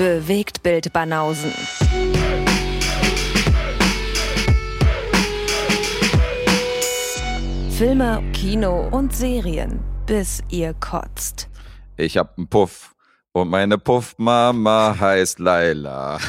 Bewegt Bild Banausen. Filme, Kino und Serien, bis ihr kotzt. Ich hab einen Puff und meine Puffmama heißt Laila.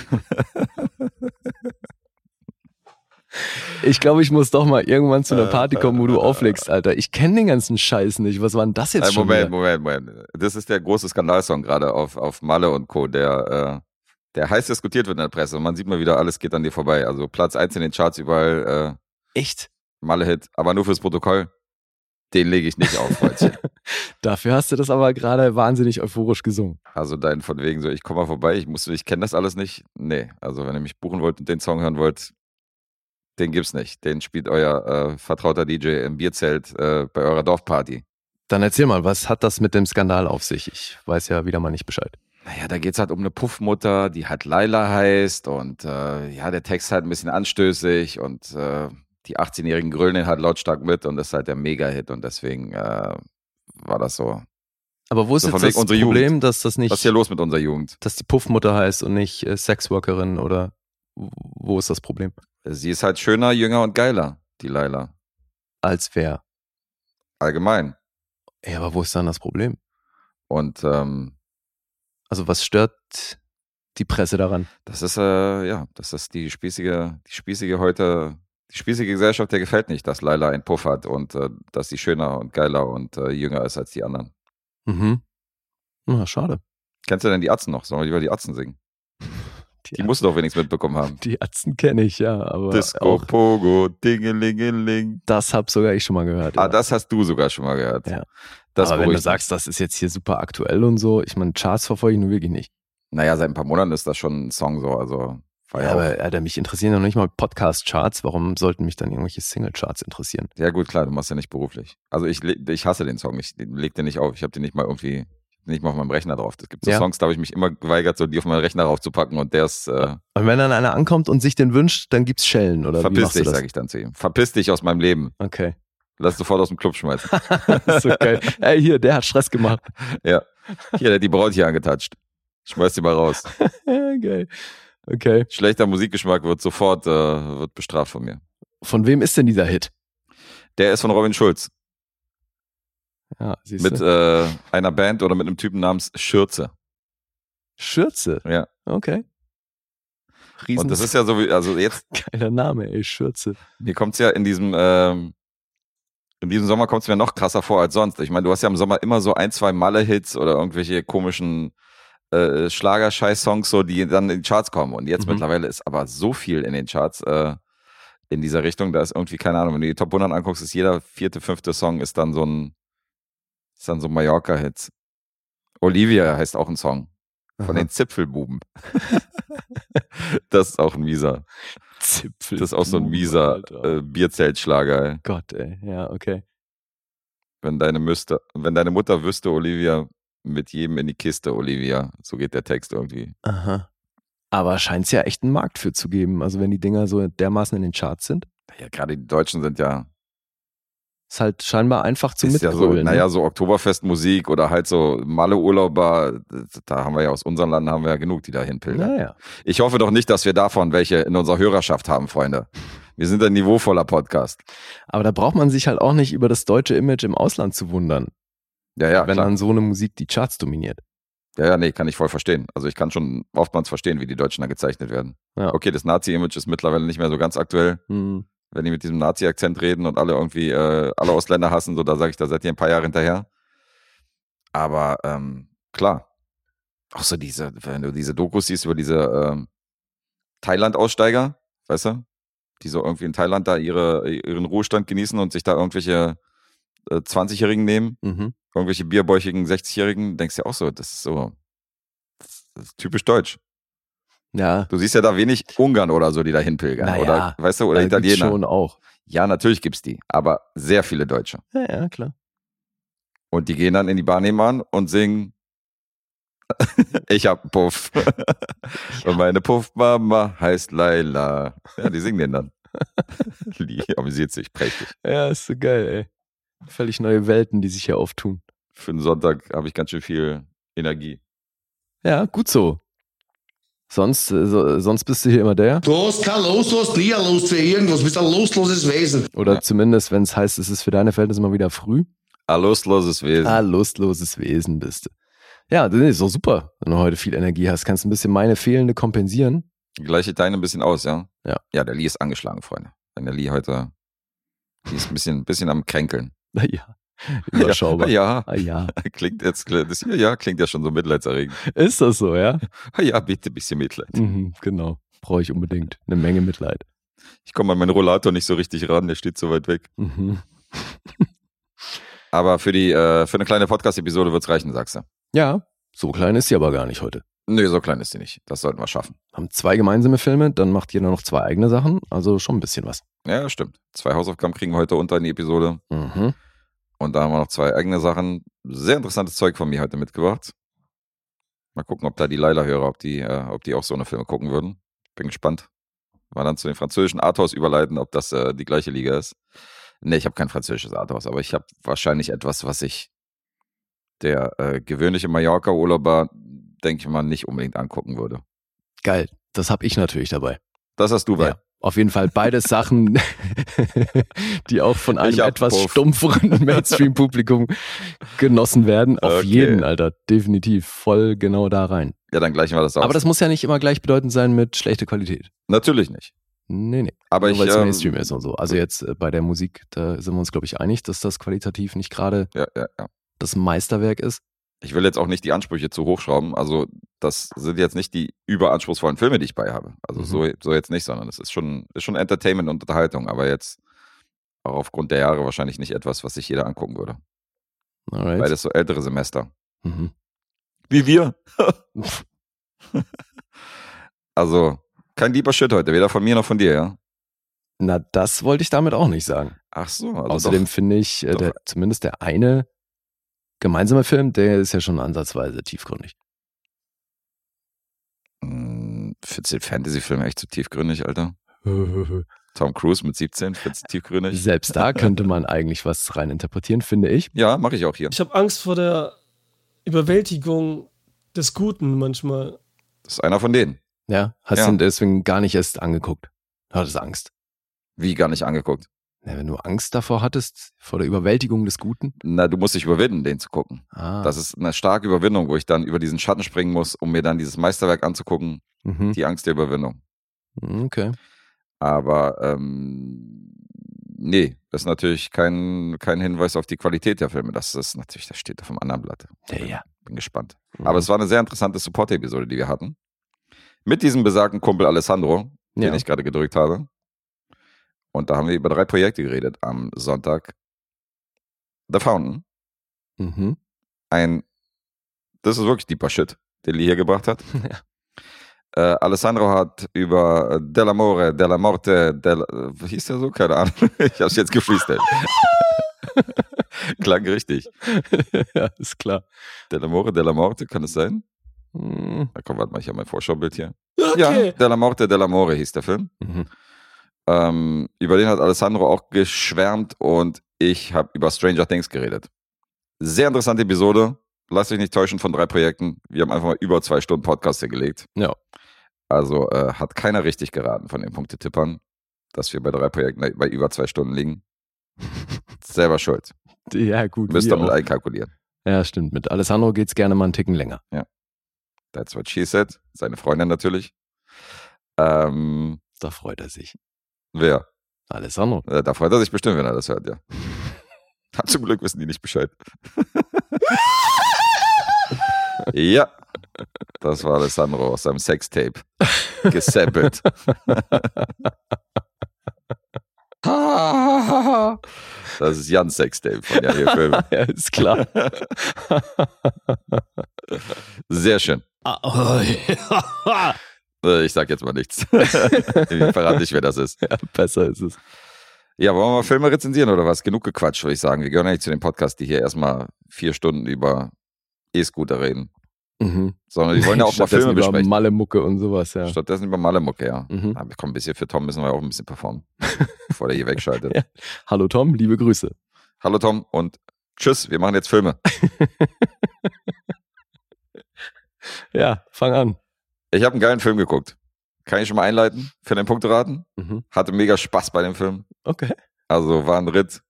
Ich glaube, ich muss doch mal irgendwann zu einer Party kommen, wo du auflegst, Alter. Ich kenne den ganzen Scheiß nicht. Was war denn das jetzt Äh, schon Moment? Moment, Moment. Das ist der große Skandalsong gerade auf, auf Malle und Co., der, äh, der heiß diskutiert wird in der Presse. Und man sieht mal wieder, alles geht an dir vorbei. Also Platz 1 in den Charts überall, Echt? äh, Malle-Hit, aber nur fürs Protokoll. Den lege ich nicht auf, Freundchen. Dafür hast du das aber gerade wahnsinnig euphorisch gesungen. Also dein von wegen so, ich komme mal vorbei, ich muss, ich kenne das alles nicht. Nee, also wenn ihr mich buchen wollt und den Song hören wollt, den gibt's nicht. Den spielt euer äh, vertrauter DJ im Bierzelt äh, bei eurer Dorfparty. Dann erzähl mal, was hat das mit dem Skandal auf sich? Ich weiß ja wieder mal nicht Bescheid. Naja, da geht's halt um eine Puffmutter, die halt Laila heißt und äh, ja, der Text halt ein bisschen anstößig und äh, die 18-Jährigen grölen den halt lautstark mit und das ist halt der Mega-Hit und deswegen äh, war das so. Aber wo ist So jetzt das Problem, Jugend. dass das nicht, Was ist hier los mit unserer Jugend? dass die Puffmutter heißt und nicht äh, Sexworkerin oder wo ist das Problem? Sie ist halt schöner, jünger und geiler, die Laila. Als wer? Allgemein. Ja, aber wo ist dann das Problem? Und ähm, Also was stört die Presse daran? Das ist, äh, ja, das ist die spießige, die spießige heute, die spießige Gesellschaft, der gefällt nicht, dass Laila einen Puff hat und äh, dass sie schöner und geiler und äh, jünger ist als die anderen. Mhm. Na, schade. Kennst du denn die Atzen noch? Sollen wir lieber die Atzen singen? Die musst du doch wenigstens mitbekommen haben. Die Atzen kenne ich, ja, aber Disco, auch Pogo, Dingelingeling. das hab sogar ich schon mal gehört. Ah, ja. das hast du sogar schon mal gehört. Ja. Das aber wenn du sagst, das ist jetzt hier super aktuell und so, ich meine, Charts verfolge ich nun wirklich nicht. Naja, seit ein paar Monaten ist das schon ein Song so, also ja, aber Alter, mich interessieren noch nicht mal Podcast-Charts. Warum sollten mich dann irgendwelche Single-Charts interessieren? ja gut, klar, du machst ja nicht beruflich. Also ich, ich hasse den Song, ich leg den nicht auf, ich habe den nicht mal irgendwie, nicht mal auf meinem Rechner drauf. Es gibt so Ja. Songs, da habe ich mich immer geweigert, so die auf meinen Rechner raufzupacken und der ist, äh, Und wenn dann einer ankommt und sich den wünscht, dann gibt's Schellen, oder verpiss dich, sage ich dann zu ihm. Verpiss dich aus meinem Leben. Okay. Lass sofort aus dem Club schmeißen. so geil. Ey, hier, der hat Stress gemacht. ja. Hier, der hat die Braut hier angetatscht. Schmeiß die mal raus. geil. Okay. Schlechter Musikgeschmack wird sofort, äh, wird bestraft von mir. Von wem ist denn dieser Hit? Der ist von Robin Schulz. Ja, siehst Mit äh, einer Band oder mit einem Typen namens Schürze. Schürze. Ja. Okay. Riesen Und das ist ja so wie, also jetzt, geiler Name, ey, Schürze. mir kommt's ja in diesem, ähm, in diesem Sommer kommt's mir noch krasser vor als sonst. Ich meine, du hast ja im Sommer immer so ein, zwei Malle-Hits oder irgendwelche komischen äh, Schlagerscheiß-Songs, so, die dann in die Charts kommen. Und jetzt Mhm. mittlerweile ist aber so viel in den Charts äh, in dieser Richtung, da ist irgendwie, keine Ahnung, wenn du die Top 100 anguckst, ist jeder vierte, fünfte Song ist dann so ein, ist dann so ein Mallorca-Hit. Olivia heißt auch ein Song. Von den Zipfelbuben. das ist auch ein mieser. Zipfel. Das ist auch so ein mieser äh, Bierzeltschlager. Ey. Gott, ey. Ja, okay. Wenn deine müsste, wenn deine Mutter wüsste, Olivia, mit jedem in die Kiste, Olivia. So geht der Text irgendwie. Aha. Aber scheint es ja echt einen Markt für zu geben. Also wenn die Dinger so dermaßen in den Charts sind, Ja, gerade die Deutschen sind ja, ist halt scheinbar einfach zu ist ja so, mitgrölen. naja, ne? so Oktoberfestmusik oder halt so Malle-Urlauber, da haben wir ja aus unserem Land haben wir ja genug, die da hinpilgern. Naja. Ich hoffe doch nicht, dass wir davon welche in unserer Hörerschaft haben, Freunde. Wir sind ein niveauvoller Podcast. Aber da braucht man sich halt auch nicht über das deutsche Image im Ausland zu wundern, Ja, ja, wenn klar. dann so eine Musik die Charts dominiert. Ja, ja, nee, kann ich voll verstehen. Also ich kann schon oftmals verstehen, wie die Deutschen da gezeichnet werden. Ja. Okay, das Nazi-Image ist mittlerweile nicht mehr so ganz aktuell. Hm. Wenn die mit diesem Nazi-Akzent reden und alle irgendwie äh, alle Ausländer hassen, so da sage ich, da seid ihr ein paar Jahre hinterher. Aber ähm, klar. Auch so diese, wenn du diese Dokus siehst über diese ähm, Thailand-Aussteiger, weißt du? Die so irgendwie in Thailand da ihre, ihren Ruhestand genießen und sich da irgendwelche äh, 20-Jährigen nehmen, Mhm. irgendwelche bierbäuchigen 60-Jährigen, denkst du ja auch so, das ist so das ist typisch deutsch. Ja, Du siehst ja da wenig Ungarn oder so, die da hinpilgern. Naja, oder, weißt du, oder Italiener. schon auch. Ja, natürlich gibt's die, aber sehr viele Deutsche. Ja, ja, klar. Und die gehen dann in die Bar nebenan und singen Ich hab einen Puff. Und meine Puffmama heißt Laila. Ja, die singen den dann. Die amüsiert sich prächtig. Ja, ist so geil, ey. Völlig neue Welten, die sich hier auftun. Für einen Sonntag habe ich ganz schön viel Energie. Ja, gut so. Sonst, äh, so, sonst bist du hier immer der. Du hast kein Los, du hast nie ein Lust für irgendwas, bist ein lostloses Wesen. Oder zumindest, wenn es heißt, es ist für deine Verhältnisse mal wieder früh. Ein lustloses Wesen. Ah, lustloses Wesen bist du. Ja, das ist doch super, wenn du heute viel Energie hast. Kannst ein bisschen meine fehlende kompensieren. Gleiche deine ein bisschen aus, ja? Ja. Ja, der Lee ist angeschlagen, Freunde. Wenn der Lee heute, die ist ein bisschen, bisschen am Kränkeln. Ja, überschaubar. Ja, Ah, ja. klingt jetzt, das ja, klingt ja schon so mitleidserregend. Ist das so, ja? Ja, bitte, ein bisschen Mitleid. Mhm, genau. Brauche ich unbedingt. Eine Menge Mitleid. Ich komme an meinen Rollator nicht so richtig ran, der steht so weit weg. Mhm. Aber für die, äh, für eine kleine Podcast-Episode wird's reichen, sagst du. Ja, so klein ist sie aber gar nicht heute. Nö, so klein ist sie nicht. Das sollten wir schaffen. Haben zwei gemeinsame Filme, dann macht jeder noch zwei eigene Sachen. Also schon ein bisschen was. Ja, stimmt. Zwei Hausaufgaben kriegen wir heute unter in die Episode. Mhm. Und da haben wir noch zwei eigene Sachen. Sehr interessantes Zeug von mir heute mitgebracht. Mal gucken, ob da die Leila-Hörer, ob die, äh, ob die auch so eine Filme gucken würden. Bin gespannt. Mal dann zu den französischen Arthouse überleiten, ob das äh, die gleiche Liga ist. Nee, ich habe kein französisches Arthouse, aber ich habe wahrscheinlich etwas, was ich der äh, gewöhnliche Mallorca-Urlauber, denke ich mal, nicht unbedingt angucken würde. Geil. Das habe ich natürlich dabei. Das hast du bei. Ja, auf jeden Fall beides Sachen, die auch von einem etwas Puff. stumpferen Mainstream-Publikum genossen werden. Auf Okay. jeden, Alter. Definitiv. Voll genau da rein. Ja, dann gleichen wir das aus. Aber das muss ja nicht immer gleichbedeutend sein mit schlechter Qualität. Natürlich nicht. Nee, nee. Aber Nur ich, weil es ähm, Mainstream ist und so. Also jetzt äh, bei der Musik, da sind wir uns, glaube ich, einig, dass das qualitativ nicht gerade Ja, ja, ja. das Meisterwerk ist. Ich will jetzt auch nicht die Ansprüche zu hochschrauben. Also, das sind jetzt nicht die überanspruchsvollen Filme, die ich bei habe. Also, Mhm. so, so jetzt nicht, sondern es ist schon, ist schon Entertainment und Unterhaltung, aber jetzt auch aufgrund der Jahre wahrscheinlich nicht etwas, was sich jeder angucken würde. Alright. Beides so ältere Semester. Mhm. Wie wir. also, kein lieber Shit heute, weder von mir noch von dir, ja? Na, das wollte ich damit auch nicht sagen. Ach so, also Außerdem finde ich, äh, der, zumindest der eine gemeinsame Film, der ist ja schon ansatzweise tiefgründig. du den Fantasy-Film echt zu tiefgründig, Alter? Tom Cruise mit 17, findest du tiefgründig? Selbst da könnte man eigentlich was rein interpretieren, finde ich. Ja, mache ich auch hier. Ich habe Angst vor der Überwältigung des Guten manchmal. Das ist einer von denen. Ja, hast Ja. du ihn deswegen gar nicht erst angeguckt. Hattest Angst. Wie gar nicht angeguckt. Ja, wenn du Angst davor hattest, vor der Überwältigung des Guten. Na, du musst dich überwinden, den zu gucken. Ah, Das ist eine starke Überwindung, wo ich dann über diesen Schatten springen muss, um mir dann dieses Meisterwerk anzugucken. mhm. Die Angst der Überwindung. okay. Aber ähm, nee, das ist natürlich kein, kein Hinweis auf die Qualität der Filme. Das ist natürlich, das steht auf dem anderen Blatt. Ja, ja. Bin gespannt. Mhm. Aber es war eine sehr interessante Support-Episode, die wir hatten. Mit diesem besagten Kumpel Alessandro, den Ja. ich gerade gedrückt habe. Und da haben wir über drei Projekte geredet am Sonntag. The Fountain, Mhm. ein, das ist wirklich deeper Shit, den Lee hier gebracht hat. Ja. Äh, Alessandro hat über äh, Dell'Amore, Della Morte, Della, äh, wie hieß der so? Keine Ahnung. Ich hab's jetzt gefreestylt. Klang richtig. ja, ist klar. Dell'Amore, Della Morte, kann es sein? Mhm. Na komm, warte mal, ich habe mein Vorschaubild hier. Okay. Ja, Della Morte, Dell'Amore hieß der Film. Mhm. Ähm, über den hat Alessandro auch geschwärmt und ich habe über Stranger Things geredet. Sehr interessante Episode. Lasst euch nicht täuschen von drei Projekten. Wir haben einfach mal über zwei Stunden Podcast hier gelegt. Ja. Also äh, hat keiner richtig geraten von den Punktetippern, dass wir bei drei Projekten bei über zwei Stunden liegen. Selber schuld. Ja, gut. Müsst ihr mit einkalkulieren. Ja, stimmt. Mit Alessandro geht's gerne mal einen Ticken länger. That's what she said. Seine Freundin natürlich. Ähm, Da freut er sich. Wer? Alessandro. Äh, Da freut er sich bestimmt, wenn er das hört, ja. Hat zum Glück wissen die nicht Bescheid. ja, das war Alessandro aus seinem Sextape. Gesampelt. das ist Jans Sextape von Jan Film. ja, ist klar. Sehr schön. Äh, Ich sag jetzt mal nichts. ich verrate nicht, wer das ist. ja, besser ist es. Ja, wollen wir mal Filme rezensieren oder was? Genug gequatscht, würde ich sagen. Wir gehören eigentlich zu dem Podcast, die hier erstmal vier Stunden über E-Scooter reden. Mhm. Sondern die wollen ja auch mal Filme über besprechen. Malle-Mucke und sowas, ja. Stattdessen über Malemucke, ja. Mhm. Aber komm, ein bisschen für Tom müssen wir auch ein bisschen performen, bevor der hier wegschaltet. Ja. Hallo Tom, liebe Grüße. Hallo Tom und tschüss, wir machen jetzt Filme. Ja, fang an. Ich habe einen geilen Film geguckt. Kann ich schon mal einleiten für den Punkteraten? Mhm. Hatte mega Spaß bei dem Film. Okay. Also war ein Ritt.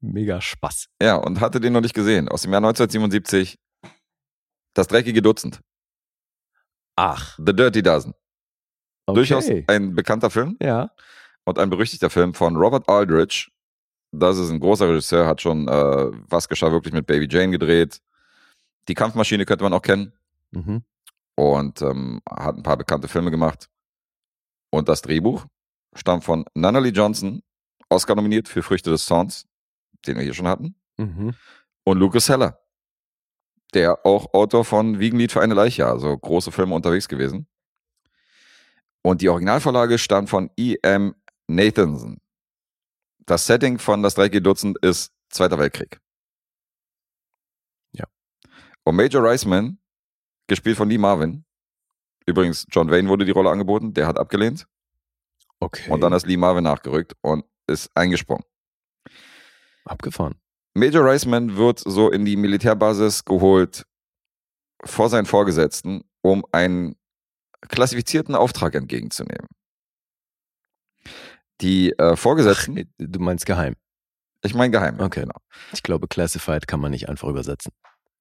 Mega Spaß. Ja, und hatte den noch nicht gesehen. Aus dem Jahr 1977. Das dreckige Dutzend. Ach. The Dirty Dozen. Okay. Durchaus ein bekannter Film Ja. und ein berüchtigter Film von Robert Aldrich. Das ist ein großer Regisseur, hat schon äh, Was geschah wirklich mit Baby Jane gedreht. Die Kampfmaschine könnte man auch kennen. Mhm. Und ähm, hat ein paar bekannte Filme gemacht. Und das Drehbuch stammt von Nunnally Johnson, Oscar nominiert für Früchte des Zorns, den wir hier schon hatten, Mhm. und Lucas Heller, der auch Autor von Wiegenlied für eine Leiche, also große Filme unterwegs gewesen. Und die Originalvorlage stammt von E.M. Nathanson. Das Setting von Das Dreieckige Dutzend ist Zweiter Weltkrieg. Ja. Und Major Reisman, gespielt von Lee Marvin, übrigens John Wayne wurde die Rolle angeboten, der hat abgelehnt. Okay. Und dann ist Lee Marvin nachgerückt und ist eingesprungen. abgefahren. Major Reisman wird so in die Militärbasis geholt vor seinen Vorgesetzten, um einen klassifizierten Auftrag entgegenzunehmen. Die äh, Vorgesetzten, Ach, du meinst geheim. ich meine geheim, Okay. genau. Ich glaube, classified kann man nicht einfach übersetzen.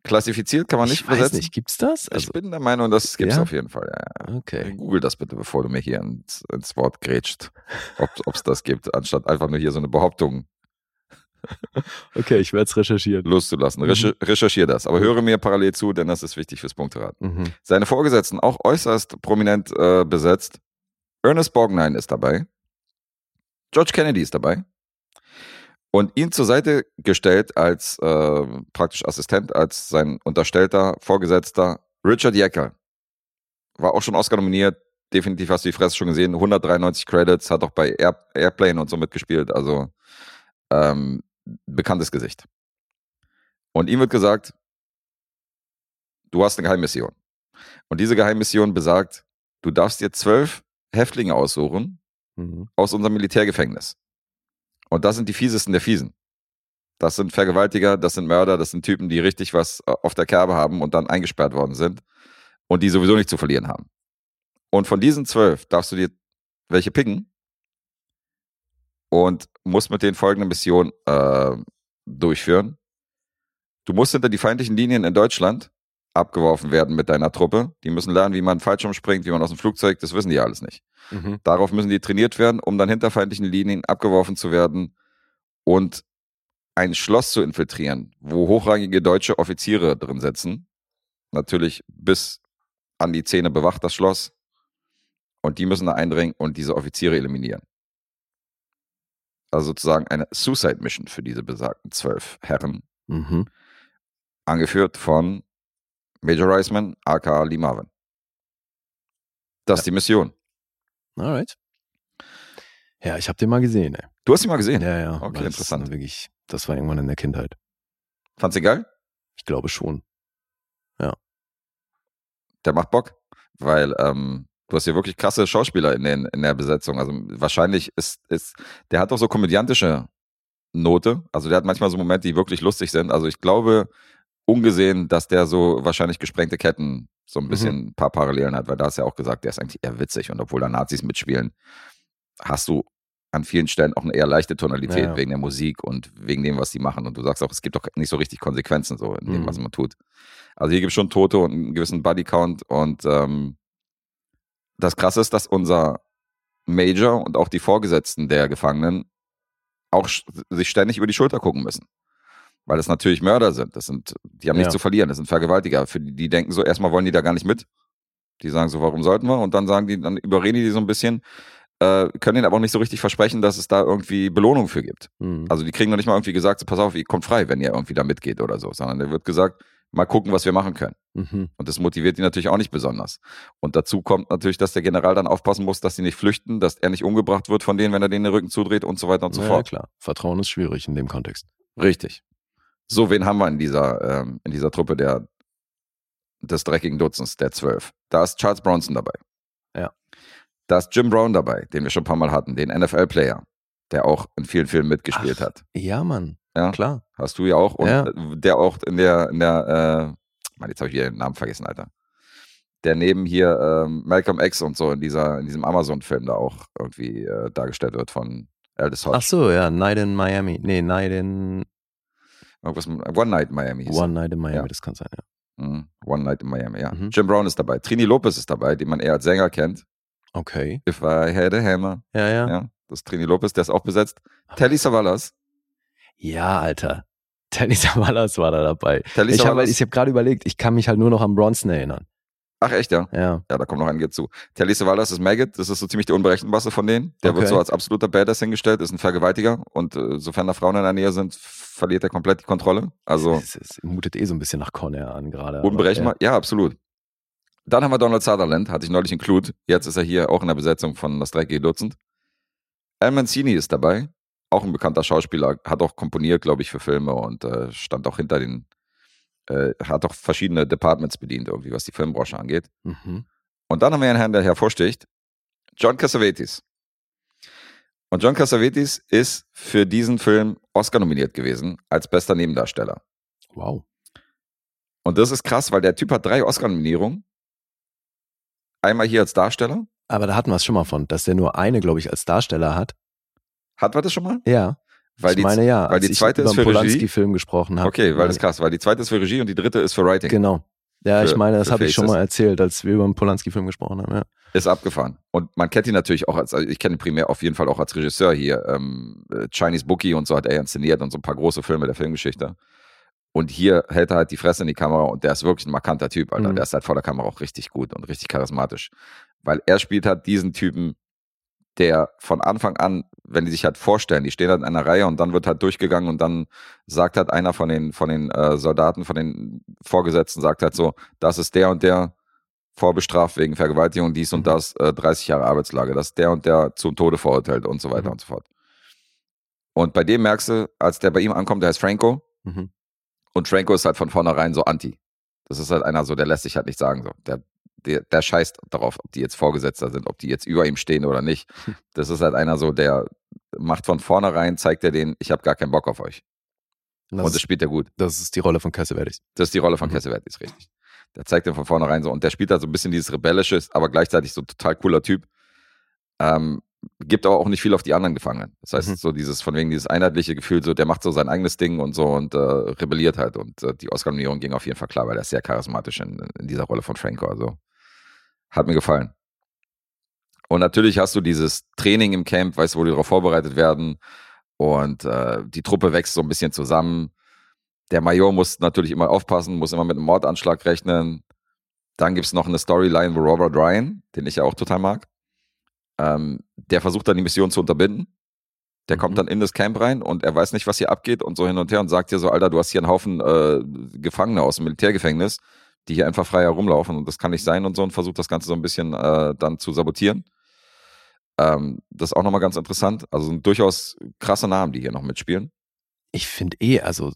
Klassifiziert kann man nicht ich weiß übersetzen. nicht, gibt's das? ich Also, bin der Meinung, das gibt's Ja? auf jeden Fall. Ja, okay. Google das bitte, bevor du mir hier ins, ins Wort grätscht, ob es das gibt, anstatt einfach nur hier so eine Behauptung Okay, ich werde es recherchieren. loszulassen. Recher recherchier das, aber höre mir parallel zu, denn das ist wichtig fürs Punkteraten. Mhm. Seine Vorgesetzten auch äußerst prominent äh, besetzt. Ernest Borgnine ist dabei. George Kennedy ist dabei. Und ihn zur Seite gestellt als äh, praktisch Assistent, als sein unterstellter Vorgesetzter Richard Jekyll. War auch schon Oscar nominiert. Definitiv hast du die Fresse schon gesehen. 193 Credits, hat auch bei Air Airplane und so mitgespielt. Also ähm, bekanntes Gesicht. Und ihm wird gesagt, du hast eine Geheimmission. Und diese Geheimmission besagt, du darfst dir zwölf Häftlinge aussuchen Mhm. aus unserem Militärgefängnis. Und das sind die fiesesten der Fiesen. Das sind Vergewaltiger, das sind Mörder, das sind Typen, die richtig was äh, auf der Kerbe haben und dann eingesperrt worden sind und die sowieso nicht zu verlieren haben. Und von diesen zwölf darfst du dir welche picken und musst mit den folgenden Missionen äh, durchführen. Du musst hinter die feindlichen Linien in Deutschland abgeworfen werden mit deiner Truppe. Die müssen lernen, wie man Fallschirm springt, wie man aus dem Flugzeug, das wissen die alles nicht. Mhm. Darauf müssen die trainiert werden, um dann hinter feindlichen Linien abgeworfen zu werden und ein Schloss zu infiltrieren, wo hochrangige deutsche Offiziere drin sitzen. Natürlich bis an die Zähne bewacht das Schloss. Und die müssen da eindringen und diese Offiziere eliminieren. Also sozusagen eine Suicide Mission für diese besagten zwölf Herren, Mhm. angeführt von Major Reisman, aka Lee Marvin. Das ist die Mission. Alright. Ja, ich habe den mal gesehen. Ey. Du hast sie mal gesehen. Ja, ja. Okay, das ist interessant. Wirklich, das war irgendwann in der Kindheit. Fandst du geil? Ich glaube schon. der macht Bock, weil ähm, du hast hier wirklich krasse Schauspieler in, den, in der Besetzung. Also wahrscheinlich ist, ist, der hat auch so komödiantische Note. Also der hat manchmal so Momente, die wirklich lustig sind. Also ich glaube, ungesehen, dass der so wahrscheinlich gesprengte Ketten so ein Mhm. bisschen ein paar Parallelen hat, weil da hast du ja auch gesagt, der ist eigentlich eher witzig und obwohl da Nazis mitspielen, hast du an vielen Stellen auch eine eher leichte Tonalität Ja, ja. wegen der Musik und wegen dem, was die machen. Und du sagst auch, es gibt doch nicht so richtig Konsequenzen so in dem, Mhm. was man tut. Also hier gibt es schon Tote und einen gewissen Bodycount und ähm, das Krasse ist, dass unser Major und auch die Vorgesetzten der Gefangenen auch sich ständig über die Schulter gucken müssen. Weil das natürlich Mörder sind. Das sind, die haben Ja. nichts zu verlieren. Das sind Vergewaltiger. Für die, die denken so, erstmal wollen die da gar nicht mit. Die sagen so, warum sollten wir? Und dann sagen die, dann überreden die die so ein bisschen, äh, können ihnen aber auch nicht so richtig versprechen, dass es da irgendwie Belohnung für gibt. Mhm. Also die kriegen noch nicht mal irgendwie gesagt, so, pass auf, ihr kommt frei, wenn ihr irgendwie da mitgeht oder so. Sondern da wird gesagt, mal gucken, was wir machen können. Mhm. Und das motiviert die natürlich auch nicht besonders. Und dazu kommt natürlich, dass der General dann aufpassen muss, dass sie nicht flüchten, dass er nicht umgebracht wird von denen, wenn er denen den Rücken zudreht und so weiter und so ja, fort. klar. Vertrauen ist schwierig in dem Kontext. Richtig. So, wen haben wir in dieser, ähm, in dieser Truppe der, des dreckigen Dutzends, der zwölf? Da ist Charles Bronson dabei. Ja. Da ist Jim Brown dabei, den wir schon ein paar Mal hatten, den NFL-Player, der auch in vielen Filmen mitgespielt Ach. hat. Ja, Mann. Ja. Klar. Hast du ja auch. Und Ja. äh, der auch in der, in der, äh, Mann, jetzt habe ich wieder den Namen vergessen, Alter. der neben hier ähm, Malcolm X und so in dieser in diesem Amazon-Film da auch irgendwie äh, dargestellt wird von Aldous Hodge. Ach so, ja, Night in Miami. Nee, Night in Irgendwas mit One Night in Miami. hieß. One Night in Miami, Ja. das kann sein, ja. Mhm. One Night in Miami, ja. Mhm. Jim Brown ist dabei. Trini Lopez ist dabei, den man eher als Sänger kennt. Okay. If I had a hammer. Ja, ja. Ja, Ja, das ist Trini Lopez, der ist auch besetzt. Telly Savalas. Alter. Telly Savalas war da dabei. Telly Ich habe hab gerade überlegt, ich kann mich halt nur noch an Bronson erinnern. Ach echt, ja. Ja. Ja, da kommt noch einige zu. Telly Savalas ist Maggot, das ist so ziemlich der unberechenbarste von denen. Der wird Okay. so als absoluter Badass hingestellt, ist ein Vergewaltiger und äh, sofern da Frauen in der Nähe sind, verliert er komplett die Kontrolle. Also Es, es mutet eh so ein bisschen nach Conair an gerade. unberechenbar. Ja, absolut. Dann haben wir Donald Sutherland, hatte ich neulich include. Jetzt ist er hier auch in der Besetzung von Das dreckige Dutzend. Al Mancini ist dabei, auch ein bekannter Schauspieler, hat auch komponiert, glaube ich, für Filme und äh, stand auch hinter den, äh, hat auch verschiedene Departments bedient, irgendwie, was die Filmbranche angeht. Ja. Mhm. Und dann haben wir einen Herrn, der hervorsticht, John Cassavetes. Und John Cassavetes ist für diesen Film Oscar nominiert gewesen als bester Nebendarsteller. Wow. Und das ist krass, weil der Typ hat drei Oscar-Nominierungen. Einmal hier als Darsteller. Aber da hatten wir es schon mal von, dass der nur eine, glaube ich, als Darsteller hat. Hat wir das schon mal? Ja. Weil ich die, meine ja, weil die ich zweite über ist für Regie. Polanski-Film gesprochen habe. Okay, weil das ist krass, weil die zweite ist für Regie und die dritte ist für Writing. Genau. Ja, ich Für- meine, das habe ich schon mal erzählt, als wir über den Polanski-Film gesprochen haben. Ja. Ist abgefahren. Und man kennt ihn natürlich auch als, also ich kenne ihn primär auf jeden Fall auch als Regisseur hier. Ähm, äh, Chinese Bookie und so hat er inszeniert und so ein paar große Filme der Filmgeschichte. Und hier hält er halt die Fresse in die Kamera und der ist wirklich ein markanter Typ, Alter. Mhm. Der ist halt vor der Kamera auch richtig gut und richtig charismatisch. Weil er spielt halt diesen Typen, der von Anfang an, wenn die sich halt vorstellen, die stehen halt in einer Reihe und dann wird halt durchgegangen und dann sagt halt einer von den, von den äh, Soldaten, von den Vorgesetzten, sagt halt so, das ist der und der vorbestraft wegen Vergewaltigung, dies und Mhm. das, äh, 30 Jahre Arbeitslage, das ist der und der zum Tode verurteilt und so weiter Mhm. und so fort. Und bei dem merkst du, als der bei ihm ankommt, der heißt Franco, Mhm. und Franco ist halt von vornherein so anti. Das ist halt einer so, der lässt sich halt nicht sagen. So. Der, der, der scheißt darauf, ob die jetzt Vorgesetzter sind, ob die jetzt über ihm stehen oder nicht. Das ist halt einer so, der macht von vornherein, zeigt er den, ich habe gar keinen Bock auf euch. Und und das, das spielt er gut. das ist die Rolle von Cassavetes. Das ist die Rolle von Mhm. Cassavetes, richtig. Der zeigt den von vornherein so und der spielt halt so ein bisschen dieses Rebellische, aber gleichzeitig so total cooler Typ. Ähm, gibt aber auch nicht viel auf die anderen Gefangenen. Das heißt, Mhm. so dieses, von wegen dieses einheitliche Gefühl, so der macht so sein eigenes Ding und so und äh, rebelliert halt. Und äh, die Oscar-Nominierung ging auf jeden Fall klar, weil er ist sehr charismatisch in, in dieser Rolle von Franco. Also hat mir gefallen. Und natürlich hast du dieses Training im Camp, weißt du, wo die darauf vorbereitet werden. Und äh, die Truppe wächst so ein bisschen zusammen. Der Major muss natürlich immer aufpassen, muss immer mit einem Mordanschlag rechnen. Dann gibt's noch eine Storyline, wo Robert Ryan, den ich ja auch total mag, ähm, der versucht dann die Mission zu unterbinden. Der Mhm. kommt dann in das Camp rein und er weiß nicht, was hier abgeht und so hin und her und sagt dir so, Alter, du hast hier einen Haufen äh, Gefangene aus dem Militärgefängnis, die hier einfach frei herumlaufen und das kann nicht sein und so und versucht das Ganze so ein bisschen äh, dann zu sabotieren. Ähm, das ist auch nochmal ganz interessant. Also sind durchaus krasse Namen, die hier noch mitspielen. Ich finde eh, also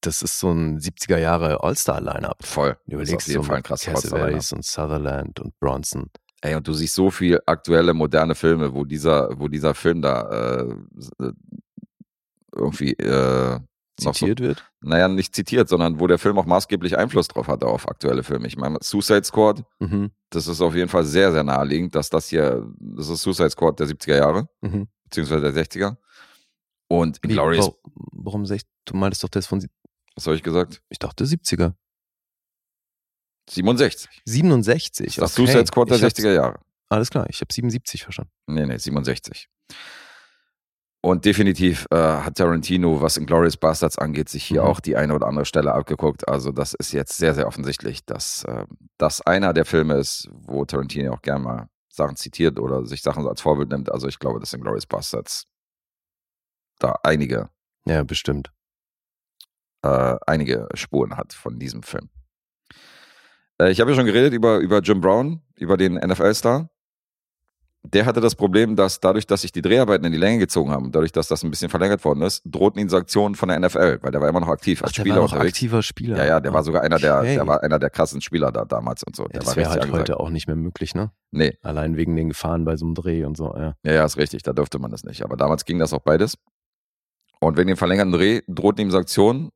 das ist so ein 70er Jahre All-Star- Lineup. Voll. Du überlegst jeden so Fall ein All-Star-Lineup. und Sutherland und Bronson. Ey, und du siehst so viel aktuelle, moderne Filme, wo dieser, wo dieser Film da äh, äh, irgendwie äh, noch so, Zitiert wird. naja, nicht zitiert, sondern wo der Film auch maßgeblich Einfluss drauf hatte auf aktuelle Filme. Ich meine, Suicide Squad, Mhm. das ist auf jeden Fall sehr, sehr naheliegend, dass das hier, das ist Suicide Squad der 70er Jahre, Mhm. beziehungsweise der 60er. Und Wie, Inglourious, wa- warum sag ich, du meintest doch das von, was habe ich gesagt? ich dachte 70er. 67. 67. Das okay. Suicide Squad der Ich hab's- 60er Jahre. Alles klar, ich habe 77 verstanden. Nee, nee, 67. Und definitiv äh, hat Tarantino, was Inglourious Bastards angeht, sich hier Mhm. auch die eine oder andere Stelle abgeguckt. Also das ist jetzt sehr, sehr offensichtlich, dass äh, das einer der Filme ist, wo Tarantino auch gerne mal Sachen zitiert oder sich Sachen als Vorbild nimmt. Also ich glaube, dass Inglourious Bastards da einige, Ja, bestimmt. äh, einige Spuren hat von diesem Film. Äh, ich habe ja schon geredet über, über Jim Brown, über den NFL-Star. Der hatte das Problem, dass dadurch, dass sich die Dreharbeiten in die Länge gezogen haben, dadurch, dass das ein bisschen verlängert worden ist, drohten ihn Sanktionen von der NFL, weil der war immer noch aktiv als Ach, der Spieler war noch unterwegs. aktiver Spieler. Ja, ja, der war sogar einer der, Okay. der war einer der krassen Spieler da damals und so. Ja, das wäre halt angesagt. heute auch nicht mehr möglich, ne? Nee, Allein wegen den Gefahren bei so einem Dreh und so, ja. ja, ja, ist richtig, da dürfte man das nicht. Aber damals ging das auch beides. Und wegen dem verlängerten Dreh drohten ihm Sanktionen,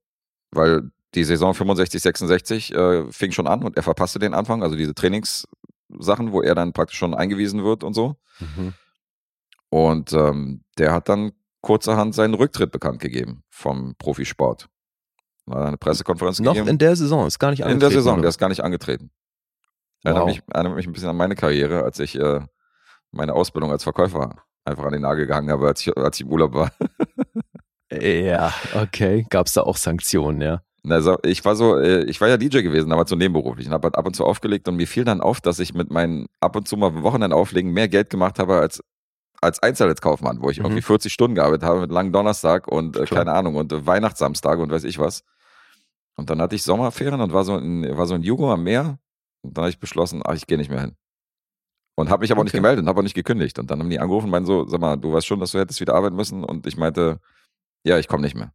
weil die Saison 65, 66 äh, fing schon an und er verpasste den Anfang, also diese Trainingssachen, wo er dann praktisch schon eingewiesen wird und so. Mhm. Und ähm, der hat dann kurzerhand seinen Rücktritt bekannt gegeben vom Profisport. Hat eine Pressekonferenz Noch gegeben. in der Saison, ist gar nicht In der Saison, oder? der ist gar nicht angetreten. Erinnert, Wow. mich, erinnert mich ein bisschen an meine Karriere, als ich äh, meine Ausbildung als Verkäufer einfach an den Nagel gehangen habe, als ich, als ich im Urlaub war. Ja, okay. Gab es da auch Sanktionen, ja? Also ich war so, äh, ich war ja DJ gewesen, aber so nebenberuflich und habe halt ab und zu aufgelegt und mir fiel dann auf, dass ich mit meinen ab und zu mal Wochenende auflegen mehr Geld gemacht habe als als Einzelhandelskaufmann, wo ich Mhm. irgendwie 40 Stunden gearbeitet habe mit langen Donnerstag und äh, keine Ahnung und äh, Weihnachtssamstag und weiß ich was. Und dann hatte ich Sommerferien und war so in, war so in Jugo am Meer und dann habe ich beschlossen, ach, ich gehe nicht mehr hin. Und habe mich aber auch nicht Okay. gemeldet und habe auch nicht gekündigt. Und dann haben die angerufen und meinen so, sag mal, du weißt schon, dass du hättest wieder arbeiten müssen. Und ich meinte, ja, ich komme nicht mehr.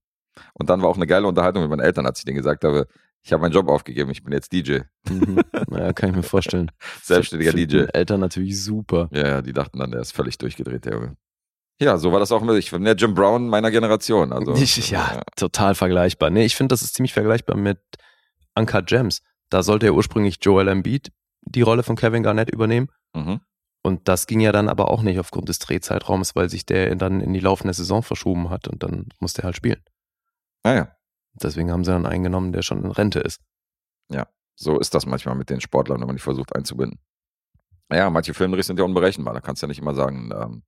Und dann war auch eine geile Unterhaltung mit meinen Eltern, als ich denen gesagt habe, ich habe meinen Job aufgegeben, ich bin jetzt DJ. Mhm. Naja, kann ich mir vorstellen. Selbstständiger DJ. Eltern natürlich super. Ja, ja, die dachten dann, der ist völlig durchgedreht, der Junge. Ja, so war das auch mit, ich bin der Jim Brown meiner Generation. Also, Ich, ja, total vergleichbar. Nee, ich finde, das ist ziemlich vergleichbar mit Uncut Gems. Da sollte ja ursprünglich Joel Embiid die Rolle von Kevin Garnett übernehmen. Mhm. Und das ging ja dann aber auch nicht aufgrund des Drehzeitraums, weil sich der dann in die laufende Saison verschoben hat und dann musste er halt spielen. Naja, Deswegen haben sie dann einen genommen, der schon in Rente ist. so ist das manchmal mit den Sportlern, wenn man die versucht einzubinden. Naja, manche Filmdrehs sind ja unberechenbar. Da kannst du ja nicht immer sagen, ähm,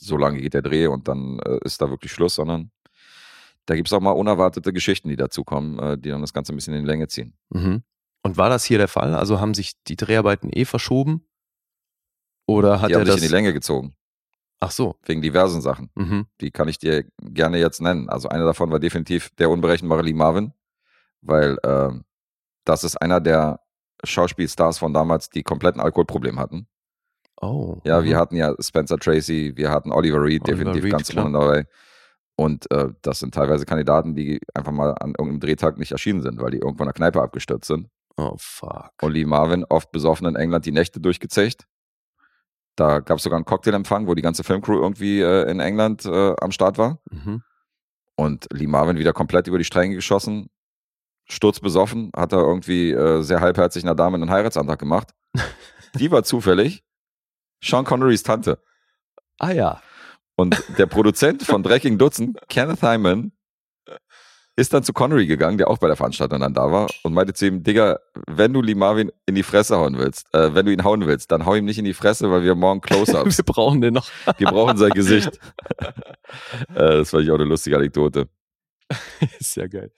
so lange geht der Dreh und dann äh, ist da wirklich Schluss, sondern da gibt es auch mal unerwartete Geschichten, die dazukommen, äh, die dann das Ganze ein bisschen in die Länge ziehen. Mhm. Und war das hier der Fall? Also haben sich die Dreharbeiten eh verschoben? Oder hat die er haben sich das? in die Länge gezogen, Ach so. wegen diversen Sachen. Mhm. Die kann ich dir gerne jetzt nennen. Also einer davon war definitiv der unberechenbare Lee Marvin, weil ähm, das ist einer der Schauspielstars von damals, die kompletten Alkoholproblem hatten. Oh. Ja, mhm. wir hatten ja Spencer Tracy, wir hatten Oliver Reed, Oliver definitiv Reed, ganz klar. vorne dabei. Und äh, das sind teilweise Kandidaten, die einfach mal an irgendeinem Drehtag nicht erschienen sind, weil die irgendwo in der Kneipe abgestürzt sind. Oh, fuck. Und Lee Marvin, oft besoffen in England, die Nächte durchgezecht. Da gab es sogar einen Cocktailempfang, wo die ganze Filmcrew irgendwie äh, in England äh, am Start war. Mhm. Und Lee Marvin wieder komplett über die Stränge geschossen, sturzbesoffen, hat er irgendwie äh, sehr halbherzig einer Dame einen Heiratsantrag gemacht. Die war zufällig Sean Connerys Tante. Ah ja. Und der Produzent von Drecking Dutzend, Kenneth Hyman, ist dann zu Connery gegangen, der auch bei der Veranstaltung dann da war, und meinte zu ihm, Digga, wenn du Lee Marvin in die Fresse hauen willst, äh, wenn du ihn hauen willst, dann hau ihm nicht in die Fresse, weil wir morgen Close-Ups. Wir brauchen den noch. wir brauchen sein Gesicht. äh, das fand ich auch eine lustige Anekdote. ist ja geil.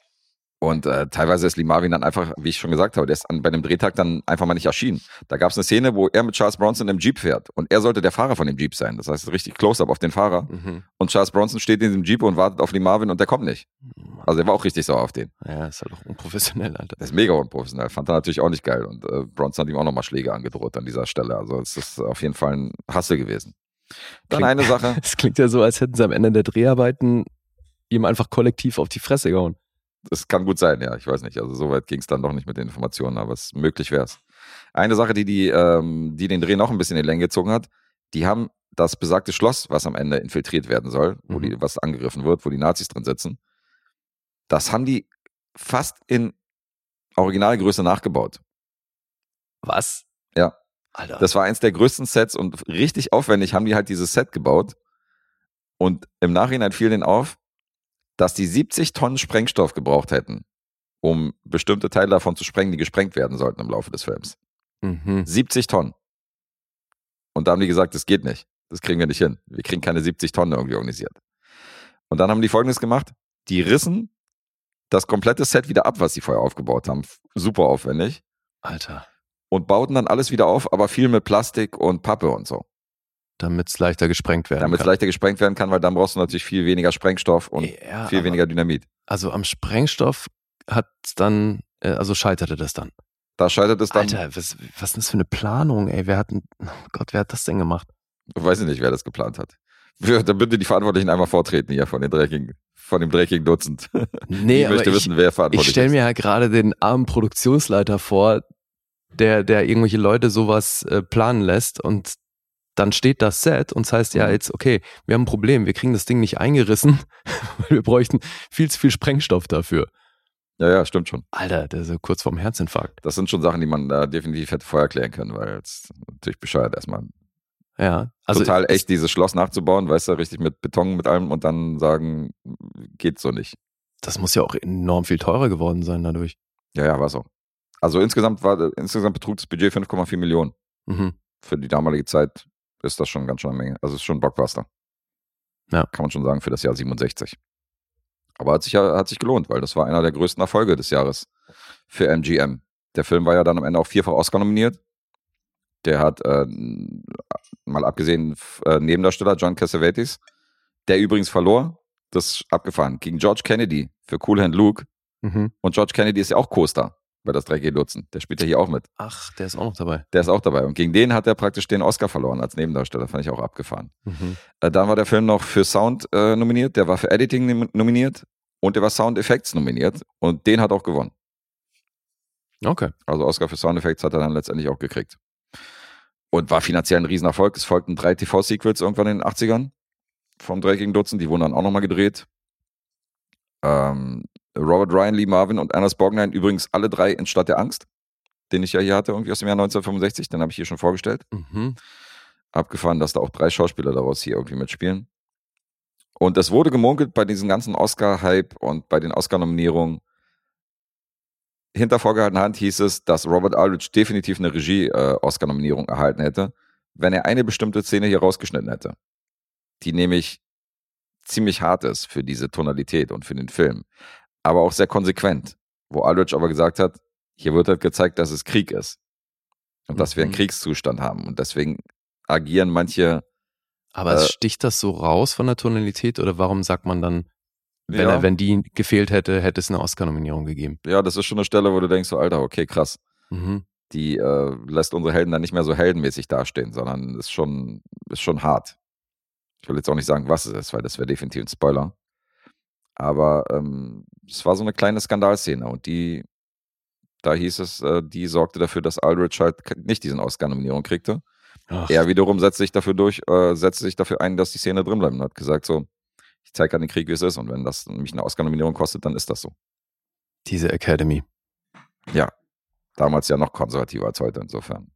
Und äh, teilweise ist Lee Marvin dann einfach, wie ich schon gesagt habe, der ist an, bei einem Drehtag dann einfach mal nicht erschienen. Da gab es eine Szene, wo er mit Charles Bronson im Jeep fährt und er sollte der Fahrer von dem Jeep sein. Das heißt, richtig Close-up auf den Fahrer. Mhm. Und Charles Bronson steht in diesem Jeep und wartet auf Lee Marvin und der kommt nicht. Also er war auch richtig sauer auf den. Ja, ist halt auch unprofessionell, Alter. Der ist mega unprofessionell. Fand er natürlich auch nicht geil. Und äh, Bronson hat ihm auch nochmal Schläge angedroht an dieser Stelle. Also es ist auf jeden Fall ein Hassel gewesen. Dann Klingt- eine Sache. Es klingt ja so, als hätten sie am Ende der Dreharbeiten ihm einfach kollektiv auf die Fresse gehauen. Das kann gut sein, ja. Ich weiß nicht. Also so weit ging es dann doch nicht mit den Informationen, aber es möglich wäre es. Eine Sache, die, die, ähm, die den Dreh noch ein bisschen in die Länge gezogen hat, die haben das besagte Schloss, was am Ende infiltriert werden soll, wo Mhm. die, was angegriffen wird, wo die Nazis drin sitzen, das haben die fast in Originalgröße nachgebaut. Was? Ja. Alter. Das war eins der größten Sets und richtig aufwendig haben die halt dieses Set gebaut. Und im Nachhinein fiel denen auf, dass die 70 Tonnen Sprengstoff gebraucht hätten, um bestimmte Teile davon zu sprengen, die gesprengt werden sollten im Laufe des Films. mhm. 70 Tonnen. Und da haben die gesagt, das geht nicht. Das kriegen wir nicht hin. Wir kriegen keine 70 Tonnen irgendwie organisiert. Und dann haben die folgendes gemacht. Die rissen das komplette Set wieder ab, was sie vorher aufgebaut haben. Super aufwendig. Alter. Und bauten dann alles wieder auf, aber viel mit Plastik und Pappe und so. Damit es leichter gesprengt werden Damit es kann. leichter gesprengt werden kann, weil dann brauchst du natürlich viel weniger Sprengstoff und ja, viel weniger Dynamit. Also am Sprengstoff hat dann, äh, also scheiterte das dann. Da scheitert es dann, Alter, was, was ist das für eine Planung, ey? Wer hat, oh Gott, wer hat das denn gemacht? weiß ich nicht, wer das geplant hat. Wir- Da bitte die Verantwortlichen einmal vortreten hier von den dreckigen, von dem dreckigen Dutzend. Nee, ich möchte aber wissen, wer ich verantwortlich stelle ist. mir halt gerade den armen Produktionsleiter vor, der, der irgendwelche Leute sowas äh, planen lässt und dann steht das Set und es heißt ja Mhm. jetzt, okay, wir haben ein Problem, wir kriegen das Ding nicht eingerissen, weil wir bräuchten viel zu viel Sprengstoff dafür. Ja, ja, stimmt schon. Alter, der ist so kurz vorm Herzinfarkt. Das sind schon Sachen, die man da definitiv hätte vorher klären können, weil es natürlich bescheuert erstmal. Ja, also Total echt, dieses Schloss nachzubauen, weißt du, richtig mit Beton, mit allem und dann sagen, geht so nicht. Das muss ja auch enorm viel teurer geworden sein dadurch. Ja, ja, war so. Also insgesamt war insgesamt betrug das Budget 5,4 Millionen. Mhm. Für die damalige Zeit ist das schon ganz schön eine Menge. Also ist schon ein Blockbuster. Ja. Kann man schon sagen für das Jahr 67. Aber hat sich ja hat sich gelohnt, weil das war einer der größten Erfolge des Jahres für MGM. Der Film war ja dann am Ende auch vierfach Oscar nominiert. Der hat äh, mal abgesehen äh, Nebendarsteller John Cassavetes, der übrigens verlor, das ist abgefahren, gegen George Kennedy für Cool Hand Luke. Mhm. Und George Kennedy ist ja auch Co-Star bei das dreckige Dutzend. Der spielt ja hier auch mit. Ach, der ist auch noch dabei. Der ist auch dabei. Und gegen den hat er praktisch den Oscar verloren als Nebendarsteller. Fand ich auch abgefahren. Mhm. Äh, dann war der Film noch für Sound äh, nominiert, der war für Editing nom- nominiert und der war Sound Effects nominiert. Und den hat auch gewonnen. Okay. Also Oscar für Sound Effects hat er dann letztendlich auch gekriegt. Und war finanziell ein Riesenerfolg. Es folgten drei TV-Sequels irgendwann in den 80ern vom Dreckigen Dutzend. Die wurden dann auch nochmal gedreht. Ähm, Robert Ryan, Lee Marvin und Anders Borgnine übrigens alle drei in Stadt der Angst, den ich ja hier hatte, irgendwie aus dem Jahr 1965. Den habe ich hier schon vorgestellt. Mhm. abgefahren, dass da auch drei Schauspieler daraus hier irgendwie mitspielen. Und es wurde gemunkelt bei diesem ganzen Oscar-Hype und bei den Oscar-Nominierungen. Hinter vorgehaltener Hand hieß es, dass Robert Aldrich definitiv eine Regie-Oscar-Nominierung erhalten hätte, wenn er eine bestimmte Szene hier rausgeschnitten hätte. Die nämlich ziemlich hart ist für diese Tonalität und für den Film. Aber auch sehr konsequent. Wo Aldrich aber gesagt hat, hier wird halt gezeigt, dass es Krieg ist. Und dass wir einen Mhm. Kriegszustand haben. Und deswegen agieren manche. Aber Äh, es sticht das so raus von der Tonalität oder warum sagt man dann, wenn, ja, er, wenn die gefehlt hätte, hätte es eine Oscar-Nominierung gegeben? ja, das ist schon eine Stelle, wo du denkst, so, Alter, okay, krass. Mhm. Die äh, lässt unsere Helden dann nicht mehr so heldenmäßig dastehen, sondern ist schon, ist schon hart. Ich will jetzt auch nicht sagen, was es ist, weil das wäre definitiv ein Spoiler. Aber ähm, es war so eine kleine Skandalszene und die, da hieß es, äh, die sorgte dafür, dass Aldrich halt nicht diesen Oscar-Nominierung kriegte. Ach, Er wiederum setzte sich dafür durch, äh, setzte sich dafür ein, dass die Szene drin bleibt und hat gesagt so, ich zeige an den Krieg, wie es ist und wenn das mich eine Oscar-Nominierung kostet, dann ist das so. diese Academy. Damals ja noch konservativer als heute insofern.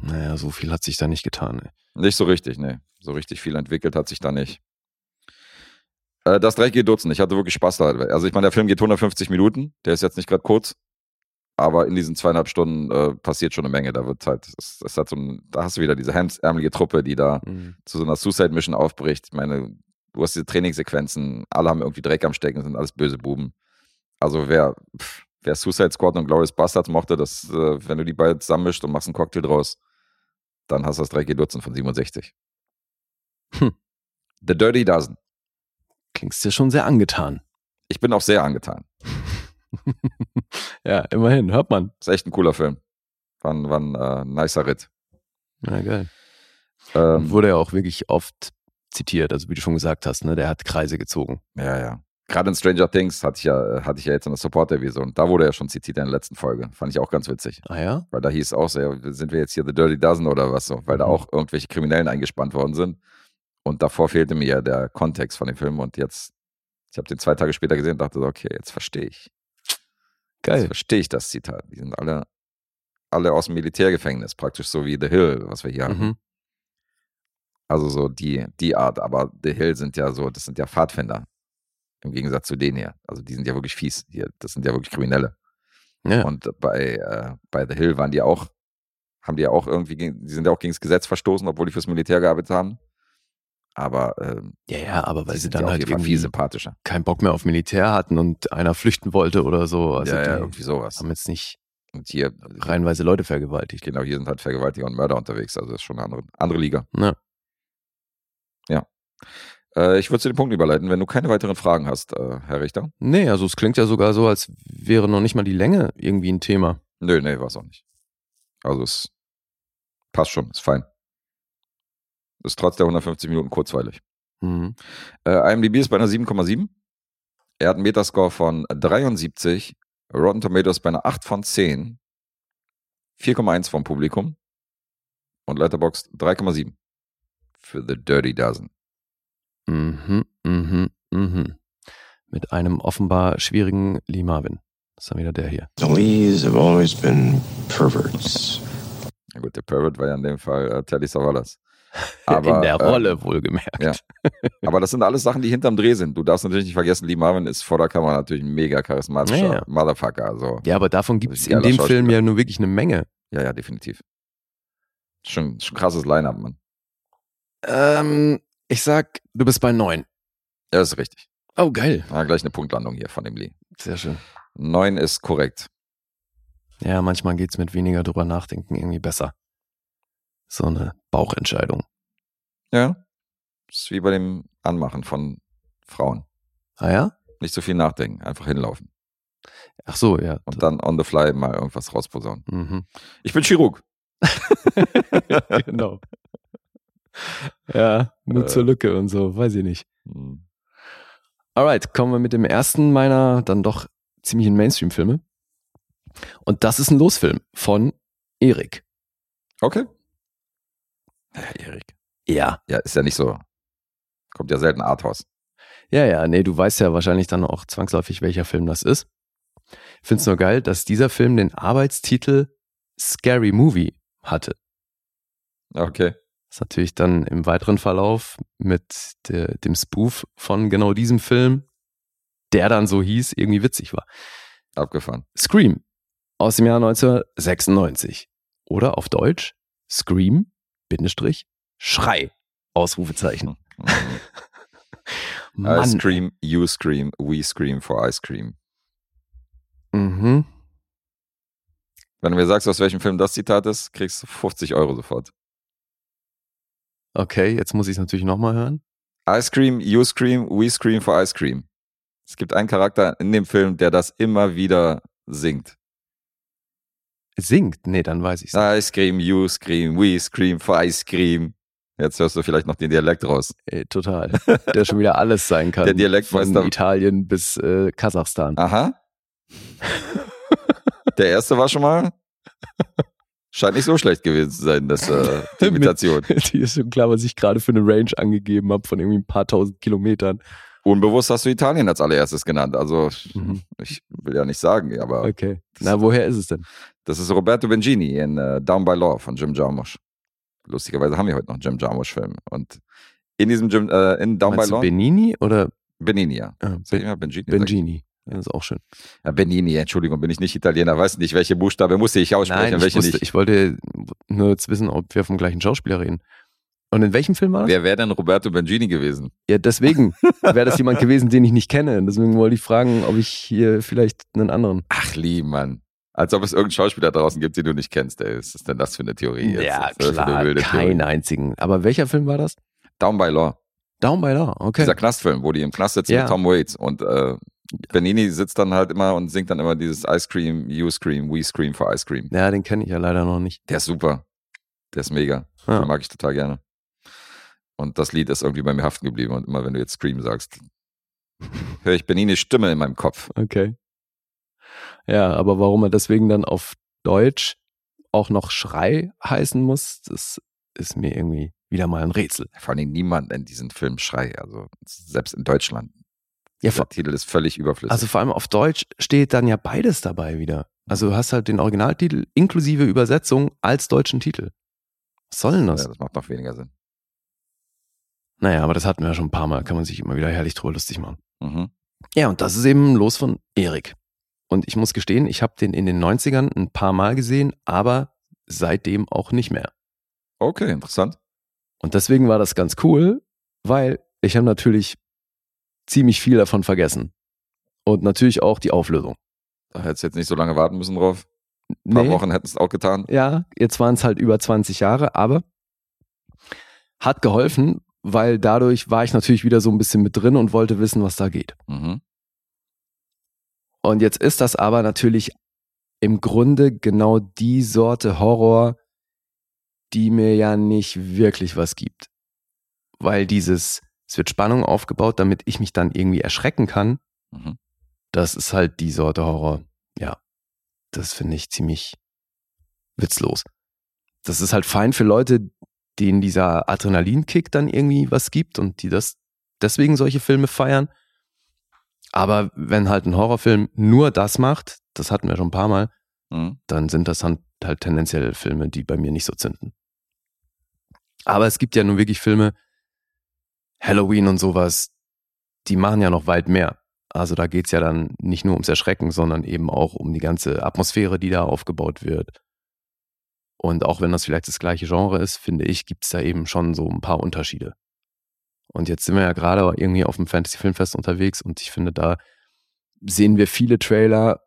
Naja, so viel hat sich da nicht getan. Ey. Nicht so richtig, nee. So richtig viel entwickelt hat sich da nicht. Äh, das dreckige Dutzend, ich hatte wirklich Spaß da. Also ich meine, der Film geht 150 Minuten, der ist jetzt nicht gerade kurz, aber in diesen zweieinhalb Stunden äh, passiert schon eine Menge. Da wird halt, es, es hat so ein, da hast du wieder diese hemsärmelige Truppe, die da Mhm. zu so einer Suicide Mission aufbricht. Ich meine, du hast diese Trainingssequenzen, alle haben irgendwie Dreck am Stecken, sind alles böse Buben. Also wer, pff, wer Suicide Squad und Glorious Bastards mochte, das, äh, wenn du die beiden zusammenmischt und machst einen Cocktail draus, dann hast du das dreckige Dutzend von 67. Hm. The Dirty Dozen. Klingst dir schon sehr angetan. Ich bin auch sehr angetan. ja, immerhin, hört man. Ist echt ein cooler Film. War ein, war ein äh, nicer Ritt. Ja, geil. Ähm, Wurde ja auch wirklich oft zitiert, also wie du schon gesagt hast, ne, der hat Kreise gezogen. ja, ja. Gerade in Stranger Things hatte ich ja, hatte ich ja jetzt in der Support-Episode. Da wurde er schon zitiert in der letzten Folge. Fand ich auch ganz witzig. Ah ja? Weil da hieß auch so, ja, sind wir jetzt hier The Dirty Dozen oder was so, weil da Mhm. auch irgendwelche Kriminellen eingespannt worden sind. Und davor fehlte mir ja der Kontext von dem Film und jetzt, ich habe den zwei Tage später gesehen und dachte so, okay, jetzt verstehe ich. Jetzt Geil. verstehe ich das Zitat. Die sind alle, alle aus dem Militärgefängnis, praktisch so wie The Hill, was wir hier haben. Mhm. Also so die, die Art, aber The Hill sind ja so, das sind ja Pfadfinder. Im Gegensatz zu denen hier. Also die sind ja wirklich fies. Hier, das sind ja wirklich Kriminelle. Ja. Und bei, äh, bei The Hill waren die auch, haben die ja auch irgendwie, gegen, die sind ja auch gegen das Gesetz verstoßen, obwohl die fürs Militär gearbeitet haben. Aber ähm, ja, ja, aber weil sie dann ja halt irgendwie viel sympathischer. keinen Bock mehr auf Militär hatten und einer flüchten wollte oder so. Also ja, ja, irgendwie sowas. haben jetzt nicht Und hier, reihenweise Leute vergewaltigt. genau, hier sind halt Vergewaltiger und Mörder unterwegs. Also das ist schon eine andere, andere Liga. Ja. Äh, ich würde zu den Punkten überleiten, wenn du keine weiteren Fragen hast, äh, Herr Richter. Nee, also es klingt ja sogar so, als wäre noch nicht mal die Länge irgendwie ein Thema. Nö, nee, war es auch nicht. Also es passt schon, ist fein. Ist trotz der 150 Minuten kurzweilig. Mhm. Äh, IMDb ist bei einer 7,7. Er hat einen Metascore von 73. Rotten Tomatoes bei einer 8 von 10. 4,1 vom Publikum. Und Letterboxd 3,7. Für The Dirty Dozen. Mhm, mhm, mhm. Mit einem offenbar schwierigen Lee Marvin. Das ist dann wieder der hier. The Lees have always been perverts. Na gut, der Pervert war ja in dem Fall äh, Telly Savalas. Aber, In der äh, Rolle, wohlgemerkt. ja. Aber das sind alles Sachen, die hinterm Dreh sind. Du darfst natürlich nicht vergessen, Lee Marvin ist vor der Kamera natürlich ein mega charismatischer Ja, ja. Motherfucker. Also, Ja, aber davon gibt es ein in dem Film ja nur wirklich eine Menge. ja, ja, definitiv. Schon, schon krasses Line-Up, Mann. Ähm, ich sag, du bist bei neun. Ja, das ist richtig. Oh, geil. Ah, gleich eine Punktlandung hier von dem Lee. Sehr schön. Neun ist korrekt. Ja, manchmal geht's mit weniger drüber nachdenken irgendwie besser. So eine Bauchentscheidung. Ja. Das ist wie bei dem Anmachen von Frauen. Ah ja? Nicht so viel nachdenken, einfach hinlaufen. Ach so, ja. Und dann on the fly mal irgendwas rausposaunen. Mhm. Ich bin Chirurg. genau. Ja, nur Äh. zur Lücke und so, weiß ich nicht. Hm. Alright, kommen wir mit dem ersten meiner dann doch ziemlichen Mainstream-Filme. Und das ist ein Losfilm von Erik. Okay. Ja, Erik. Ja. Ja, ist ja nicht so. Kommt ja selten Arthouse. Ja, ja, nee, du weißt ja wahrscheinlich dann auch zwangsläufig, welcher Film das ist. Ich find's nur geil, dass dieser Film den Arbeitstitel Scary Movie hatte. Okay. Das natürlich dann im weiteren Verlauf mit der, dem Spoof von genau diesem Film, der dann so hieß, irgendwie witzig war. Abgefahren. Scream aus dem Jahr 1996. Oder auf Deutsch Scream, Bindestrich, Schrei, Ausrufezeichen. I Mann. scream, you scream, we scream for ice cream. Mhm. Wenn du mir sagst, aus welchem Film das Zitat ist, kriegst du 50 Euro sofort. Okay, jetzt muss ich es natürlich nochmal hören. I scream, you scream, we scream for ice cream. Es gibt einen Charakter in dem Film, der das immer wieder singt. Singt? Nee, dann weiß ich's. I scream, you scream, we scream for ice cream. Jetzt hörst du vielleicht noch den Dialekt raus. Ey, total. Der schon wieder alles sein kann. Der Dialekt von Italien bis äh, Kasachstan. Aha. Der erste war schon mal. Scheint nicht so schlecht gewesen zu sein, das, äh, die Mit- Imitation. Die ist schon klar, was ich gerade für eine Range angegeben habe von irgendwie ein paar tausend Kilometern. Unbewusst hast du Italien als allererstes genannt. Also, Mhm. ich will ja nicht sagen, aber Okay. Na, woher ist es denn? das ist Roberto Benigni in äh, Down by Law von Jim Jarmusch. Lustigerweise haben wir heute noch einen Jim Jarmusch-Film. Und in diesem Jim, äh, in Down Meinst by Law. Benini oder Benini, ja. äh, Sag ich ben mal Benigni? Bengini? Ja, ist auch schön. Ja, Benini, Entschuldigung, bin ich nicht Italiener, weiß nicht, welche Buchstabe musste ich aussprechen, Nein, ich, welche wusste, nicht. ich wollte nur jetzt wissen, ob wir vom gleichen Schauspieler reden. Und in welchem Film war das? Wer wäre denn Roberto Benigni gewesen? Ja, deswegen wäre das jemand gewesen, den ich nicht kenne. Deswegen wollte ich fragen, ob ich hier vielleicht einen anderen. Ach, lieb, Mann. Als ob es irgendeinen Schauspieler draußen gibt, den du nicht kennst. Ey. Was ist denn das für eine Theorie jetzt? Ja, klar, keinen Theorie? einzigen. Aber welcher Film war das? Down by Law. Down by Law, okay. Dieser Knastfilm, wo die im Knast sitzen Ja. mit Tom Waits. Und äh, Benini sitzt dann halt immer und singt dann immer dieses Ice Cream, You Scream, We Scream for Ice Cream. Ja, den kenne ich ja leider noch nicht. Der ist super. Der ist mega. Ja. Den mag ich total gerne. Und das Lied ist irgendwie bei mir haften geblieben. Und immer wenn du jetzt Scream sagst, höre ich Beninis Stimme in meinem Kopf. Okay. Ja, aber warum er deswegen dann auf Deutsch auch noch Schrei heißen muss, das ist mir irgendwie wieder mal ein Rätsel. Vor allem niemand nennt diesen Film Schrei. Also selbst in Deutschland. Ja, Der Titel ist völlig überflüssig. also vor allem auf Deutsch steht dann ja beides dabei wieder. Also du hast halt den Originaltitel inklusive Übersetzung als deutschen Titel. Was soll denn das? ja, das macht noch weniger Sinn. Naja, aber das hatten wir ja schon ein paar Mal, kann man sich immer wieder herrlich drüber lustig machen. Mhm. Ja, und das ist eben los von Erik. Und ich muss gestehen, ich habe den in den 90ern ein paar Mal gesehen, aber seitdem auch nicht mehr. Okay, interessant. Und deswegen war das ganz cool, weil ich habe natürlich ziemlich viel davon vergessen. Und natürlich auch die Auflösung. Da hättest du jetzt nicht so lange warten müssen drauf. Ein paar Nee, Wochen hätten es auch getan. ja, jetzt waren es halt über 20 Jahre, aber hat geholfen, weil dadurch war ich natürlich wieder so ein bisschen mit drin und wollte wissen, was da geht. Mhm. Und jetzt ist das aber natürlich im Grunde genau die Sorte Horror, die mir ja nicht wirklich was gibt. Weil dieses, es wird Spannung aufgebaut, damit ich mich dann irgendwie erschrecken kann. Mhm. Das ist halt die Sorte Horror. Ja, das finde ich ziemlich witzlos. Das ist halt fein für Leute, denen dieser Adrenalinkick dann irgendwie was gibt und die das deswegen solche Filme feiern. Aber wenn halt ein Horrorfilm nur das macht, das hatten wir schon ein paar Mal, Mhm. dann sind das halt, halt tendenziell Filme, die bei mir nicht so zünden. Aber es gibt ja nun wirklich Filme, Halloween und sowas, die machen ja noch weit mehr. Also da geht's ja dann nicht nur ums Erschrecken, sondern eben auch um die ganze Atmosphäre, die da aufgebaut wird. Und auch wenn das vielleicht das gleiche Genre ist, finde ich, gibt's da eben schon so ein paar Unterschiede. Und jetzt sind wir ja gerade irgendwie auf dem Fantasy Filmfest unterwegs und ich finde, da sehen wir viele Trailer,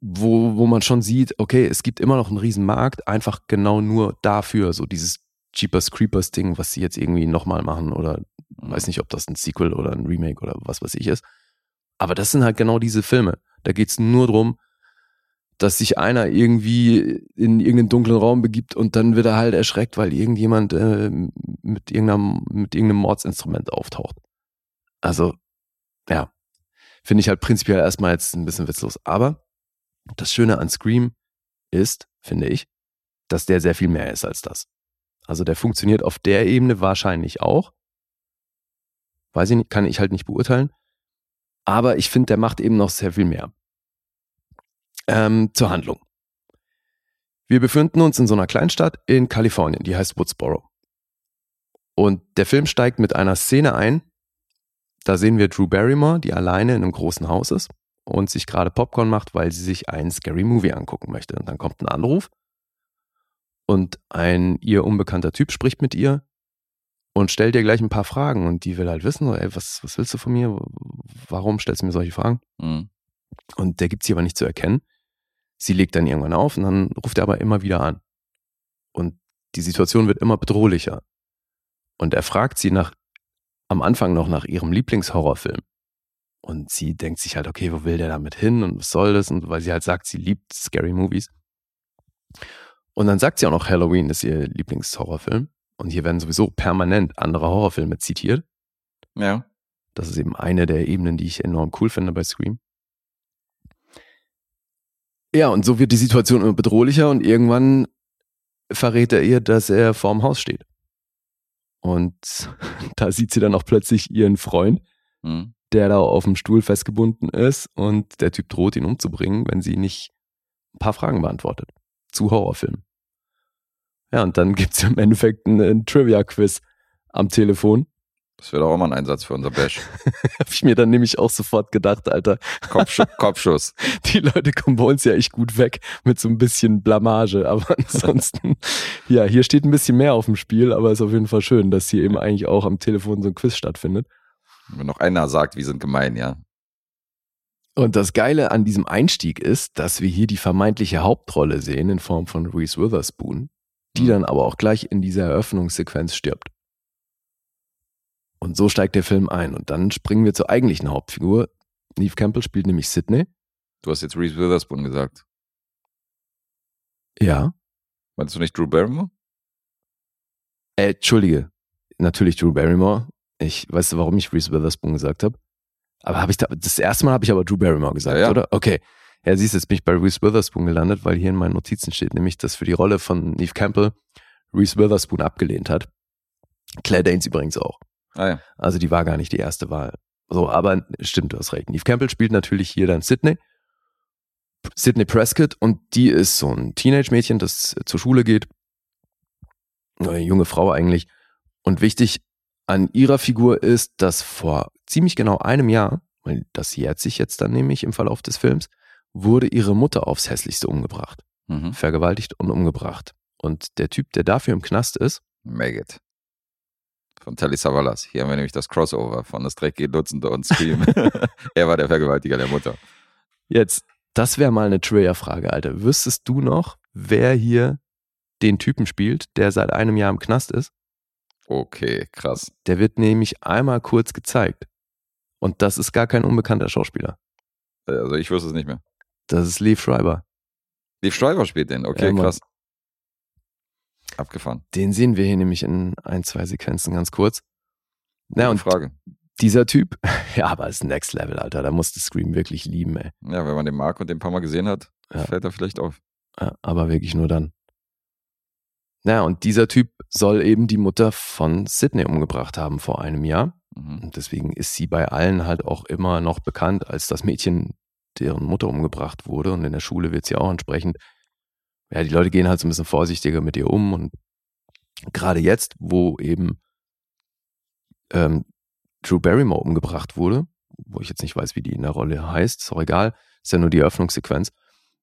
wo, wo man schon sieht, okay, es gibt immer noch einen riesen Markt, einfach genau nur dafür, so dieses Jeepers Creepers Ding, was sie jetzt irgendwie nochmal machen oder Mhm. weiß nicht, ob das ein Sequel oder ein Remake oder was weiß ich ist. Aber das sind halt genau diese Filme. Da geht's nur drum, dass sich einer irgendwie in irgendeinen dunklen Raum begibt und dann wird er halt erschreckt, weil irgendjemand äh, mit, irgendeinem, mit irgendeinem Mordsinstrument auftaucht. Also, ja, finde ich halt prinzipiell erstmal jetzt ein bisschen witzlos. Aber das Schöne an Scream ist, finde ich, dass der sehr viel mehr ist als das. Also der funktioniert auf der Ebene wahrscheinlich auch. Weiß ich nicht, kann ich halt nicht beurteilen. Aber ich finde, der macht eben noch sehr viel mehr. Ähm, zur Handlung. Wir befinden uns in so einer Kleinstadt in Kalifornien, die heißt Woodsboro. Und der Film steigt mit einer Szene ein. Da sehen wir Drew Barrymore, die alleine in einem großen Haus ist und sich gerade Popcorn macht, weil sie sich einen Scary Movie angucken möchte. Und dann kommt ein Anruf und ein ihr unbekannter Typ spricht mit ihr und stellt ihr gleich ein paar Fragen und die will halt wissen, so, ey, was, was willst du von mir? Warum stellst du mir solche Fragen? Mhm. Und der gibt sie aber nicht zu erkennen. Sie legt dann irgendwann auf und dann ruft er aber immer wieder an. Und die Situation wird immer bedrohlicher. Und er fragt sie nach, am Anfang noch nach ihrem Lieblingshorrorfilm. Und sie denkt sich halt, okay, wo will der damit hin und was soll das? Und weil sie halt sagt, sie liebt Scary Movies. Und dann sagt sie auch noch, Halloween ist ihr Lieblingshorrorfilm. Und hier werden sowieso permanent andere Horrorfilme zitiert. Ja. Das ist eben eine der Ebenen, die ich enorm cool finde bei Scream. Ja, und so wird die Situation immer bedrohlicher und irgendwann verrät er ihr, dass er vorm Haus steht. Und da sieht sie dann auch plötzlich ihren Freund, Mhm. der da auf dem Stuhl festgebunden ist und der Typ droht ihn umzubringen, wenn sie nicht ein paar Fragen beantwortet. Zu Horrorfilmen. Ja, und dann gibt's im Endeffekt einen Trivia-Quiz am Telefon. Das wäre doch auch mal ein Einsatz für unser Bash. Hab ich mir dann nämlich auch sofort gedacht, Alter, Kopfschuss. Kopfschuss. die Leute kommen bei uns ja echt gut weg mit so ein bisschen Blamage. Aber ansonsten, ja, hier steht ein bisschen mehr auf dem Spiel, aber ist auf jeden Fall schön, dass hier eben eigentlich auch am Telefon so ein Quiz stattfindet. Wenn noch einer sagt, wir sind gemein, ja. Und das Geile an diesem Einstieg ist, dass wir hier die vermeintliche Hauptrolle sehen in Form von Reese Witherspoon, die Mhm. dann aber auch gleich in dieser Eröffnungssequenz stirbt. Und so steigt der Film ein. Und dann springen wir zur eigentlichen Hauptfigur. Neve Campbell spielt nämlich Sydney. Du hast jetzt Reese Witherspoon gesagt. Ja. Meinst du nicht Drew Barrymore? Äh, Entschuldige. Natürlich Drew Barrymore. Ich weißt du, warum ich Reese Witherspoon gesagt habe? Aber habe ich da, das erste Mal habe ich aber Drew Barrymore gesagt, Ja, ja. oder? Okay. Ja, siehst du, jetzt bin ich bei Reese Witherspoon gelandet, weil hier in meinen Notizen steht, nämlich, dass für die Rolle von Neve Campbell Reese Witherspoon abgelehnt hat. Claire Danes übrigens auch. Ah ja. Also die war gar nicht die erste Wahl. So, aber stimmt, du hast recht. Neve Campbell spielt natürlich hier dann Sydney. Sydney Prescott und die ist so ein Teenage-Mädchen, das zur Schule geht. Eine junge Frau eigentlich. Und wichtig an ihrer Figur ist, dass vor ziemlich genau einem Jahr, weil das jährt sich jetzt dann nämlich im Verlauf des Films, wurde ihre Mutter aufs hässlichste umgebracht. Mhm. Vergewaltigt und umgebracht. Und der Typ, der dafür im Knast ist, Maggot. Von Telly Savalas. Hier haben wir nämlich das Crossover von Das Dreck geht Dutzende und Scream. er war der Vergewaltiger der Mutter. Jetzt, das wäre mal eine Trivia-Frage, Alter. Wüsstest du noch, wer hier den Typen spielt, der seit einem Jahr im Knast ist? Okay, krass. Der wird nämlich einmal kurz gezeigt. Und das ist gar kein unbekannter Schauspieler. Also ich wusste es nicht mehr. Das ist Leaf Schreiber. Liv Schreiber spielt den. Okay, Ja, krass. Abgefahren. Den sehen wir hier nämlich in ein, zwei Sequenzen ganz kurz. Na, und Frage. dieser Typ, ja, aber ist Next Level, Alter. Da musste Scream wirklich lieben, ey. Ja, wenn man den mag und den ein paar Mal gesehen hat, Ja. fällt er vielleicht auf. Ja, aber wirklich nur dann. Na, und dieser Typ soll eben die Mutter von Sydney umgebracht haben vor einem Jahr. Mhm. Und deswegen ist sie bei allen halt auch immer noch bekannt als das Mädchen deren Mutter umgebracht wurde. Und in der Schule wird sie auch entsprechend, ja, die Leute gehen halt so ein bisschen vorsichtiger mit ihr um. Und gerade jetzt, wo eben ähm, Drew Barrymore umgebracht wurde, wo ich jetzt nicht weiß, wie die in der Rolle heißt, ist auch egal, ist ja nur die Eröffnungssequenz.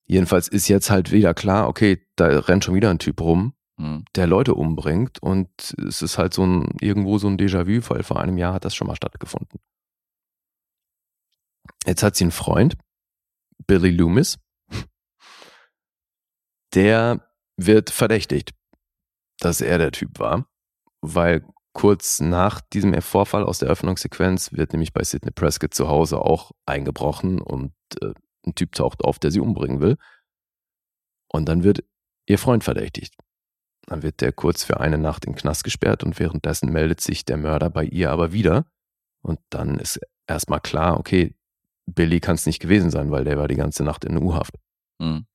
Jedenfalls ist jetzt halt wieder klar, okay, da rennt schon wieder ein Typ rum, Hm. der Leute umbringt und es ist halt so ein, irgendwo so ein Déjà-vu, weil vor einem Jahr hat das schon mal stattgefunden. Jetzt hat sie einen Freund, Billy Loomis, der wird verdächtigt, dass er der Typ war, weil kurz nach diesem Vorfall aus der Öffnungssequenz wird nämlich bei Sidney Prescott zu Hause auch eingebrochen und äh, ein Typ taucht auf, der sie umbringen will. Und dann wird ihr Freund verdächtigt. Dann wird der kurz für eine Nacht in den Knast gesperrt und währenddessen meldet sich der Mörder bei ihr aber wieder. Und dann ist erstmal klar, okay, Billy kann es nicht gewesen sein, weil der war die ganze Nacht in U-Haft. Hm.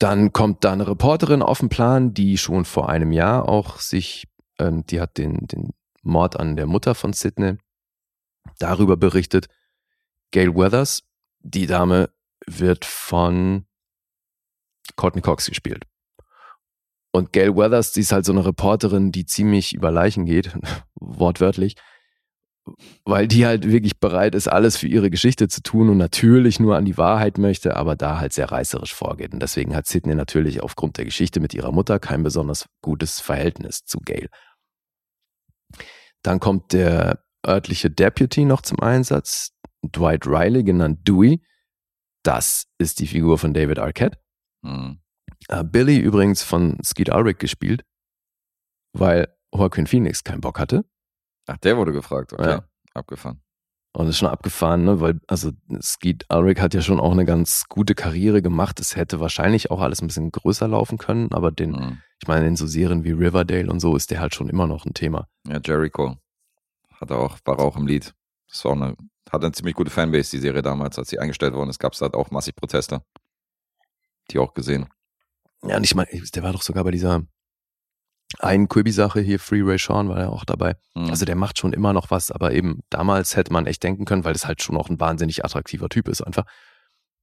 Dann kommt da eine Reporterin auf den Plan, die schon vor einem Jahr auch sich, ähm, die hat den, den Mord an der Mutter von Sidney darüber berichtet. Gail Weathers, die Dame wird von Courtney Cox gespielt. Und Gail Weathers, die ist halt so eine Reporterin, die ziemlich über Leichen geht, wortwörtlich, weil die halt wirklich bereit ist, alles für ihre Geschichte zu tun und natürlich nur an die Wahrheit möchte, aber da halt sehr reißerisch vorgeht. Und deswegen hat Sidney natürlich aufgrund der Geschichte mit ihrer Mutter kein besonders gutes Verhältnis zu Gail. Dann kommt der örtliche Deputy noch zum Einsatz, Dwight Riley, genannt Dewey. Das ist die Figur von David Arquette. Hm. Äh, Billy übrigens von Skeet Ulrich gespielt, weil Joaquin Phoenix keinen Bock hatte. Ach, der wurde gefragt. Okay. Ja. Abgefahren. Und ist schon abgefahren, ne? weil also Skeet Ulrich hat ja schon auch eine ganz gute Karriere gemacht. Es hätte wahrscheinlich auch alles ein bisschen größer laufen können, aber den, Hm. ich meine, in so Serien wie Riverdale und so ist der halt schon immer noch ein Thema. Ja, Jericho. Hat er auch, war auch im Lied. Das war auch eine, hatte eine ziemlich gute Fanbase, die Serie damals, als sie eingestellt worden ist, gab es halt auch massig Proteste. Die auch gesehen. Ja, und ich meine, der war doch sogar bei dieser einen Quibi-Sache hier, Free Ray Sean war ja auch dabei. Hm. Also der macht schon immer noch was, aber eben damals hätte man echt denken können, weil das halt schon auch ein wahnsinnig attraktiver Typ ist einfach.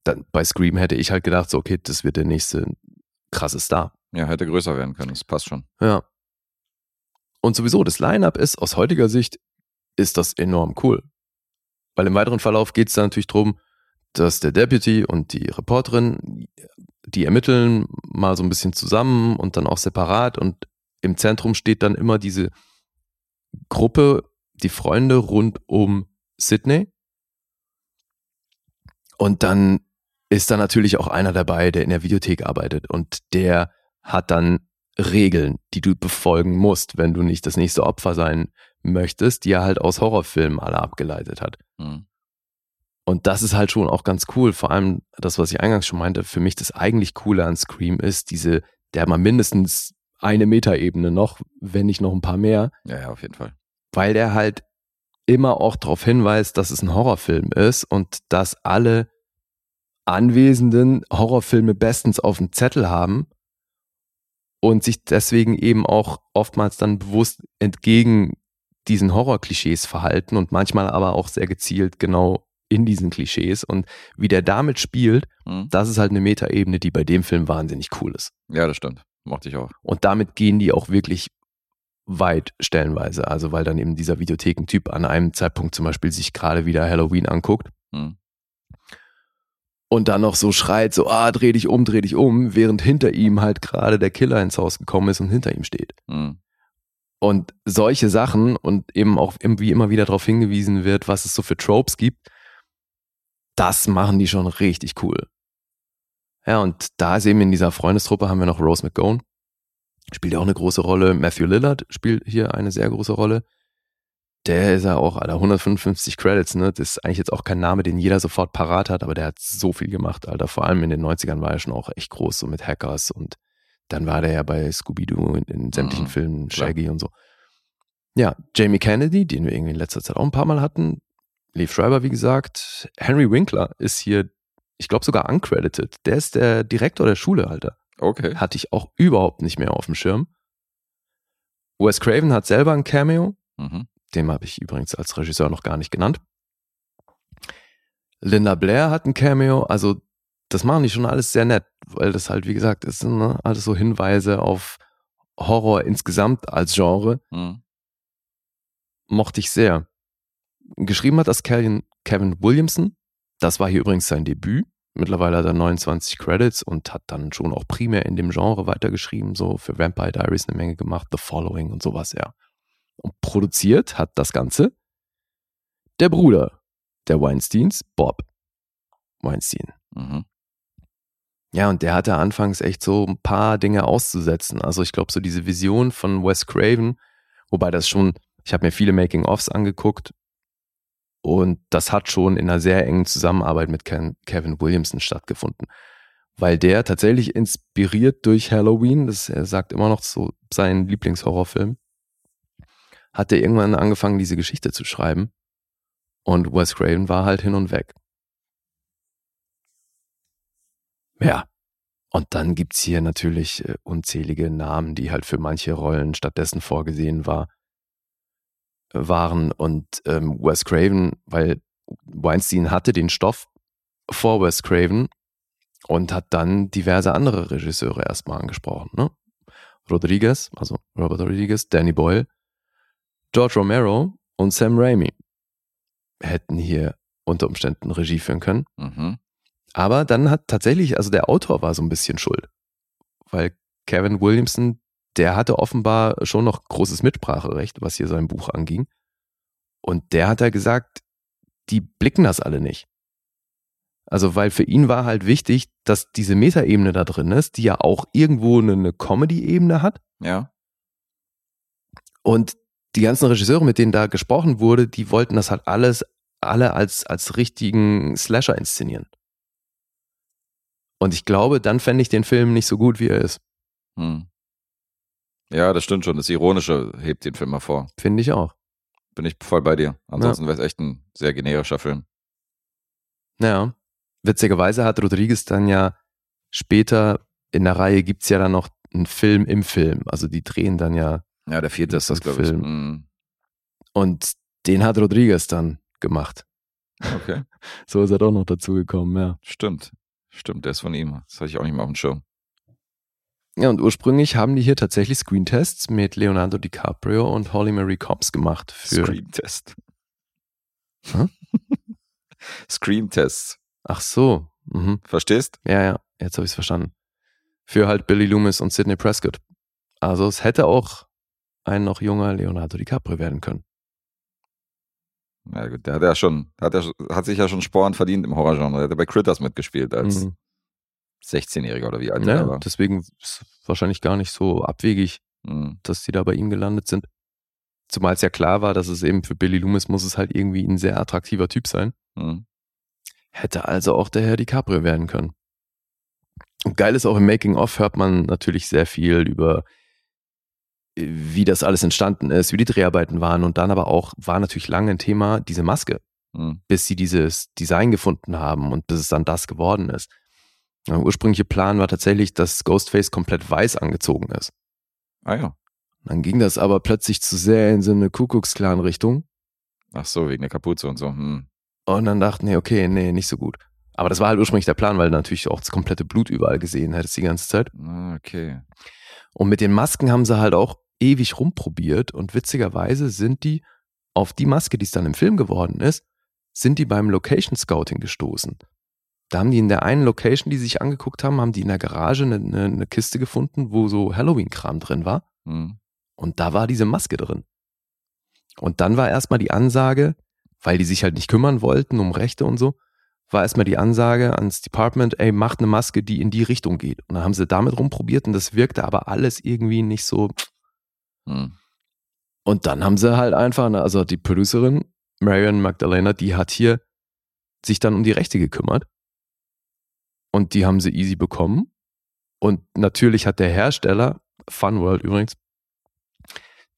Dann bei Scream hätte ich halt gedacht, so okay, das wird der nächste krasse Star. ja, hätte größer werden können. Das passt schon. Ja. Und sowieso, das Line-Up ist aus heutiger Sicht, ist das enorm cool. Weil im weiteren Verlauf geht es da natürlich drum, dass der Deputy und die Reporterin, die ermitteln mal so ein bisschen zusammen und dann auch separat und im Zentrum steht dann immer diese Gruppe, die Freunde rund um Sydney. Und dann ist da natürlich auch einer dabei, der in der Videothek arbeitet und der hat dann Regeln, die du befolgen musst, wenn du nicht das nächste Opfer sein möchtest, die er halt aus Horrorfilmen alle abgeleitet hat. Hm. Und das ist halt schon auch ganz cool. Vor allem das, was ich eingangs schon meinte, für mich das eigentlich Coole an Scream ist, diese, der hat mal mindestens eine Metaebene noch, wenn nicht noch ein paar mehr, Ja, ja, auf jeden Fall. weil der halt immer auch darauf hinweist, dass es ein Horrorfilm ist und dass alle Anwesenden Horrorfilme bestens auf dem Zettel haben und sich deswegen eben auch oftmals dann bewusst entgegen diesen Horrorklischees verhalten und manchmal aber auch sehr gezielt genau in diesen Klischees und wie der damit spielt, Hm. das ist halt eine Metaebene, die bei dem Film wahnsinnig cool ist. Ja, das stimmt. Mochte ich auch. Und damit gehen die auch wirklich weit stellenweise. Also weil dann eben dieser Videothekentyp an einem Zeitpunkt zum Beispiel sich gerade wieder Halloween anguckt Hm. und dann noch so schreit, so, ah, dreh dich um, dreh dich um, während hinter ihm halt gerade der Killer ins Haus gekommen ist und hinter ihm steht. Hm. Und solche Sachen und eben auch irgendwie immer wieder darauf hingewiesen wird, was es so für Tropes gibt, das machen die schon richtig cool. Ja, und da ist eben in dieser Freundestruppe haben wir noch Rose McGowan, spielt ja auch eine große Rolle. Matthew Lillard spielt hier eine sehr große Rolle. Der ist ja auch, Alter, 155 Credits, ne? Das ist eigentlich jetzt auch kein Name, den jeder sofort parat hat, aber der hat so viel gemacht, Alter. Vor allem in den 90ern war er schon auch echt groß, so mit Hackers und dann war der ja bei Scooby-Doo in, in sämtlichen Mhm, Filmen, klar. Shaggy und so. Ja, Jamie Kennedy, den wir irgendwie in letzter Zeit auch ein paar Mal hatten. Lee Schreiber, wie gesagt. Henry Winkler ist hier, ich glaube sogar uncredited. Der ist der Direktor der Schule, Alter. Okay. Hatte ich auch überhaupt nicht mehr auf dem Schirm. Wes Craven hat selber ein Cameo. Mhm. Den habe ich übrigens als Regisseur noch gar nicht genannt. Linda Blair hat ein Cameo, also das machen die schon alles sehr nett, weil das halt, wie gesagt, ist ne, alles so Hinweise auf Horror insgesamt als Genre. Hm. Mochte ich sehr. Geschrieben hat das Kevin, Kevin Williamson. Das war hier übrigens sein Debüt. Mittlerweile hat er 29 Credits und hat dann schon auch primär in dem Genre weitergeschrieben, so für Vampire Diaries eine Menge gemacht, The Following und sowas, ja. Und produziert hat das Ganze der Bruder der Weinsteins, Bob Weinstein. Mhm. Ja, und der hatte anfangs echt so ein paar Dinge auszusetzen. Also ich glaube, so diese Vision von Wes Craven, wobei das schon, ich habe mir viele Making-ofs angeguckt und das hat schon in einer sehr engen Zusammenarbeit mit Ken, Kevin Williamson stattgefunden. Weil der tatsächlich inspiriert durch Halloween, das er sagt immer noch so sein Lieblingshorrorfilm, hat er irgendwann angefangen, diese Geschichte zu schreiben. Und Wes Craven war halt hin und weg. Ja. Und dann gibt's hier natürlich äh, unzählige Namen, die halt für manche Rollen stattdessen vorgesehen war, waren. Und ähm, Wes Craven, weil Weinstein hatte den Stoff vor Wes Craven und hat dann diverse andere Regisseure erstmal angesprochen. Ne? Rodriguez, also Robert Rodriguez, Danny Boyle, George Romero und Sam Raimi hätten hier unter Umständen Regie führen können. Mhm. Aber dann hat tatsächlich, also der Autor war so ein bisschen schuld. Weil Kevin Williamson, der hatte offenbar schon noch großes Mitspracherecht, was hier sein Buch anging. Und der hat da gesagt, die blicken das alle nicht. Also, weil für ihn war halt wichtig, dass diese Metaebene da drin ist, die ja auch irgendwo eine, Comedy-Ebene hat. Ja. Und die ganzen Regisseure, mit denen da gesprochen wurde, die wollten das halt alles, alle als, als richtigen Slasher inszenieren. Und ich glaube, dann fände ich den Film nicht so gut, wie er ist. Hm. Ja, das stimmt schon. Das Ironische hebt den Film hervor. Finde ich auch. Bin ich voll bei dir. Ansonsten wäre es echt ein sehr generischer Film. Ja. Witzigerweise hat Rodriguez dann ja später in der Reihe gibt's ja dann noch einen Film im Film. Also die drehen dann ja. Ja, der vierte ist das, glaube ich. Hm. Und den hat Rodriguez dann gemacht. Okay. So ist er doch noch dazu gekommen, ja. Stimmt. Stimmt, der ist von ihm. Das hatte ich auch nicht mehr auf dem Schirm. Ja, und ursprünglich haben die hier tatsächlich Screentests mit Leonardo DiCaprio und Holly Marie Cobbs gemacht. Für, Scream-Test. Hä? Scream-Tests. ach so. Mhm. Verstehst? Ja, ja, jetzt habe ich es verstanden. Für halt Billy Loomis und Sidney Prescott. Also es hätte auch ein noch junger Leonardo DiCaprio werden können. Ja, gut, der hat ja schon, hat, ja, hat sich ja schon Sporen verdient im Horrorgenre. Der hat ja bei Critters mitgespielt als Mhm. 16-Jähriger oder wie alt er Ja, war. deswegen ist es wahrscheinlich gar nicht so abwegig, Mhm. dass die da bei ihm gelandet sind. Zumal es ja klar war, dass es eben für Billy Loomis muss es halt irgendwie ein sehr attraktiver Typ sein. Mhm. Hätte also auch der Herr DiCaprio werden können. Und geil ist auch im Making-of hört man natürlich sehr viel über, äh, wie das alles entstanden ist, wie die Dreharbeiten waren und dann aber auch war natürlich lange ein Thema diese Maske, Mhm. bis sie dieses Design gefunden haben und bis es dann das geworden ist. Der ursprüngliche Plan war tatsächlich, dass Ghostface komplett weiß angezogen ist. Ah ja. Dann ging das aber plötzlich zu sehr in so eine Kuckucksklan-Richtung Ach so, wegen der Kapuze und so. Hm. und dann dachten, nee, okay, nee, nicht so gut. Aber das war halt ursprünglich der Plan, weil du natürlich auch das komplette Blut überall gesehen hättest die ganze Zeit. Ah, Okay. Und mit den Masken haben sie halt auch ewig rumprobiert und witzigerweise sind die auf die Maske, die es dann im Film geworden ist, sind die beim Location Scouting gestoßen. Da haben die in der einen Location, die sie sich angeguckt haben, haben die in der Garage eine, eine, eine Kiste gefunden, wo so Halloween-Kram drin war. Hm. Und da war diese Maske drin. Und dann war erstmal die Ansage, weil die sich halt nicht kümmern wollten um Rechte und so, war erstmal die Ansage ans Department, ey, macht eine Maske, die in die Richtung geht. Und dann haben sie damit rumprobiert und das wirkte aber alles irgendwie nicht so. Hm. Und dann haben sie halt einfach, ne, also die Producerin, Marion Magdalena, die hat hier sich dann um die Rechte gekümmert. Und die haben sie easy bekommen. Und natürlich hat der Hersteller, Funworld übrigens,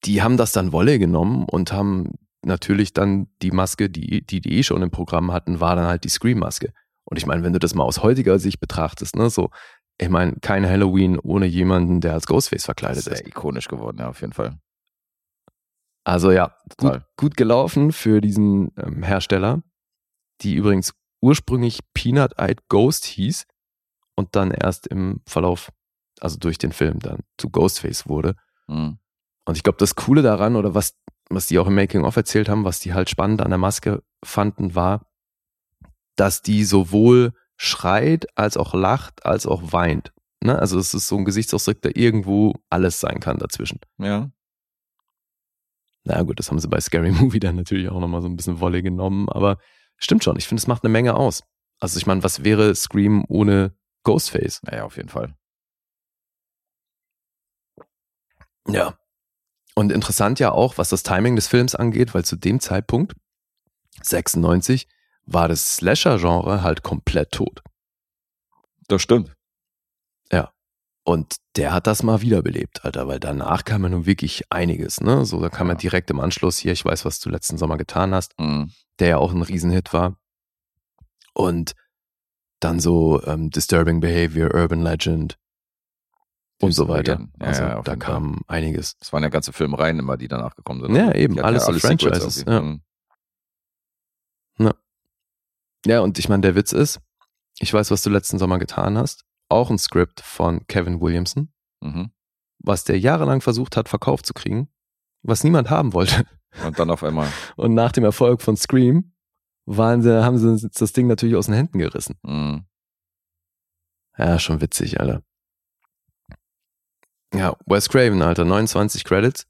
die haben das dann Wolle genommen und haben natürlich dann die Maske, die, die die eh schon im Programm hatten, war dann halt die Scream-Maske. Und ich meine, wenn du das mal aus heutiger Sicht betrachtest, ne, so, ich meine, kein Halloween ohne jemanden, der als Ghostface verkleidet Sehr ist. ikonisch geworden, ja, auf jeden Fall. Also ja, gut, gut gelaufen für diesen ähm, Hersteller, die übrigens ursprünglich Peanut Eyed Ghost hieß und dann erst im Verlauf, also durch den Film dann zu Ghostface wurde. Mhm. Und ich glaube, das Coole daran oder was, was die auch im Making-of erzählt haben, was die halt spannend an der Maske fanden, war, dass die sowohl schreit, als auch lacht, als auch weint. Ne? Also es ist so ein Gesichtsausdruck, der irgendwo alles sein kann dazwischen. Ja. Na gut, das haben sie bei Scary Movie dann natürlich auch nochmal so ein bisschen Wolle genommen, aber stimmt schon. Ich finde, es macht eine Menge aus. Also ich meine, was wäre Scream ohne Ghostface? Naja, auf jeden Fall. Ja. Und interessant ja auch, was das Timing des Films angeht, weil zu dem Zeitpunkt, 96, war das Slasher-Genre halt komplett tot. Das stimmt. Und der hat das mal wiederbelebt, Alter, weil danach kam ja nun wirklich einiges, ne? So, da kam ja, Ja. direkt im Anschluss hier, ich weiß, was du letzten Sommer getan hast, Mhm. der ja auch ein Riesenhit war. Und dann so ähm, Disturbing Behavior, Urban Legend und so weiter. Ja, also ja, da jeden Fall. kam einiges. Das waren ja ganze Filmreihen immer, die danach gekommen sind. Ja, die eben, alles so alle Sequels Franchises, ja. Mhm. Ja, und ich meine, der Witz ist, ich weiß, was du letzten Sommer getan hast. Auch ein Skript von Kevin Williamson, Mhm. was der jahrelang versucht hat, verkauft zu kriegen, was niemand haben wollte. Und dann auf einmal. Und nach dem Erfolg von Scream waren sie, haben sie das Ding natürlich aus den Händen gerissen. Mhm. Ja, schon witzig, Alter. Ja, Wes Craven, Alter, 29 Credits.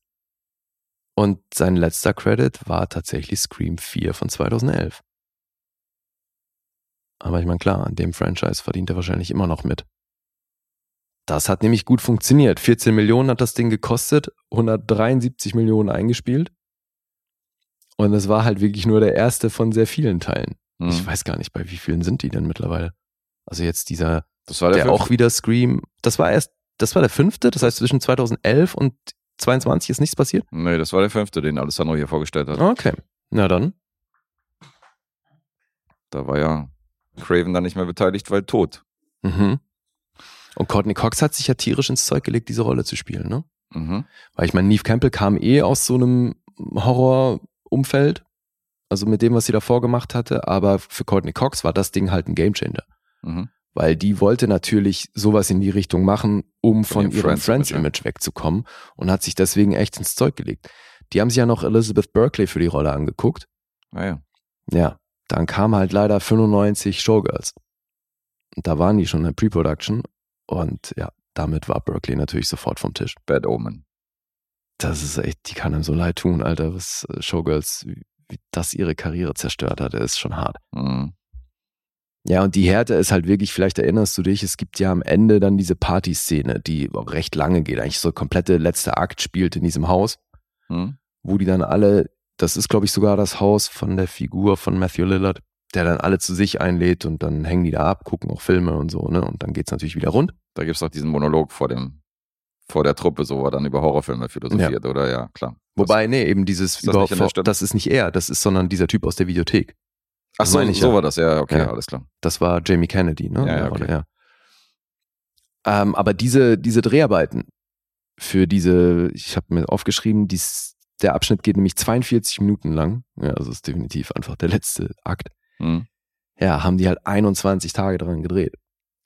Und sein letzter Credit war tatsächlich Scream 4 von 2011. Aber ich meine, klar, an dem Franchise verdient er wahrscheinlich immer noch mit. Das hat nämlich gut funktioniert. 14 Millionen hat das Ding gekostet, 173 Millionen eingespielt. Und es war halt wirklich nur der erste von sehr vielen Teilen. Mhm. Ich weiß gar nicht, bei wie vielen sind die denn mittlerweile? Also jetzt dieser, Das war der, der, auch wieder Scream, das war erst, das war der fünfte, das heißt zwischen 2011 und 22 ist nichts passiert? Nee, das war der fünfte, den Alessandro hier vorgestellt hat. Okay, na dann. Da war ja Craven dann nicht mehr beteiligt, weil tot. Mhm. Und Courtney Cox hat sich ja tierisch ins Zeug gelegt, diese Rolle zu spielen, ne? Mhm. Weil ich meine, Neve Campbell kam eh aus so einem Horrorumfeld, also mit dem, was sie davor gemacht hatte, aber für Courtney Cox war das Ding halt ein Gamechanger. Mhm. weil die wollte natürlich sowas in die Richtung machen, um Von von, ihrem Friends-Image, Friends-Image wegzukommen und hat sich deswegen echt ins Zeug gelegt. Die haben sich ja noch Elizabeth Berkley für die Rolle angeguckt. Ah ja. Ja, dann kam halt leider 95 Showgirls. Und da waren die schon in der Pre-Production und ja, damit war Berkeley natürlich sofort vom Tisch. Bad Omen. Das ist echt, die kann einem so leid tun, Alter, was äh, Showgirls, wie, wie das ihre Karriere zerstört hat, ist schon hart. Mhm. Ja, und die Härte ist halt wirklich, vielleicht erinnerst du dich, es gibt ja am Ende dann diese Partyszene, die recht lange geht, eigentlich so komplette letzte Akt spielt in diesem Haus, Mhm. wo die dann alle, das ist glaube ich sogar das Haus von der Figur von Matthew Lillard, der dann alle zu sich einlädt und dann hängen die da ab, gucken auch Filme und so, ne? Und dann geht's natürlich wieder rund. Da gibt es auch diesen Monolog vor dem, vor der Truppe, so wo er dann über Horrorfilme philosophiert, oder? Ja, klar. Wobei, nee, eben dieses Ist das überhaupt, Stelle? das ist nicht er, das ist, sondern dieser Typ aus der Videothek. Ach das so, ich so ja. war das, ja, okay, Ja. alles klar. Das war Jamie Kennedy, ne? Ja, ja, okay. ja. Ähm, aber diese, diese Dreharbeiten für diese, ich habe mir aufgeschrieben, dies, der Abschnitt geht nämlich 42 Minuten lang. Ja, also ist definitiv einfach der letzte Akt. Mhm. Ja, haben die halt 21 Tage dran gedreht.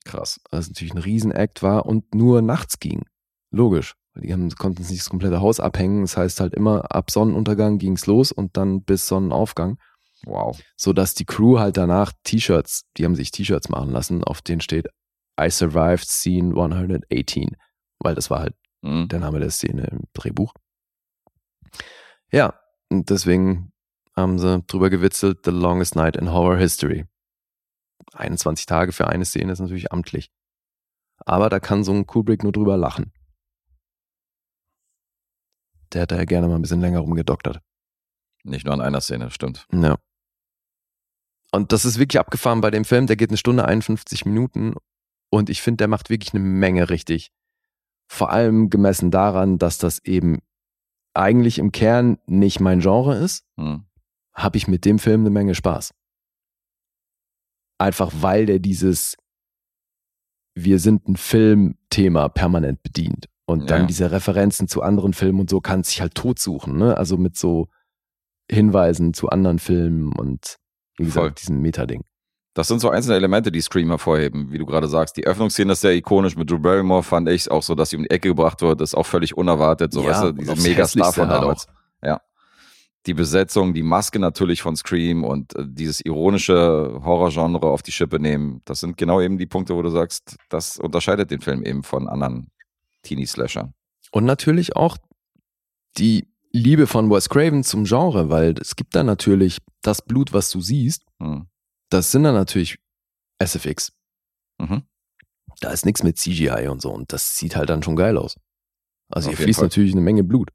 Krass. Was natürlich ein Riesenakt war und nur nachts ging. Logisch. Die haben, konnten nicht das komplette Haus abhängen. Das heißt halt immer ab Sonnenuntergang ging's los und dann bis Sonnenaufgang Wow. so dass die Crew halt danach T-Shirts, die haben sich T-Shirts machen lassen, auf denen steht I survived scene 118, weil das war halt Mhm. der Name der Szene im Drehbuch. Ja, und deswegen haben sie drüber gewitzelt, The Longest Night in Horror History. 21 Tage für eine Szene ist natürlich amtlich. Aber da kann so ein Kubrick nur drüber lachen. Der da ja gerne mal ein bisschen länger rumgedoktert. Nicht nur an einer Szene, stimmt. Ja. Und das ist wirklich abgefahren bei dem Film. Der geht eine Stunde 51 Minuten und ich finde, der macht wirklich eine Menge richtig. Vor allem gemessen daran, dass das eben eigentlich im Kern nicht mein Genre ist, Mhm. habe ich mit dem Film eine Menge Spaß. Einfach weil der dieses Wir sind ein Film-Thema permanent bedient. Und dann Ja. diese Referenzen zu anderen Filmen und so kann sich halt totsuchen, ne? Also mit so Hinweisen zu anderen Filmen und wie gesagt, Voll. diesem Meta-Ding. Das sind so einzelne Elemente, die Scream hervorheben, wie du gerade sagst. Die Öffnungsszene ist sehr ikonisch. Mit Drew Barrymore fand ich auch so, dass sie um die Ecke gebracht wird. Das ist auch völlig unerwartet. So, Ja, weißt du, diese Megastar von halt damals. Ja. Die Besetzung, die Maske natürlich von Scream und äh, dieses ironische Horrorgenre auf die Schippe nehmen. Das sind genau eben die Punkte, wo du sagst, das unterscheidet den Film eben von anderen Teenie-Slashern. Und natürlich auch die Liebe von Wes Craven zum Genre, weil es gibt da natürlich das Blut, was du siehst, Hm. Das sind dann natürlich SFX. Mhm. Da ist nichts mit CGI und so und das sieht halt dann schon geil aus. Also Auf hier fließt Fall. natürlich eine Menge Blut.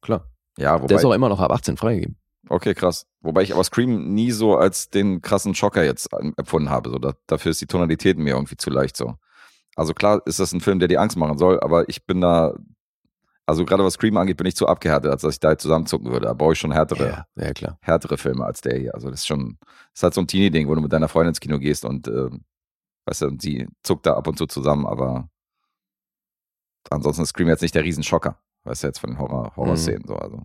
Klar. Ja, Der ist wobei, auch immer noch ab 18 freigegeben. okay, krass. Wobei ich aber Scream nie so als den krassen Schocker jetzt ähm, empfunden habe. So, da, dafür ist die Tonalität mir irgendwie zu leicht so. Also klar ist das ein Film, der dir Angst machen soll, aber ich bin da, also gerade was Scream angeht, bin ich zu abgehärtet, als dass ich da jetzt zusammenzucken würde. Da brauche ich schon härtere, Ja, ja härtere Filme als der hier. Also das ist schon, das ist halt so ein Teenie-Ding, wo du mit deiner Freundin ins Kino gehst und, äh, weißt du, sie zuckt da ab und zu zusammen, aber ansonsten ist Scream jetzt nicht der Riesenschocker, weißt du, jetzt von den Horror, Horror-Szenen so, also.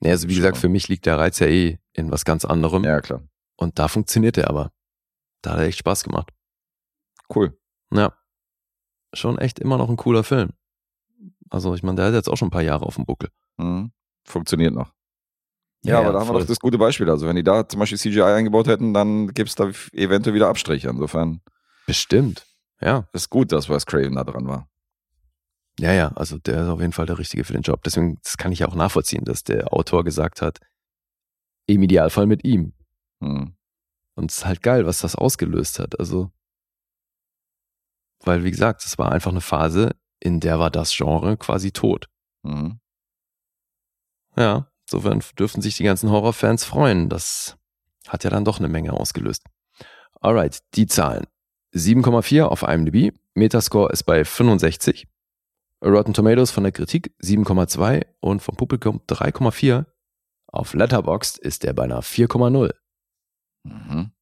Nee, also wie Schon. gesagt, für mich liegt der Reiz ja eh in was ganz anderem. Ja, klar. Und da funktioniert er aber. Da hat er echt Spaß gemacht. Cool. Ja. Schon echt immer noch ein cooler Film. Also, ich meine, der hat jetzt auch schon ein paar Jahre auf dem Buckel. Mhm. Funktioniert noch. Ja, aber da haben wir doch das gute Beispiel. Also wenn die da zum Beispiel CGI eingebaut hätten, dann gibt es da eventuell wieder Abstriche. Insofern Bestimmt. Ja. ist gut, dass Wes Craven da dran war. Ja, ja, also der ist auf jeden Fall der Richtige für den Job. Deswegen, das kann ich ja auch nachvollziehen, dass der Autor gesagt hat, im Idealfall mit ihm. Mhm. Und es ist halt geil, was das ausgelöst hat. Also, weil, wie gesagt, es war einfach eine Phase, in der war das Genre quasi tot. Mhm. Ja, insofern dürften sich die ganzen Horrorfans freuen. Das hat ja dann doch eine Menge ausgelöst. Alright, die Zahlen. 7,4 auf IMDb, Metascore ist bei 65. Rotten Tomatoes von der Kritik 7,2 und vom Publikum 3,4. Auf Letterboxd ist der bei einer 4,0. Mhm.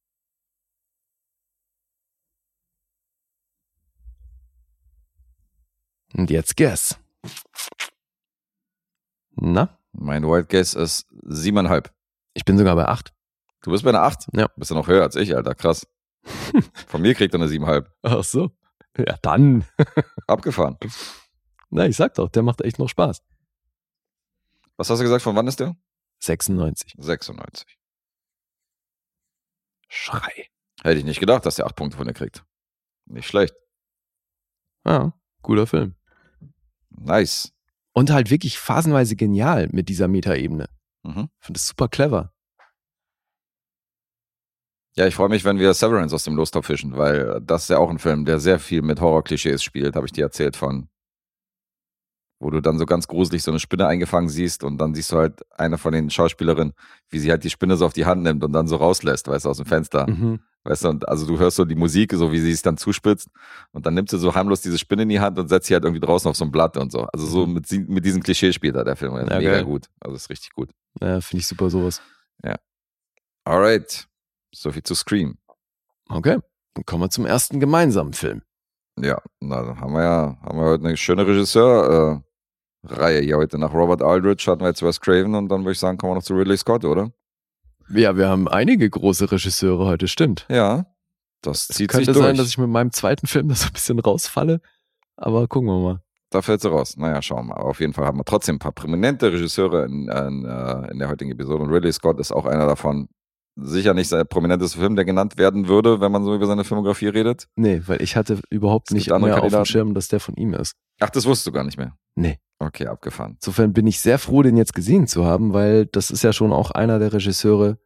Und jetzt Guess. Na, Mein Wild Guess ist siebeneinhalb. ich bin sogar bei 8. Du bist bei einer acht? Ja. Bist du noch höher als ich, Alter. Krass. Von mir kriegt er eine siebeneinhalb. Ach so. Ja, dann. Abgefahren. Na, ich sag doch, der macht echt noch Spaß. Was hast du gesagt, von wann ist der? 96. 96. Schrei. Hätte ich nicht gedacht, dass der acht Punkte von dir kriegt. Nicht schlecht. Ja, cooler Film. Nice. Und halt wirklich phasenweise genial mit dieser Metaebene. Mhm. Finde es super clever. Ja, ich freue mich, wenn wir Severance aus dem Lostopf fischen, weil das ist ja auch ein Film, der sehr viel mit Horror-Klischees spielt, habe ich dir erzählt von. Wo du dann so ganz gruselig so eine Spinne eingefangen siehst und dann siehst du halt eine von den Schauspielerinnen, wie sie halt die Spinne so auf die Hand nimmt und dann so rauslässt, weißt du, aus dem Fenster. Mhm. Weißt du, und also du hörst so die Musik, so wie sie es dann zuspitzt und dann nimmt sie so harmlos diese Spinne in die Hand und setzt sie halt irgendwie draußen auf so ein Blatt und so. Also so mit, sie- mit diesem Klischee spielt er der Film. Ja, Mega geil. gut. Also ist richtig gut. Ja, finde ich super sowas. Alright. So viel zu Scream. Okay, dann kommen wir zum ersten gemeinsamen Film. Ja, na, dann haben wir ja, haben wir heute eine schöne Regisseur-Reihe hier heute. Nach Robert Aldrich hatten wir jetzt Wes Craven und dann würde ich sagen, kommen wir noch zu Ridley Scott, oder? Ja, wir haben einige große Regisseure heute, stimmt. Ja. Das Es zieht sich könnte durch. sein, dass ich mit meinem zweiten Film da so ein bisschen rausfalle. Aber gucken wir mal. da fällt sie raus. Naja, schauen wir mal. Auf jeden Fall haben wir trotzdem ein paar prominente Regisseure in, in, äh, in der heutigen Episode. Und Ridley Scott ist auch einer davon. Sicher nicht sein prominentester Film, der genannt werden würde, wenn man so über seine Filmografie redet. Nee, weil ich hatte überhaupt Es nicht mehr auf dem. Schirm, dass der von ihm ist. Ach, das wusstest du gar nicht mehr. Nee. Okay, abgefahren. Insofern bin ich sehr froh, den jetzt gesehen zu haben, weil das ist ja schon auch einer der Regisseure,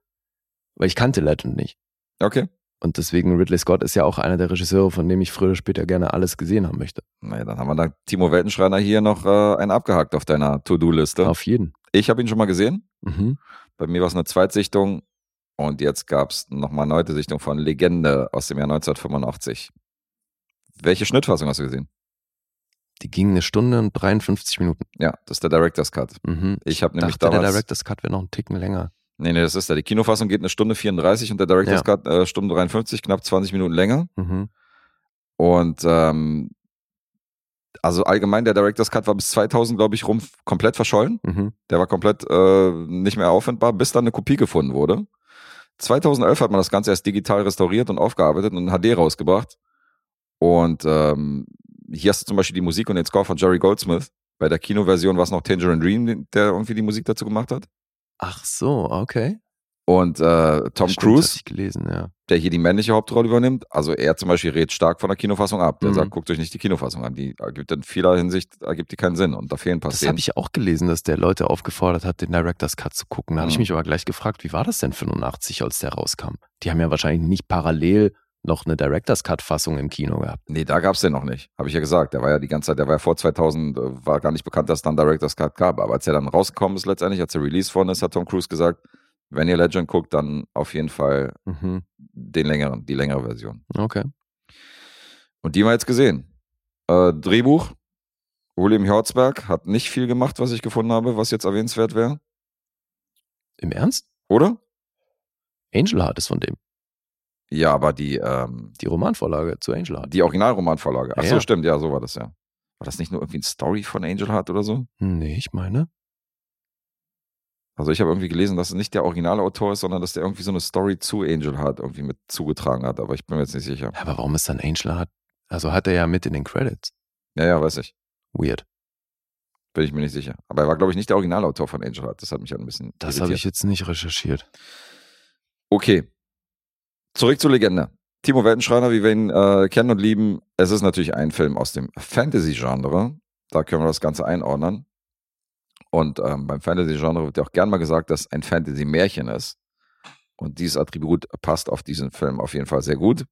weil ich kannte Legend nicht. Okay. Und deswegen Ridley Scott ist ja auch einer der Regisseure, von dem ich früher oder später gerne alles gesehen haben möchte. Naja, dann haben wir da Timo Weltenschreiner hier noch äh, einen abgehakt auf deiner To-Do-Liste. Auf jeden. Ich habe ihn schon mal gesehen. Mhm. Bei mir war es eine Zweitsichtung und jetzt gab es nochmal eine neue Sichtung von Legende aus dem Jahr 1985. Welche Schnittfassung hast du gesehen? Die ging eine Stunde und 53 Minuten. Ja, das ist der Director's Cut. Mhm. Ich habe nämlich dachte, der damals. Director's Cut wäre noch einen Ticken länger. nee, nee, das ist der. Die Kinofassung geht eine Stunde 34 und der Director's Ja. Cut äh, Stunde 53, knapp 20 Minuten länger. Mhm. Und ähm, also allgemein, der Director's Cut war bis 2000, glaube ich, rum komplett verschollen. Mhm. Der war komplett äh, nicht mehr auffindbar, bis dann eine Kopie gefunden wurde. 2011 hat man das Ganze erst digital restauriert und aufgearbeitet und in HD rausgebracht. Und ähm, hier hast du zum Beispiel die Musik und den Score von Jerry Goldsmith. Bei der Kinoversion war es noch Tangerine Dream, der irgendwie die Musik dazu gemacht hat. Ach so, okay. Und äh, Tom Stimmt, Cruise, gelesen, ja. der hier die männliche Hauptrolle übernimmt, also er zum Beispiel rät stark von der Kinofassung ab. Der Mhm. sagt, guckt euch nicht die Kinofassung an. Die ergibt in vieler Hinsicht ergibt die keinen Sinn und da fehlen ein paar Das habe ich auch gelesen, dass der Leute aufgefordert hat, den Director's Cut zu gucken. Da habe ich Mhm. mich aber gleich gefragt, wie war das denn 85, als der rauskam? Die haben ja wahrscheinlich nicht parallel noch eine Director's Cut-Fassung im Kino gehabt. Nee, da gab's den noch nicht. Habe ich ja gesagt. Der war ja die ganze Zeit, der war ja vor 2000, äh, war gar nicht bekannt, dass es dann Director's Cut gab. Aber als er dann rausgekommen ist letztendlich, als er released worden ist, hat Tom Cruise gesagt, wenn ihr Legend guckt, dann auf jeden Fall Mhm. den längeren, die längere Version. Okay. Und die haben wir jetzt gesehen. Äh, Drehbuch, William Herzberg hat nicht viel gemacht, was ich gefunden habe, was jetzt erwähnenswert wäre. Im Ernst? Oder? Angel Heart ist von dem. Ja, aber die, ähm, Die Romanvorlage zu Angel Heart. die Originalromanvorlage. Ach so, ja. stimmt, ja, so war das ja. War das nicht nur irgendwie eine Story von Angel Heart oder so? Nee, ich meine. Also ich habe irgendwie gelesen, dass es nicht der originale Autor ist, sondern dass der irgendwie so eine Story zu Angel Heart irgendwie mit zugetragen hat, aber ich bin mir jetzt nicht sicher. Ja, Aber warum ist dann Angel Heart? Also hat er ja mit in den Credits. Ja, ja, weiß ich. Weird. Bin ich mir nicht sicher. Aber er war, glaube ich, nicht der Originalautor von Angel Heart. Das hat mich halt ein bisschen. Das habe ich jetzt nicht recherchiert. Okay. Zurück zur Legende. Timo Weltenschreiner, wie wir ihn äh, kennen und lieben, es ist natürlich ein Film aus dem Fantasy-Genre. Da können wir das Ganze einordnen. Und ähm, beim Fantasy-Genre wird ja auch gern mal gesagt, dass ein Fantasy-Märchen ist. Und dieses Attribut passt auf diesen Film auf jeden Fall sehr gut.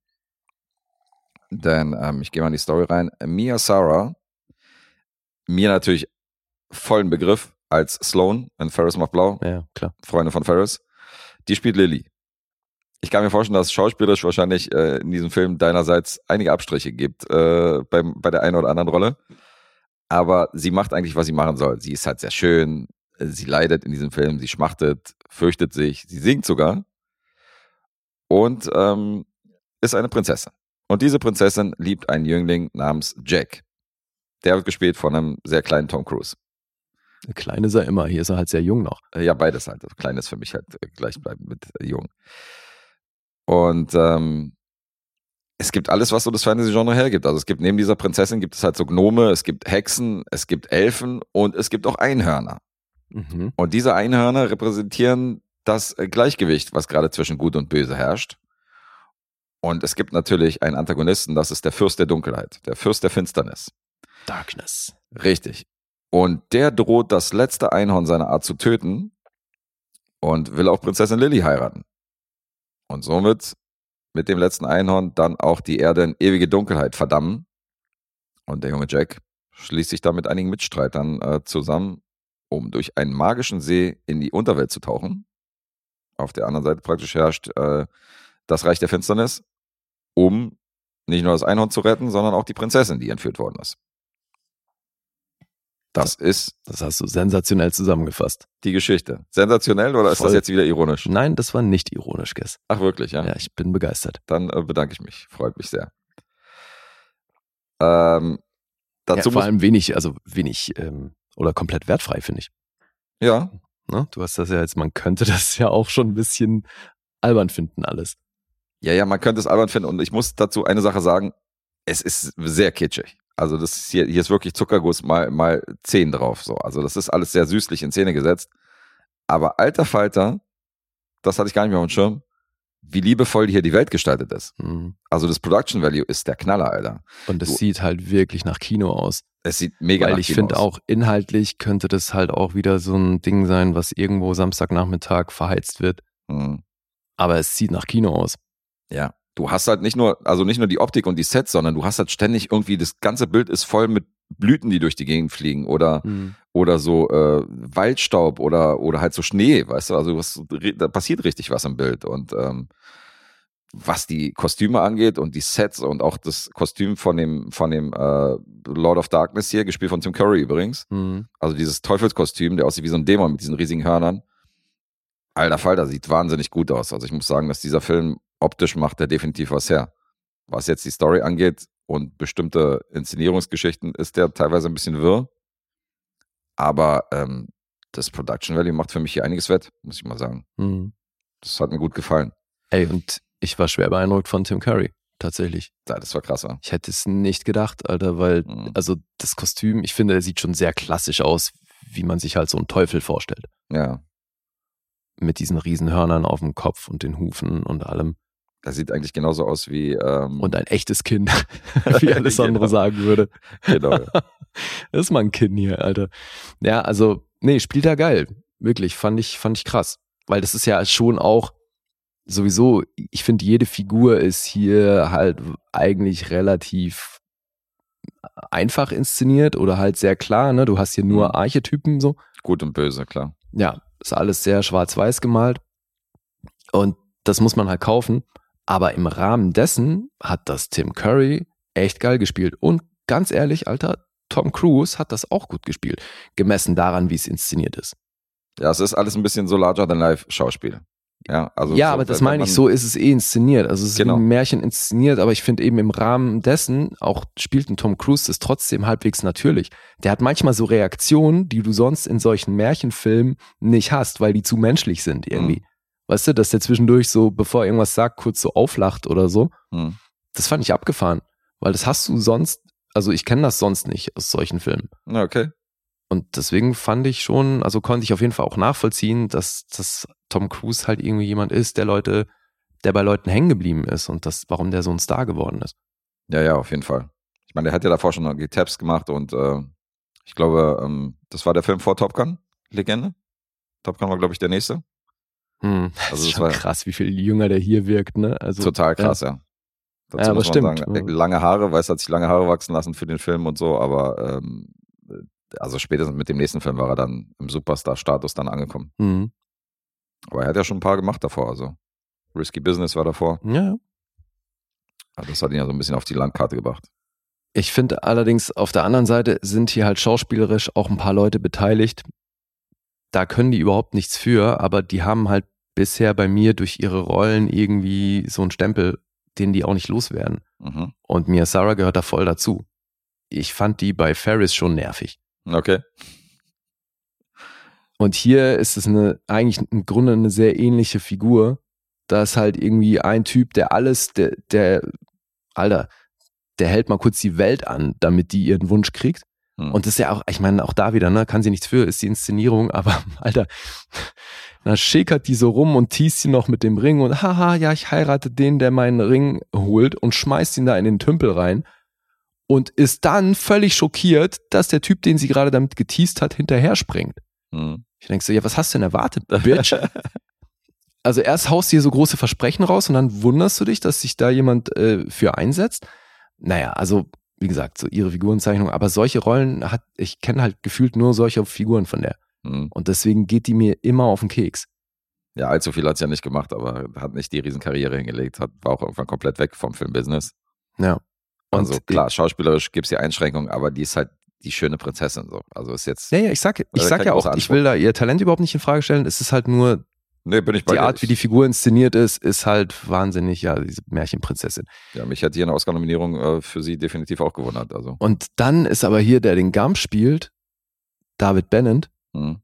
Denn ähm, ich gehe mal in die Story rein. Mia Sarah, mir natürlich vollen Begriff als Sloan in Ferris macht blau. Ja, klar. Freunde von Ferris, die spielt Lily. Ich kann mir vorstellen, dass es schauspielerisch wahrscheinlich äh, in diesem Film deinerseits einige Abstriche gibt äh, beim, bei der einen oder anderen Rolle. Aber sie macht eigentlich, was sie machen soll. Sie ist halt sehr schön, sie leidet in diesem Film, sie schmachtet, fürchtet sich, sie singt sogar und ähm, ist eine Prinzessin. Und diese Prinzessin liebt einen Jüngling namens Jack. Der wird gespielt von einem sehr kleinen Tom Cruise. Klein ist er immer. Hier ist er halt sehr jung noch. Äh, Ja, beides halt. Also klein ist für mich halt äh, gleichbleibend mit äh, jung. Und ähm, es gibt alles, was so das Fantasy-Genre hergibt. Also es gibt neben dieser Prinzessin gibt es halt so Gnome, es gibt Hexen, es gibt Elfen und es gibt auch Einhörner. Mhm. Und diese Einhörner repräsentieren das äh, Gleichgewicht, was gerade zwischen Gut und Böse herrscht. Und es gibt natürlich einen Antagonisten, das ist der Fürst der Dunkelheit, der Fürst der Finsternis. Darkness. Richtig. Und der droht, das letzte Einhorn seiner Art zu töten und will auch Prinzessin Lily heiraten. Und somit mit dem letzten Einhorn dann auch die Erde in ewige Dunkelheit verdammen. Und der junge Jack schließt sich da mit einigen Mitstreitern äh, zusammen, um durch einen magischen See in die Unterwelt zu tauchen. Auf der anderen Seite praktisch herrscht äh, das Reich der Finsternis, um nicht nur das Einhorn zu retten, sondern auch die Prinzessin, die entführt worden ist. Das ist Das hast du sensationell zusammengefasst. die Geschichte. Sensationell oder ist das jetzt wieder ironisch? Nein, das war nicht ironisch, Guess. Ach wirklich, ja? Ja, ich bin begeistert. Dann äh, bedanke ich mich. Freut mich sehr. Ähm, Ja, dazu vor muss, allem wenig, also wenig ähm, oder komplett wertfrei, finde ich. ja, Ne? Du hast das ja jetzt, man könnte das ja auch schon ein bisschen albern finden, alles. ja, ja, man könnte es albern finden und ich muss dazu eine Sache sagen. Es ist sehr kitschig. Also das ist hier, hier ist wirklich Zuckerguss mal, mal 10 drauf. So. Also das ist alles sehr süßlich in Szene gesetzt. Aber alter Falter, das hatte ich gar nicht mehr auf dem Schirm, wie liebevoll hier die Welt gestaltet ist. Mhm. Also das Production Value ist der Knaller, Alter. Und es sieht halt wirklich nach Kino aus. Es sieht mega Weil nach ich Kino finde aus. auch, inhaltlich könnte das halt auch wieder so ein Ding sein, was irgendwo Samstagnachmittag verheizt wird. Mhm. Aber es sieht nach Kino aus. Ja. Du hast halt nicht nur, also nicht nur die Optik und die Sets, sondern du hast halt ständig irgendwie, das ganze Bild ist voll mit Blüten, die durch die Gegend fliegen oder, oder so äh, Waldstaub oder, oder halt so Schnee, weißt du, also was, da passiert richtig was im Bild und ähm, was die Kostüme angeht und die Sets und auch das Kostüm von dem, von dem äh, Lord of Darkness hier, gespielt von Tim Curry übrigens, Mhm. also dieses Teufelskostüm, der aussieht wie so ein Dämon mit diesen riesigen Hörnern. Alter Falter, sieht wahnsinnig gut aus. Also ich muss sagen, dass dieser Film optisch macht der definitiv was her. Was jetzt die Story angeht und bestimmte Inszenierungsgeschichten, ist der teilweise ein bisschen wirr. Aber ähm, das Production Value macht für mich hier einiges wett, muss ich mal sagen. Mhm. Das hat mir gut gefallen. Ey, und ich war schwer beeindruckt von Tim Curry, tatsächlich. Ja, das war krasser. Ich hätte es nicht gedacht, Alter, weil, Mhm. also das Kostüm, ich finde, er sieht schon sehr klassisch aus, wie man sich halt so einen Teufel vorstellt. Ja. Mit diesen Riesenhörnern auf dem Kopf und den Hufen und allem. Das sieht eigentlich genauso aus wie. Ähm, Und ein echtes Kind, wie Alessandro Genau. sagen würde. genau. Das ist mal ein Kind hier, Alter. Ja, also, nee, spielt er geil. Wirklich, fand ich, fand ich krass. Weil das ist ja schon auch sowieso, ich finde, jede Figur ist hier halt eigentlich relativ einfach inszeniert oder halt sehr klar, ne? Du hast hier nur Mhm. Archetypen so. Gut und böse, klar. Ja, ist alles sehr schwarz-weiß gemalt. Und das muss man halt kaufen. Aber im Rahmen dessen hat das Tim Curry echt geil gespielt. Und ganz ehrlich, Alter, Tom Cruise hat das auch gut gespielt. Gemessen daran, wie es inszeniert ist. Ja, es ist alles ein bisschen so larger than life Schauspiel. Ja, also ja, so, aber das meine ich, so ist es eh inszeniert. Also es ist Genau. ein Märchen inszeniert, aber ich finde eben im Rahmen dessen, auch spielt ein Tom Cruise das trotzdem halbwegs natürlich. Der hat manchmal so Reaktionen, die du sonst in solchen Märchenfilmen nicht hast, weil die zu menschlich sind irgendwie. Mhm. Weißt du, dass der zwischendurch so, bevor er irgendwas sagt, kurz so auflacht oder so. Hm. Das fand ich abgefahren, weil das hast du sonst, also ich kenne das sonst nicht aus solchen Filmen. Okay. Und deswegen fand ich schon, also konnte ich auf jeden Fall auch nachvollziehen, dass, dass Tom Cruise halt irgendwie jemand ist, der Leute, der bei Leuten hängen geblieben ist und das, warum der so ein Star geworden ist. Ja, ja, auf jeden Fall. Ich meine, der hat ja davor schon die Tabs gemacht und äh, ich glaube, ähm, das war der Film vor Top Gun, Legende. Top Gun war, glaube ich, der nächste. Hm, das Also ist das schon war- krass, wie viel jünger der hier wirkt, ne? Also, Total krass, ja. Dazu Ja, muss man stimmt. sagen, äh, lange Haare, weiß, hat sich lange Haare wachsen lassen für den Film und so, aber ähm, äh, also spätestens mit dem nächsten Film war er dann im Superstar-Status dann angekommen. Hm, Aber er hat ja schon ein paar gemacht davor, also Risky Business war davor. ja. Also das hat ihn ja so ein bisschen auf die Landkarte gebracht. Ich finde allerdings, auf der anderen Seite sind hier halt schauspielerisch auch ein paar Leute beteiligt. Da können die überhaupt nichts für, aber die haben halt bisher bei mir durch ihre Rollen irgendwie so einen Stempel, den die auch nicht loswerden. Mhm. Und Mia Sarah gehört da voll dazu. Ich fand die bei Ferris schon nervig. Okay. Und hier ist es eine, eigentlich im Grunde eine sehr ähnliche Figur. Da ist halt irgendwie ein Typ, der alles, der, der, Alter, der hält mal kurz die Welt an, damit die ihren Wunsch kriegt. Hm. Und das ist ja auch, ich meine, auch da wieder, ne, kann sie nichts für, ist die Inszenierung, aber Alter, dann schickert die so rum und teast sie noch mit dem Ring und haha, ja, ich heirate den, der meinen Ring holt und schmeißt ihn da in den Tümpel rein und ist dann völlig schockiert, dass der Typ, den sie gerade damit geteast hat, hinterher springt. Mhm. Ich denke so, ja, was hast du denn erwartet, Bitch? also erst haust du hier so große Versprechen raus und dann wunderst du dich, dass sich da jemand äh, für einsetzt. Naja, also wie gesagt, so ihre Figurenzeichnung, aber solche Rollen hat, ich kenne halt gefühlt nur solche Figuren von der. Mhm. Und deswegen geht die mir immer auf den Keks. Ja, allzu viel hat sie ja nicht gemacht, aber hat nicht die Riesenkarriere hingelegt, hat, war auch irgendwann komplett weg vom Filmbusiness. Ja. Und Also klar, schauspielerisch gibt es hier Einschränkungen, aber die ist halt die schöne Prinzessin so. Also ist jetzt, Ja, ja, ich sag, ich sag ja auch, großer ich will da ihr Talent überhaupt nicht in Frage stellen. Es ist halt nur nee, bin ich bei die. Art, wie die Figur inszeniert ist, ist halt wahnsinnig, ja, diese Märchenprinzessin. Ja, mich hat hier eine Oscar-Nominierung äh, für sie definitiv auch gewundert. Also, Und dann ist aber hier, der den Gump spielt, David Bennett, hm.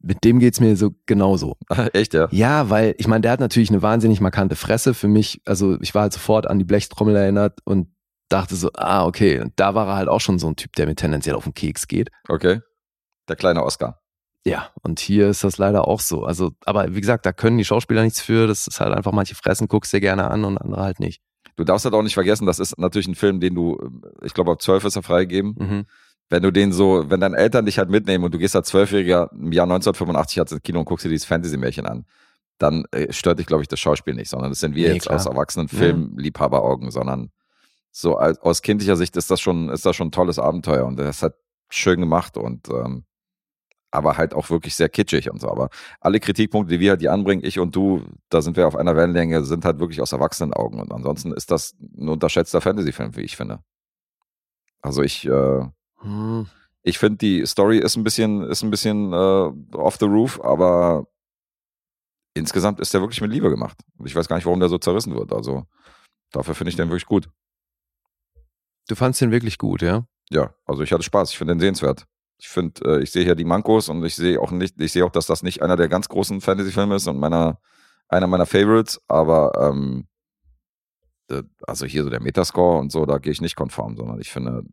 Mit dem geht's mir so genauso. echt, ja? Ja, weil ich meine, der hat natürlich eine wahnsinnig markante Fresse für mich. Also ich war halt sofort an die Blechtrommel erinnert und dachte so, ah, okay. Und da war er halt auch schon so ein Typ, der mir tendenziell auf den Keks geht. Okay. Der kleine Oscar. Ja, und hier ist das leider auch so. Also, aber wie gesagt, da können die Schauspieler nichts für. Das ist halt einfach, manche fressen, guckst dir gerne an und andere halt nicht. Du darfst halt auch nicht vergessen, das ist natürlich ein Film, den du, ich glaube, ab 12 ist er freigegeben. Mhm. Wenn du den so, wenn deine Eltern dich halt mitnehmen und du gehst als Zwölfjähriger im Jahr 1985 halt ins Kino und guckst dir dieses Fantasy-Märchen an, dann äh, stört dich, glaube ich, das Schauspiel nicht, sondern das sind wir Nee, jetzt klar. aus erwachsenen. Filmliebhaberaugen, sondern so als, aus kindlicher Sicht ist das schon, ist das schon ein tolles Abenteuer und das hat schön gemacht und ähm, aber halt auch wirklich sehr kitschig und so. Aber alle Kritikpunkte, die wir halt hier anbringen, ich und du, da sind wir auf einer Wellenlänge, sind halt wirklich aus erwachsenen Augen. Und ansonsten ist das ein unterschätzter Fantasy-Film, wie ich finde. Also ich, äh, Hm. ich finde, die Story ist ein bisschen, ist ein bisschen äh, off the roof, aber insgesamt ist der wirklich mit Liebe gemacht. Und ich weiß gar nicht, warum der so zerrissen wird. Also dafür finde ich den wirklich gut. Du fandst den wirklich gut, ja? Ja, also ich hatte Spaß. Ich finde den sehenswert. Ich finde, äh, ich sehe hier die Mankos und ich sehe auch nicht, ich sehe auch, dass das nicht einer der ganz großen Fantasy-Filme ist und meiner einer meiner Favorites, aber ähm, äh, also hier so der Metascore und so, da gehe ich nicht konform, sondern ich finde,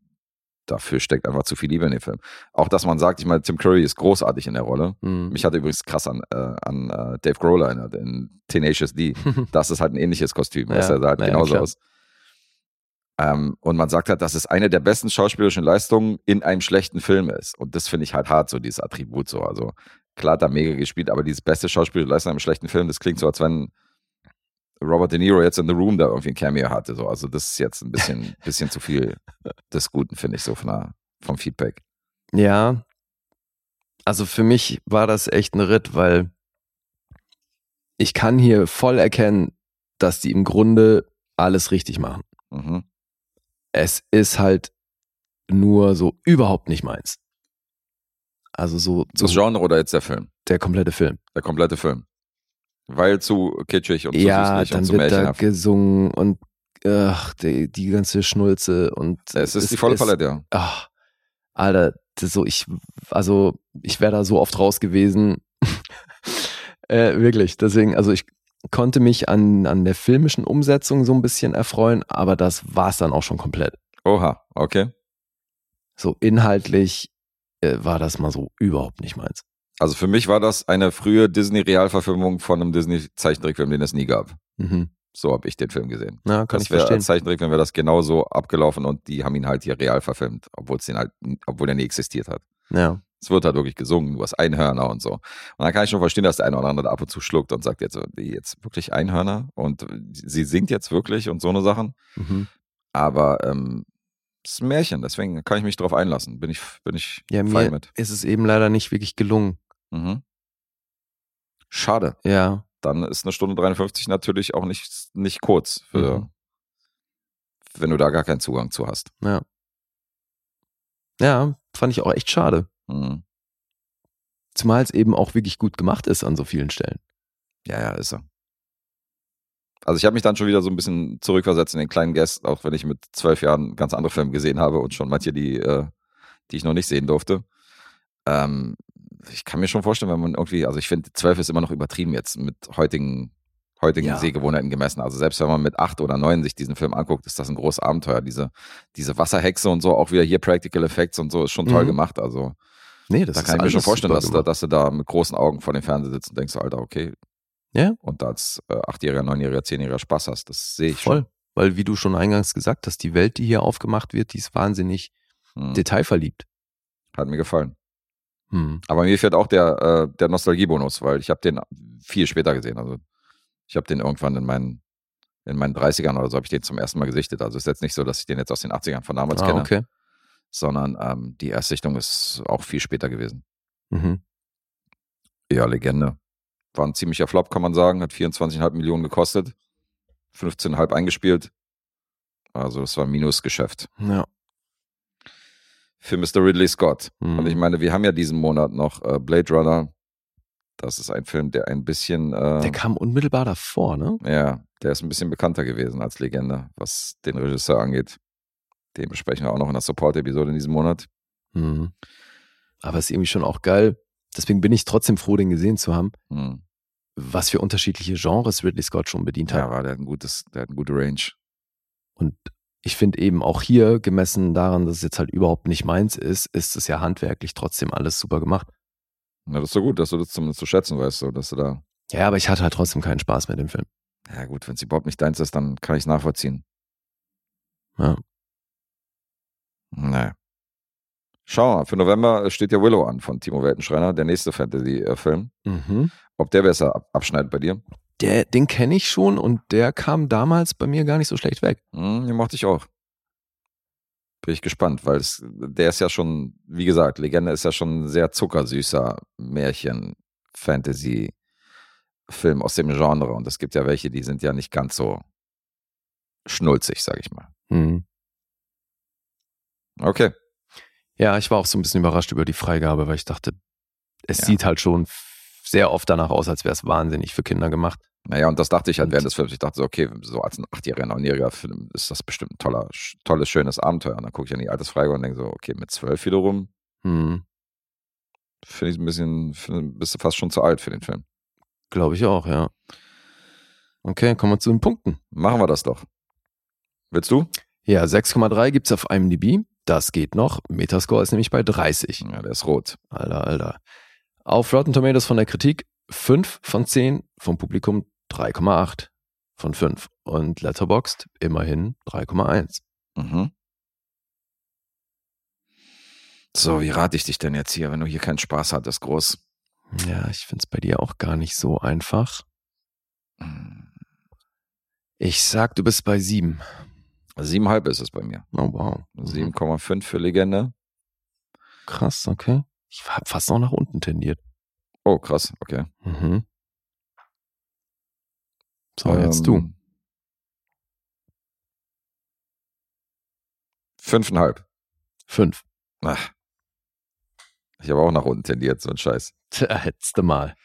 dafür steckt einfach zu viel Liebe in den Film. Auch dass man sagt, ich meine, Tim Curry ist großartig in der Rolle. Mhm. Mich hat übrigens krass an, äh, an äh, Dave Grohl erinnert in Tenacious D. Das ist halt ein ähnliches Kostüm. Ja, das sah halt ja, genauso klar. aus. Ähm, und man sagt halt, dass es eine der besten schauspielerischen Leistungen in einem schlechten Film ist. Und das finde ich halt hart, so dieses Attribut so. Also klar hat er mega gespielt, aber dieses beste schauspielerische Leistung in einem schlechten Film, das klingt so, als wenn Robert De Niro jetzt in The Room da irgendwie ein Cameo hatte. So. Also das ist jetzt ein bisschen, bisschen zu viel des Guten, finde ich, so von der, vom Feedback. Ja, also für mich war das echt ein Ritt, weil ich kann hier voll erkennen, dass die im Grunde alles richtig machen. Mhm. Es ist halt nur so überhaupt nicht meins. Also so, so Das Genre oder jetzt der Film? der komplette Film. Der komplette Film. Weil zu kitschig und zu ja, süßlich und dann zu wird da märchenhaft. gesungen und ach, die, die ganze Schnulze und Es ist die volle Palette, ja. Ach, Alter, so ich, also ich wäre da so oft raus gewesen. äh, wirklich. Deswegen, also ich konnte mich an, an der filmischen Umsetzung so ein bisschen erfreuen, aber das war's dann auch schon komplett. Oha, okay. So inhaltlich äh, war das mal so überhaupt nicht meins. Also für mich war das eine frühe Disney-Realverfilmung von einem Disney-Zeichentrickfilm, den es nie gab. Mhm. So habe ich den Film gesehen. Ja, kann das ich wäre verstehen. als Zeichentrickfilm wäre das genauso abgelaufen und die haben ihn halt hier real verfilmt, obwohl es den halt, obwohl er nie existiert hat. Ja. Es wird halt wirklich gesungen, du hast Einhörner und so. Und dann kann ich schon verstehen, dass der eine oder andere da ab und zu schluckt und sagt jetzt, jetzt wirklich Einhörner und sie singt jetzt wirklich und so eine Sachen. Mhm. Aber ähm, es ist ein Märchen, deswegen kann ich mich drauf einlassen. Bin ich, bin ich Ja, fein mir mit. ist es eben leider nicht wirklich gelungen. Mhm. Schade. Ja. Dann ist eine Stunde 53 natürlich auch nicht, nicht kurz, für, Mhm. wenn du da gar keinen Zugang zu hast. Ja. Ja, fand ich auch echt schade. Mhm. Zumal es eben auch wirklich gut gemacht ist an so vielen Stellen. Ja, ja, ist er. Also ich habe mich dann schon wieder so ein bisschen zurückversetzt in den kleinen Guest, auch wenn ich mit zwölf Jahren ganz andere Filme gesehen habe und schon manche, die, äh, die ich noch nicht sehen durfte. Ähm, ich kann mir schon vorstellen, wenn man irgendwie, also ich finde, zwölf ist immer noch übertrieben jetzt mit heutigen, heutigen Ja. Sehgewohnheiten gemessen. Also selbst wenn man mit acht oder neun sich diesen Film anguckt, ist das ein großes Abenteuer. Diese, diese Wasserhexe und so, auch wieder hier Practical Effects und so, ist schon toll Mhm. gemacht. Also Nee, das da kann ich mir schon vorstellen, dass, dass du da mit großen Augen vor dem Fernseher sitzt und denkst, Alter, okay. Ja. Und da als äh, Achtjähriger, Neunjähriger, Zehnjähriger Spaß hast. Das sehe ich Voll. Weil, wie du schon eingangs gesagt hast, die Welt, die hier aufgemacht wird, die ist wahnsinnig schon. Hm. detailverliebt. Hat mir gefallen. Hm. Aber mir fehlt auch der, äh, der Nostalgiebonus, weil ich habe den viel später gesehen. Also ich habe den irgendwann in meinen, in meinen 30ern oder so habe ich den zum ersten Mal gesichtet. Also ist jetzt nicht so, dass ich den jetzt aus den 80ern von damals Ah, kenne, okay. sondern ähm, die Erstsichtung ist auch viel später gewesen. Mhm. Ja, Legende. War ein ziemlicher Flop, kann man sagen. Hat 24,5 Millionen gekostet. 15,5 eingespielt. Also das war ein Minusgeschäft. Ja. Für Mr. Ridley Scott. Mhm. Und ich meine, wir haben ja diesen Monat noch äh, Blade Runner. Das ist ein Film, der ein bisschen, äh, Der kam unmittelbar davor, ne? ja, der ist ein bisschen bekannter gewesen als Legende, was den Regisseur angeht. Den besprechen wir auch noch in der Support-Episode in diesem Monat. Mhm. Aber ist irgendwie schon auch geil. Deswegen bin ich trotzdem froh, den gesehen zu haben, Hm. was für unterschiedliche Genres Ridley Scott schon bedient hat. Ja, war der hat ein gutes, der hat eine gute Range. Und ich finde eben auch hier, gemessen daran, dass es jetzt halt überhaupt nicht meins ist, ist es ja handwerklich trotzdem alles super gemacht. Na, das ist so gut, dass du das zumindest zu schätzen weißt, so, dass du da, Ja, aber ich hatte halt trotzdem keinen Spaß mit dem Film. ja gut, wenn es überhaupt nicht deins ist, dann kann ich es nachvollziehen. Ja. Naja. Schau mal, für November steht ja Willow an von Timo Weltenschreiner, der nächste Fantasy-Film. Mhm. Ob der besser ab abschneidet bei dir? Der, den kenne ich schon und der kam damals bei mir gar nicht so schlecht weg. Hm, den mochte ich auch. Bin ich gespannt, weil es, der ist ja schon, wie gesagt, Legende ist ja schon ein sehr zuckersüßer Märchen-Fantasy-Film aus dem Genre. Und es gibt ja welche, die sind ja nicht ganz so schnulzig, sag ich mal. Mhm. Okay. Ja, ich war auch so ein bisschen überrascht über die Freigabe, weil ich dachte, es Ja. sieht halt schon sehr oft danach aus, als wäre es wahnsinnig für Kinder gemacht. Naja, und das dachte ich halt während des Films. Ich dachte so, okay, so als ein achtjähriger, neunjähriger Film ist das bestimmt ein toller, tolles, schönes Abenteuer. Und dann gucke ich an die Altersfreigabe und denke so, okay, mit zwölf wiederum Mhm. finde ich ein bisschen, find, bist du fast schon zu alt für den Film. Glaube ich auch, ja. Okay, kommen wir zu den Punkten. Machen wir das doch. Willst du? Ja, 6,3 gibt's auf IMDb. Das geht noch. Metascore ist nämlich bei 30. Ja, der ist rot. Alter, Alter. Auf Rotten Tomatoes von der Kritik 5 von 10, vom Publikum 3,8 von 5. Und Letterboxd immerhin 3,1. Mhm. So, wie rate ich dich denn jetzt hier, wenn du hier keinen Spaß hattest, groß? Ja, ich find's bei dir auch gar nicht so einfach. Hm, Ich sag, du bist bei 7. Siebenhalb ist es bei mir. Oh, wow. 7,5 für Legende. Krass, okay. Ich hab fast noch nach unten tendiert. Oh, krass, okay. Mhm. So, jetzt du. Ähm, Fünfeinhalb. 5. Ach. Ich habe auch nach unten tendiert, so ein Scheiß. Tja, hättest du mal.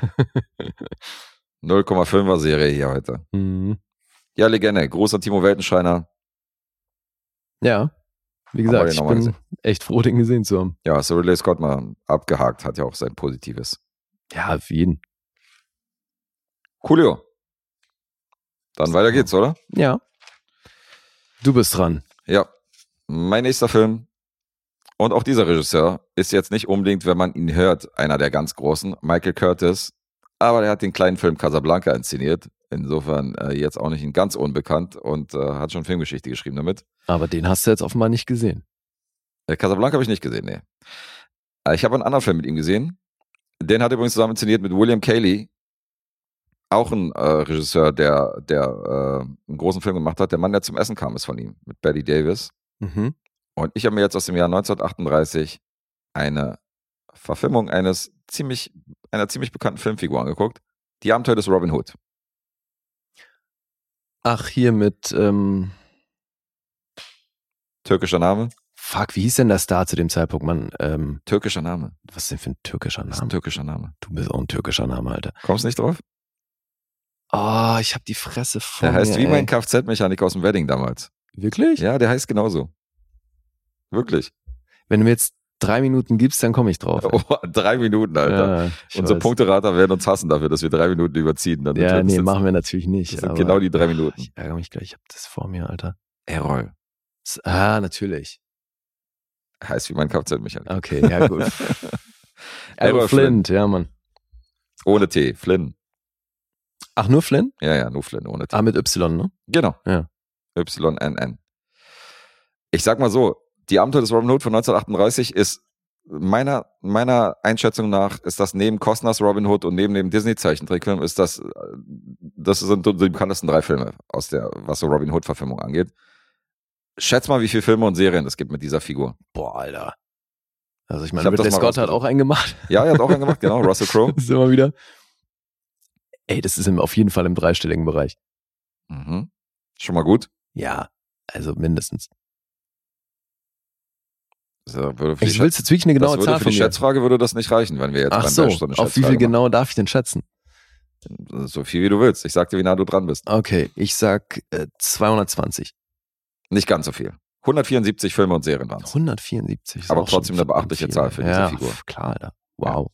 0,5er Serie hier heute. Mhm. Ja, Legende. Großer Timo Weltenscheiner. Ja. Wie gesagt, ich bin gesehen? echt froh, den gesehen zu haben. Ja, so Ridley Scott mal abgehakt, hat ja auch sein Positives. Ja, für jeden. Coolio. Dann weiter geht's, oder? Ja. Du bist dran. Ja. Mein nächster Film. Und auch dieser Regisseur ist jetzt nicht unbedingt, wenn man ihn hört, einer der ganz großen, Michael Curtis. Aber er hat den kleinen Film Casablanca inszeniert. Insofern äh, jetzt auch nicht ganz unbekannt und äh, hat schon Filmgeschichte geschrieben damit. Aber den hast du jetzt offenbar nicht gesehen. Äh, Casablanca habe ich nicht gesehen, nee. Äh, ich habe einen anderen Film mit ihm gesehen. Den hat er übrigens zusammen inszeniert mit William Cayley. Auch ein äh, Regisseur, der, der äh, einen großen Film gemacht hat. Der Mann, der zum Essen kam, ist von ihm, mit Betty Davis. Mhm. Und ich habe mir jetzt aus dem Jahr 1938 eine Verfilmung eines ziemlich, einer ziemlich bekannten Filmfigur angeguckt. Die Abenteuer des Robin Hood. Ach, hier mit, ähm, Türkischer Name? fuck, wie hieß denn der Star zu dem Zeitpunkt, Mann? Ähm, Türkischer Name. was ist denn für ein türkischer Das ist ein Name? türkischer Name. Du bist auch ein türkischer Name, Alter. Kommst nicht drauf? Oh, ich hab die Fresse voll. Der heißt mir, wie ey. mein Kfz-Mechaniker aus dem Wedding damals. Wirklich? Ja, der heißt genauso. Wirklich. Wenn du mir jetzt drei Minuten gibst, dann komme ich drauf. Oh, drei Minuten, Alter. Ja, Unsere weiß. Punkterater werden uns hassen dafür, dass wir drei Minuten überziehen. Dann Ja, nee, machen wir natürlich nicht. Das sind aber genau die drei Minuten. Ich ärgere mich gleich, ich hab das vor mir, Alter. Errol. Ah, natürlich. Heißt wie mein Kfz-Mechaniker. Okay, ja gut. Errol Errol Flint, ja, Mann. Ohne T. Flynn. Ach, nur Flynn? Ja, ja, nur Flynn, ohne T. Ah, mit Y, ne? Genau. Ja. YNN. Ich sag mal so, die Abenteuer des Robin Hood von 1938 ist meiner, meiner Einschätzung nach ist das neben Costners Robin Hood und neben dem Disney-Zeichentrickfilm ist das, äh, das sind die bekanntesten drei Filme aus der, was so Robin Hood-Verfilmung angeht. Schätz mal, wie viele Filme und Serien es gibt mit dieser Figur. Boah, Alter. Also ich Ich meine, das Ridley Scott hat auch einen gemacht. Ja, er hat auch einen gemacht, genau, Russell Crowe. Das ist immer wieder. Ey, das ist auf jeden Fall im dreistelligen Bereich. Mhm. Schon mal gut. Ja, also mindestens. Für die Ich will jetzt wirklich eine genaue Zahl für von die. Schätzfrage würde das nicht reichen, wenn wir jetzt Ach so, so eine auf wie viel Schätzfrage genau darf ich denn schätzen? machen. So viel wie du willst. Ich sag dir, wie nah du dran bist. Okay, ich sag äh, 220. Nicht ganz so viel. 174 Filme und Serien waren es. 174. ist Aber trotzdem eine beachtliche. Zahl für diese ja, Figur. pf, Klar, Alter. Wow.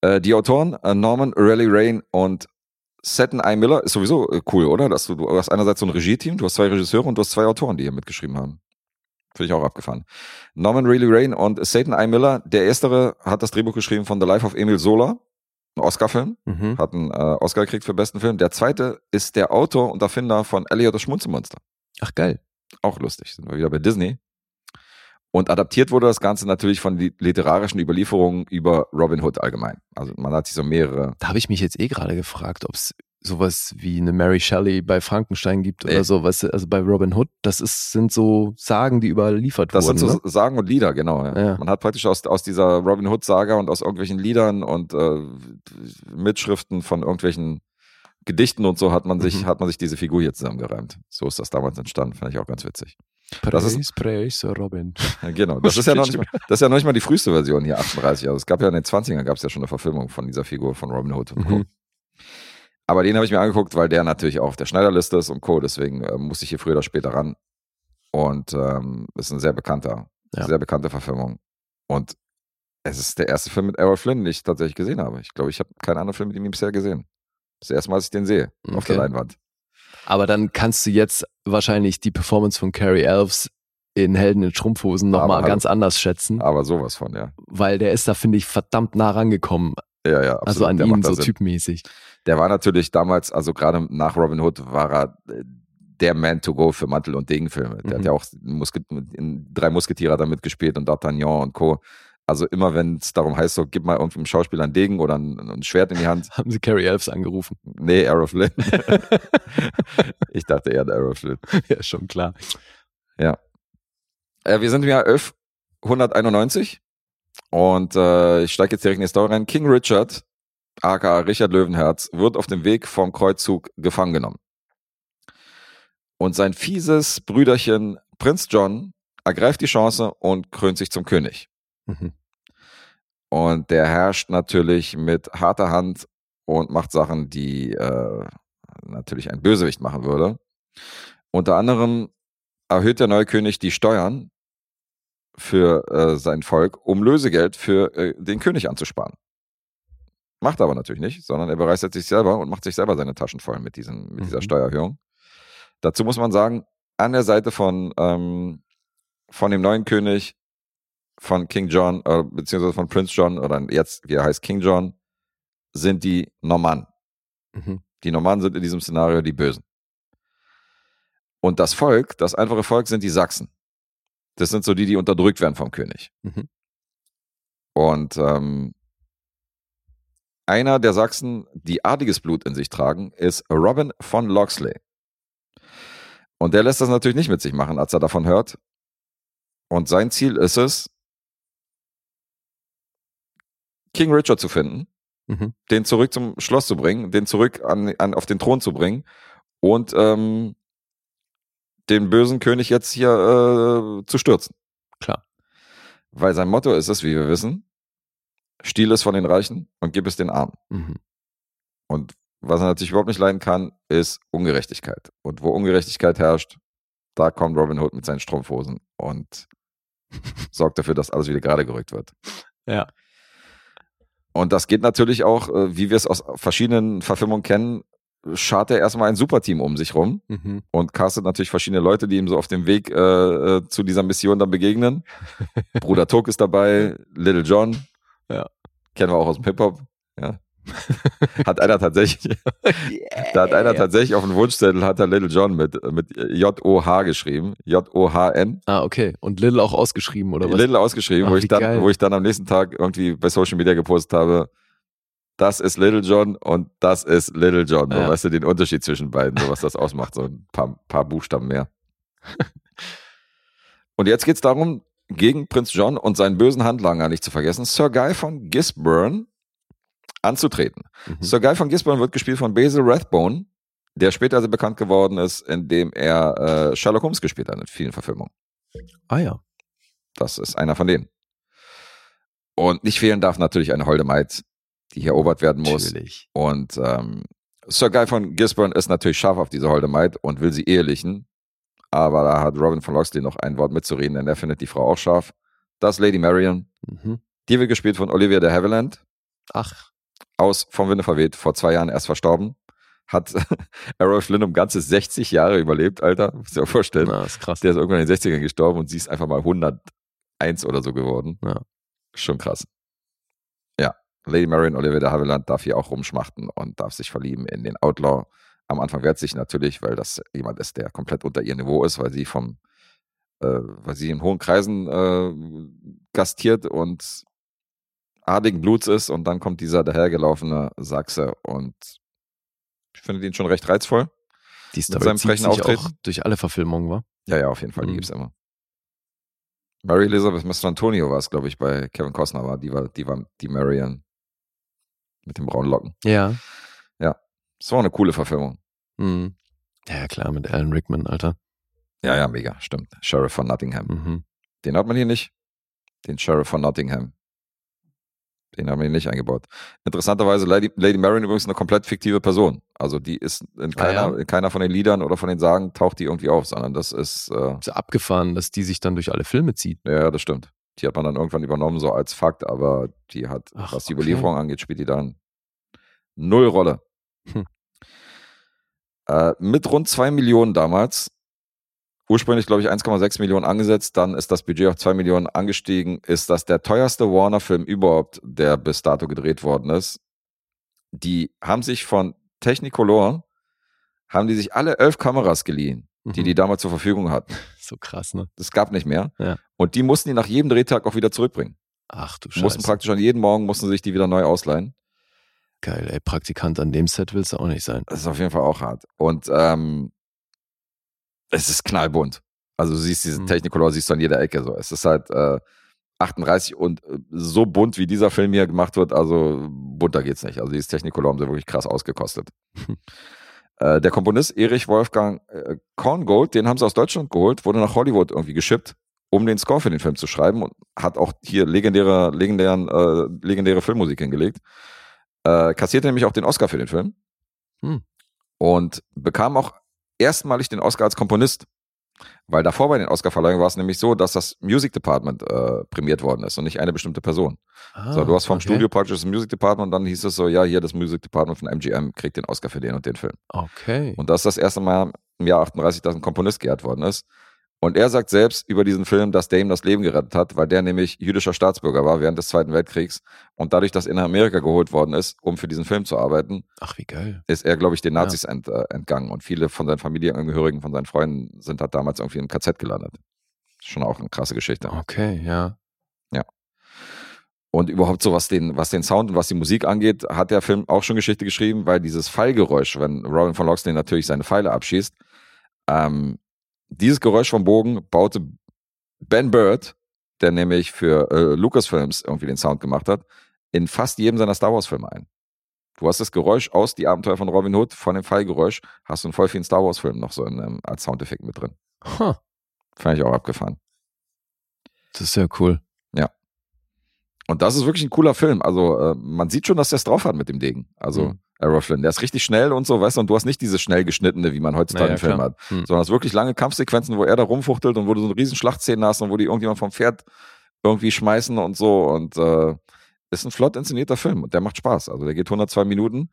Äh, die Autoren äh, Norman Raleigh Rain und Seton I. Miller ist sowieso äh, cool, oder? Dass du, du hast einerseits so ein Regie-Team, du hast zwei Regisseure und du hast zwei Autoren, die hier mitgeschrieben haben. Finde ich auch abgefahren. Norman Raleigh Rain und Seton I. Miller, der erstere hat das Drehbuch geschrieben von The Life of Emil Sola, ein Oscar-Film, Mhm. hat einen äh, Oscar gekriegt für besten Film. Der zweite ist der Autor und Erfinder von Elliot das Schmunzelmonster. Ach, geil. Auch lustig, sind wir wieder bei Disney. Und adaptiert wurde das Ganze natürlich von li- literarischen Überlieferungen über Robin Hood allgemein. Also man hat sich so mehrere. Da habe ich mich jetzt eh gerade gefragt, ob es sowas wie eine Mary Shelley bei Frankenstein gibt oder so, weißt du, also bei Robin Hood, das ist, sind so Sagen, die überliefert Das wurden. sind so ne? Sagen und Lieder, genau. Ja. Ja. Man hat praktisch aus, aus dieser Robin Hood-Saga und aus irgendwelchen Liedern und äh, Mitschriften von irgendwelchen Gedichten und so hat man sich, Mhm. hat man sich diese Figur hier zusammengereimt. So ist das damals entstanden, fand ich auch ganz witzig. das ist- Praise, praise, Robin. Genau. Das ist ja noch nicht mal, das ist ja noch nicht mal die früheste Version hier, 38. Also es gab ja in den 20ern gab es ja schon eine Verfilmung von dieser Figur von Robin Hood und. Mhm. Aber den habe ich mir angeguckt, weil der natürlich auch auf der Schneiderliste ist und Co. Deswegen äh, musste ich hier früher oder später ran. Und ähm, ist ein sehr bekannter, Ja. sehr bekannte Verfilmung. Und es ist der erste Film mit Errol Flynn, den ich tatsächlich gesehen habe. Ich glaube, ich habe keinen anderen Film mit ihm bisher gesehen. Das erste Mal, dass ich den sehe auf der Okay. Leinwand. Aber dann kannst du jetzt wahrscheinlich die Performance von Carrie Elves in Helden in Strumpfhosen Aber nochmal hallo. ganz anders schätzen, Aber sowas von, ja. weil der ist da, finde ich, verdammt nah rangekommen. Ja, ja, also absolut. an Der ihn so Sinn. typmäßig. Der war natürlich damals, also gerade nach Robin Hood, war er äh, der Man to go für Mantel- und Degenfilme. Der Mhm. hat ja auch Musket drei Musketiere da mitgespielt und D'Artagnan und Co. Also immer, wenn es darum heißt, so, gib mal irgendeinem Schauspieler einen Degen oder ein, ein Schwert in die Hand. Haben sie Carrie Elves angerufen. Nee, Arrow Flynn. ich dachte eher der Arrow Flynn. ja, schon klar. Äh, wir sind im Jahr 1191 und äh, ich steige jetzt direkt in die Story rein. King Richard, aka Richard Löwenherz, wird auf dem Weg vom Kreuzzug gefangen genommen. Und sein fieses Brüderchen Prinz John ergreift die Chance und krönt sich zum König. Mhm. Und der herrscht natürlich mit harter Hand und macht Sachen, die äh, natürlich ein Bösewicht machen würde. Unter anderem erhöht der neue König die Steuern für äh, sein Volk, um Lösegeld für äh, den König anzusparen. Macht er aber natürlich nicht, sondern er bereichert sich selber und macht sich selber seine Taschen voll mit, diesen, mit dieser Mhm. Steuererhöhung. Dazu muss man sagen, an der Seite von, ähm, von dem neuen König, von King John, äh, beziehungsweise von Prince John, oder jetzt, wie er heißt, King John, sind die Normannen. Mhm. Die Normannen sind in diesem Szenario die Bösen. Und das Volk, das einfache Volk, sind die Sachsen. Das sind so die, die unterdrückt werden vom König. Mhm. Und ähm, einer der Sachsen, die adliges Blut in sich tragen, ist Robin von Loxley. Und der lässt das natürlich nicht mit sich machen, als er davon hört. Und sein Ziel ist es, King Richard zu finden, Mhm. den zurück zum Schloss zu bringen, den zurück an, an, auf den Thron zu bringen und ähm, den bösen König jetzt hier äh, zu stürzen. Klar. Weil sein Motto ist es, wie wir wissen, stiehl es von den Reichen und gib es den Armen. Mhm. Und was er natürlich überhaupt nicht leiden kann, ist Ungerechtigkeit. Und wo Ungerechtigkeit herrscht, da kommt Robin Hood mit seinen Strumpfhosen und sorgt dafür, dass alles wieder gerade gerückt wird. Ja. Und das geht natürlich auch, äh, wie wir es aus verschiedenen Verfilmungen kennen, schart er erstmal ein Superteam um sich rum Mhm. und castet natürlich verschiedene Leute, die ihm so auf dem Weg äh, äh, zu dieser Mission dann begegnen. Bruder Tuck ist dabei, Little John. Ja. Kennen wir auch aus dem Hip-Hop. Ja. hat einer tatsächlich, da hat einer tatsächlich auf dem Wunschzettel hat er Little John mit, mit J-O-H geschrieben. J-O-H-N. Ah, okay. Und Little auch ausgeschrieben, oder was? Little ausgeschrieben, Ach, wo ich dann, geil. wo ich dann am nächsten Tag irgendwie bei Social Media gepostet habe, das ist Little John und das ist Little John. So, Ja. Weißt du, den Unterschied zwischen beiden, so was das ausmacht, so ein paar, paar Buchstaben mehr. und jetzt geht's darum, gegen Prinz John und seinen bösen Handlanger nicht zu vergessen, Sir Guy von Gisborne anzutreten. Mhm. Sir Guy von Gisborne wird gespielt von Basil Rathbone, der später sehr bekannt geworden ist, indem er äh, Sherlock Holmes gespielt hat in vielen Verfilmungen. Ah ja. Das ist einer von denen. Und nicht fehlen darf natürlich eine holde Maid, die hier erobert werden muss. Natürlich. Und ähm, Sir Guy von Gisborne ist natürlich scharf auf diese holde Maid und will sie ehelichen. Aber da hat Robin von Loxley noch ein Wort mitzureden, denn er findet die Frau auch scharf. Das ist Lady Marion. Mhm. Die wird gespielt von Olivia de Havilland Ach, aus Vom Winde verweht, vor zwei Jahren erst verstorben. Hat Errol Flynn um ganze 60 Jahre überlebt, Alter. Muss dir auch vorstellen. na, ist krass. Der ist irgendwann in den 60ern gestorben und sie ist einfach mal 101 oder so geworden. Ja. Schon krass. Ja, Lady Marion Olivia de Havilland darf hier auch rumschmachten und darf sich verlieben in den Outlaw. Am Anfang wehrt sich natürlich, weil das jemand ist, der komplett unter ihr Niveau ist, weil sie vom, äh, weil sie in hohen Kreisen äh, gastiert und adligen Bluts ist und dann kommt dieser dahergelaufene Sachse und ich finde ihn schon recht reizvoll. Die Story seinem frechen sich Auftreten? auch durch alle Verfilmungen, war? Ja, ja, auf jeden Fall, die Mhm. gibt's immer. Mary Elizabeth Mr. Antonio war es, glaube ich, bei Kevin Costner war. Die war, die war die Marion mit den braunen Locken. Ja. Das war eine coole Verfilmung. Mhm. Ja, klar, mit Alan Rickman, Alter. Ja, ja, mega, stimmt. Sheriff von Nottingham. Mhm. Den hat man hier nicht. Den Sheriff von Nottingham. Den haben wir hier nicht eingebaut. Interessanterweise, Lady, Lady Marion übrigens eine komplett fiktive Person. Also die ist in keiner, Ah, ja? in keiner von den Liedern oder von den Sagen taucht die irgendwie auf, sondern das ist, äh, Ist abgefahren, dass die sich dann durch alle Filme zieht. ja, das stimmt. Die hat man dann irgendwann übernommen, so als Fakt, aber die hat, Ach, was die okay. Überlieferung angeht, spielt die dann null Rolle. Hm. Äh, mit rund 2 Millionen damals. Ursprünglich, glaube ich, 1,6 Millionen angesetzt. Dann ist das Budget auf 2 Millionen angestiegen. Ist das der teuerste Warner-Film überhaupt, der bis dato gedreht worden ist. Die haben sich von Technicolor, haben die sich alle elf Kameras geliehen, die Mhm. die damals zur Verfügung hatten. So krass, ne? Das gab nicht mehr. Ja. Und die mussten die nach jedem Drehtag auch wieder zurückbringen. Ach du Mussten Scheiße. praktisch an jeden Morgen mussten sie sich die wieder neu ausleihen. Geil, ey. Praktikant an dem Set willst du auch nicht sein. Das ist auf jeden Fall auch hart. Und ähm, es ist knallbunt. Also du siehst diese Mhm. Technicolor, siehst du an jeder Ecke so. Es ist halt äh, 38 und äh, so bunt, wie dieser Film hier gemacht wird, also bunter geht's nicht. Also dieses Technicolor haben sie wirklich krass ausgekostet. äh, der Komponist Erich Wolfgang äh, Korngold, den haben sie aus Deutschland geholt, wurde nach Hollywood irgendwie geschippt, um den Score für den Film zu schreiben und hat auch hier legendäre, legendären, äh, legendäre Filmmusik hingelegt. Äh, kassierte nämlich auch den Oscar für den Film. Hm. Und bekam auch erstmalig den Oscar als Komponist. Weil davor bei den Oscarverleihungen war es nämlich so, dass das Music Department äh, prämiert worden ist und nicht eine bestimmte Person. Ah, so, du hast vom okay. Studio praktisch das Music Department und dann hieß es so, ja, hier das Music Department von MGM kriegt den Oscar für den und den Film. Okay. Und das ist das erste Mal im Jahr 38, dass ein Komponist geehrt worden ist. Und er sagt selbst über diesen Film, dass der ihm das Leben gerettet hat, weil der nämlich jüdischer Staatsbürger war während des Zweiten Weltkriegs und dadurch, dass er nach Amerika geholt worden ist, um für diesen Film zu arbeiten, Ach, wie geil. ist er, glaube ich, den Nazis ent, äh, entgangen. Und viele von seinen Familienangehörigen, von seinen Freunden sind halt damals irgendwie im KZ gelandet. Schon auch eine krasse Geschichte. Okay, ja. Und überhaupt so, was den, was den Sound und was die Musik angeht, hat der Film auch schon Geschichte geschrieben, weil dieses Pfeilgeräusch, wenn Robin von Loxley natürlich seine Pfeile abschießt, ähm, dieses Geräusch vom Bogen baute Ben Bird, der nämlich für äh, Lucasfilms irgendwie den Sound gemacht hat, in fast jedem seiner Star Wars Filme ein. Du hast das Geräusch aus Die Abenteuer von Robin Hood, von dem Pfeilgeräusch, hast du in voll vielen Star Wars Filmen noch so in, ähm, als Soundeffekt mit drin. Huh, Fand ich auch abgefahren. das ist ja cool. Und das ist wirklich ein cooler Film. Also äh, man sieht schon, dass der es drauf hat mit dem Degen. Also Mhm. Errol Flynn, der ist richtig schnell und so, weißt du, und du hast nicht diese schnell geschnittene, wie man heutzutage Naja, im Film hat, Hm. sondern ist wirklich lange Kampfsequenzen, wo er da rumfuchtelt und wo du so eine riesen Schlachtszene hast und wo die irgendjemand vom Pferd irgendwie schmeißen und so und äh, ist ein flott inszenierter Film und der macht Spaß. Also der geht 102 Minuten.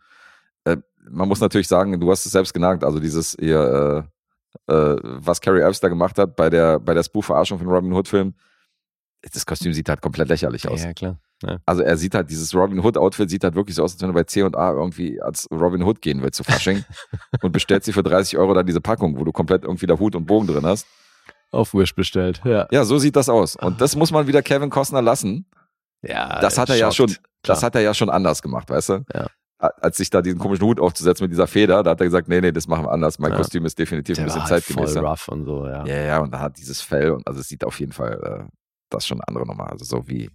Äh, man muss natürlich sagen, du hast es selbst genannt, also dieses hier, äh, äh, was Carrie Elves da gemacht hat bei der bei der Spoof-Verarschung von Robin Hood Film, das Kostüm sieht halt komplett lächerlich aus. Ja, klar. Ja. Also er sieht halt, dieses Robin Hood Outfit sieht halt wirklich so aus, als wenn du bei C und A irgendwie als Robin Hood gehen willst zu Fasching und bestellst dir für 30 Euro da diese Packung, wo du komplett irgendwie da Hut und Bogen drin hast. Auf Wish bestellt. Ja. Ja, so sieht das aus. Und das muss man wieder Kevin Costner lassen. ja Das hat er ja schockt. schon, das hat er ja schon anders gemacht, weißt du? Ja. Als sich da diesen komischen Hut aufzusetzen mit dieser Feder, da hat er gesagt, nee, nee, das machen wir anders. Mein Ja. Kostüm ist definitiv Der ein bisschen war halt voll zeitgemäßer. rough und so, ja. Ja, ja, und da hat dieses Fell und also es sieht auf jeden Fall, äh, das schon eine andere Nummer. Also so wie,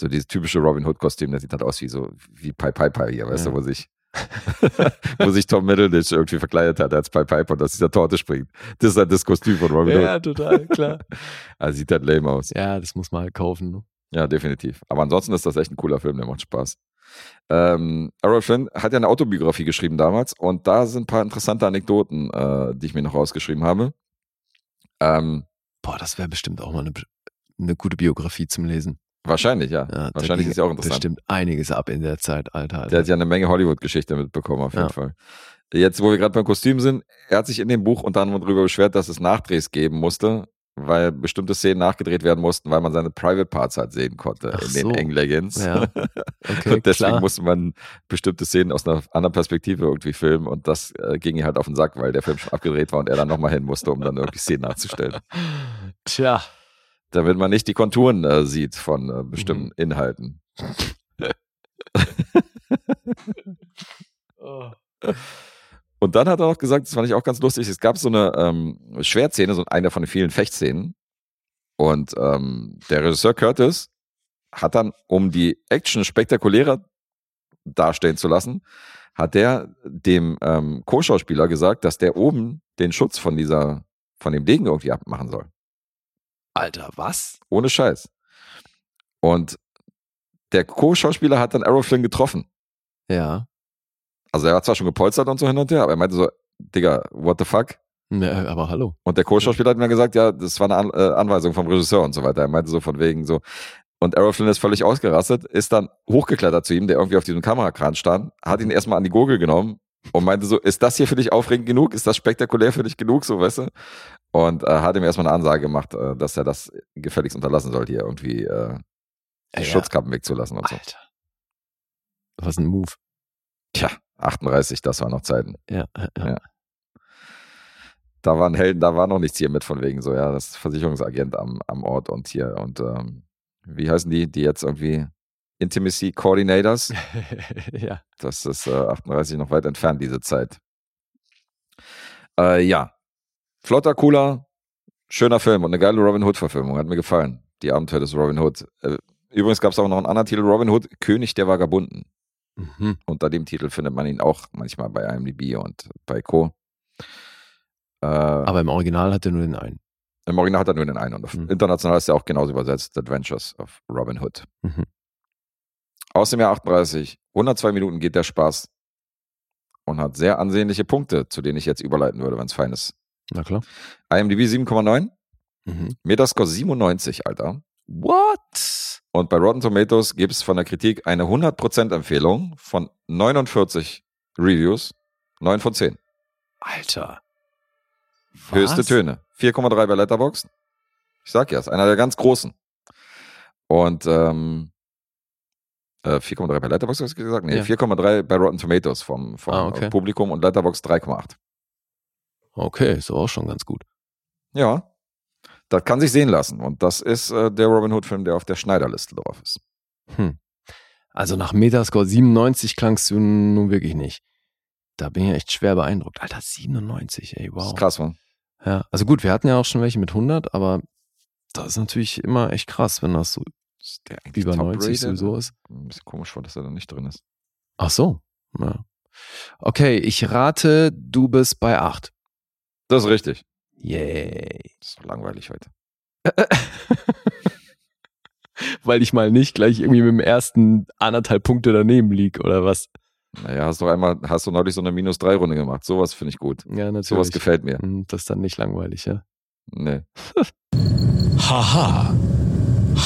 so dieses typische Robin Hood Kostüm, das sieht halt aus wie so, wie Pi Pi Pi hier, weißt Ja. du, wo sich, wo sich Tom Middleditch irgendwie verkleidet hat als Pi Piper und aus dieser Torte springt. Das ist halt das Kostüm von Robin Hood. Ja, total, klar. Also sieht halt lame aus. ja, das muss man halt kaufen. Ne? Ja, definitiv. Aber ansonsten ist das echt ein cooler Film, der macht Spaß. Ähm, Errol Flynn hat ja eine Autobiografie geschrieben damals und da sind ein paar interessante Anekdoten, äh, die ich mir noch rausgeschrieben habe. Ähm, Boah, das wäre bestimmt auch mal eine, eine gute Biografie zum Lesen. Wahrscheinlich, ja. Ja, wahrscheinlich ist ja auch interessant. Bestimmt einiges ab in der Zeit, Alter. Alter. Der hat ja eine Menge Hollywood-Geschichte mitbekommen, auf jeden Ja. Fall. Jetzt, wo wir gerade beim Kostüm sind, er hat sich in dem Buch unter anderem darüber beschwert, dass es Nachdrehs geben musste, weil bestimmte Szenen nachgedreht werden mussten, weil man seine Private Parts halt sehen konnte Ach in den so. engen Leggings. Ja. Okay, und deswegen klar. musste man bestimmte Szenen aus einer anderen Perspektive irgendwie filmen und das äh, ging ihm halt auf den Sack, weil der Film schon abgedreht war und er dann nochmal hin musste, um dann irgendwie Szenen nachzustellen. Tja. Damit man nicht die Konturen äh, sieht von äh, bestimmten Mhm. Inhalten. Oh. Und dann hat er noch gesagt, das fand ich auch ganz lustig, es gab so eine ähm, Schwertszene, so eine von den vielen Fechtszenen. Und ähm, der Regisseur Curtis hat dann, um die Action spektakulärer darstellen zu lassen, hat der dem ähm, Co-Schauspieler gesagt, dass der oben den Schutz von dieser, von dem Degen irgendwie abmachen soll. Alter, was? Ohne Scheiß. Und der Co-Schauspieler hat dann Errol Flynn getroffen. Ja. Also er war zwar schon gepolstert und so hin und her, aber er meinte so, Digga, what the fuck? ja. Aber hallo. Und der Co-Schauspieler hat mir gesagt, ja, das war eine An äh, Anweisung vom Regisseur und so weiter. Er meinte so von wegen so. Und Errol Flynn ist völlig ausgerastet, ist dann hochgeklettert zu ihm, der irgendwie auf diesem Kamerakran stand, hat ihn erstmal an die Gurgel genommen, und meinte so, ist das hier für dich aufregend genug? Ist das spektakulär für dich genug, so, weißt du? Und äh, hat ihm erstmal eine Ansage gemacht, äh, dass er das gefälligst unterlassen sollte, hier irgendwie äh, die Ja. Schutzkappen wegzulassen und so. Alter. Was ein Move. Tja, 38, das waren noch Zeiten. Ja, ja. Ja. Da waren Helden, da war noch nichts hier mit von wegen so, ja, das Versicherungsagent am, am Ort und hier und ähm, wie heißen die, die jetzt irgendwie Intimacy Coordinators? ja. Das ist äh, 38 noch weit entfernt, diese Zeit. Äh, ja. Flotter, cooler, schöner Film und eine geile Robin Hood-Verfilmung. Hat mir gefallen. Die Abenteuer des Robin Hood. Äh, übrigens gab es auch noch einen anderen Titel, Robin Hood, König der Vagabunden. Mhm. Unter dem Titel findet man ihn auch manchmal bei IMDb und bei Co. Äh, Aber im Original hat er nur den einen. Im Original hat er nur den einen und Mhm. international ist er auch genauso übersetzt, The Adventures of Robin Hood. Mhm. Aus dem Jahr 38, 102 Minuten geht der Spaß und hat sehr ansehnliche Punkte, zu denen ich jetzt überleiten würde, wenn es fein ist. Na klar. IMDb 7,9, Mhm. Metascore 97, Alter. What? Und bei Rotten Tomatoes gibt es von der Kritik eine 100% Empfehlung von 49 Reviews, 9 von 10. Alter. Höchste Was? Töne. 4,3 bei Letterboxd. Ich sag ja, ist einer der ganz großen. Und ähm, äh, 4,3 bei Letterboxd, hast du gesagt? Nee, Ja. 4,3 bei Rotten Tomatoes vom, vom Ah, okay. Publikum und Letterboxd 3,8. Okay, ist auch schon ganz gut. Ja, das kann sich sehen lassen. Und das ist äh, der Robin Hood-Film, der auf der Schneiderliste drauf ist. Hm. Also nach Metascore 97 klangst du nun wirklich nicht. Da bin ich echt schwer beeindruckt. Alter, 97, ey, Das wow. ist krass, man. Ja, also gut, wir hatten ja auch schon welche mit 100, aber das ist natürlich immer echt krass, wenn das so Ist der eigentlich über top 90 rated? sowieso ist. Ein bisschen komisch war, dass er da nicht drin ist. Ach so. Ja. Okay, ich rate, du bist bei 8. Das ist richtig. Yay. Das ist doch langweilig heute. Weil ich mal nicht gleich irgendwie mit dem ersten anderthalb Punkte daneben lieg, oder was? Naja, hast du einmal, hast du neulich so eine Minus-3-Runde gemacht. Sowas finde ich gut. Ja, natürlich. Sowas gefällt mir. Hm, Das ist dann nicht langweilig, ja. Nee. Haha.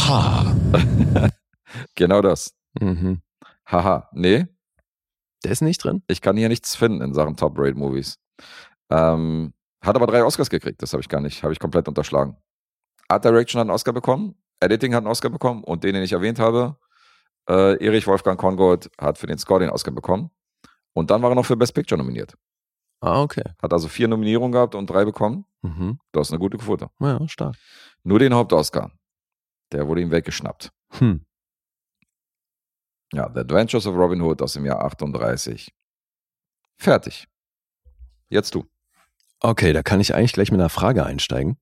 Ha. Genau das. Mhm. Haha. Nee, Der ist nicht drin? ich kann hier nichts finden in Sachen Top-Rate-Movies. Ähm, hat aber drei Oscars gekriegt, das habe ich gar nicht, habe ich komplett unterschlagen. Art Direction hat einen Oscar bekommen, Editing hat einen Oscar bekommen und den, den ich erwähnt habe, äh, Erich Wolfgang Kongold hat für den Score den Oscar bekommen. Und dann war er noch für Best Picture nominiert. Ah, okay. Hat also vier Nominierungen gehabt und drei bekommen. Mhm. Das ist eine gute Quote. Ja, stark. Nur den Hauptoscar. Der wurde ihm weggeschnappt. Hm. Ja, The Adventures of Robin Hood aus dem Jahr 38. Fertig. Jetzt du. Okay, da kann ich eigentlich gleich mit einer Frage einsteigen.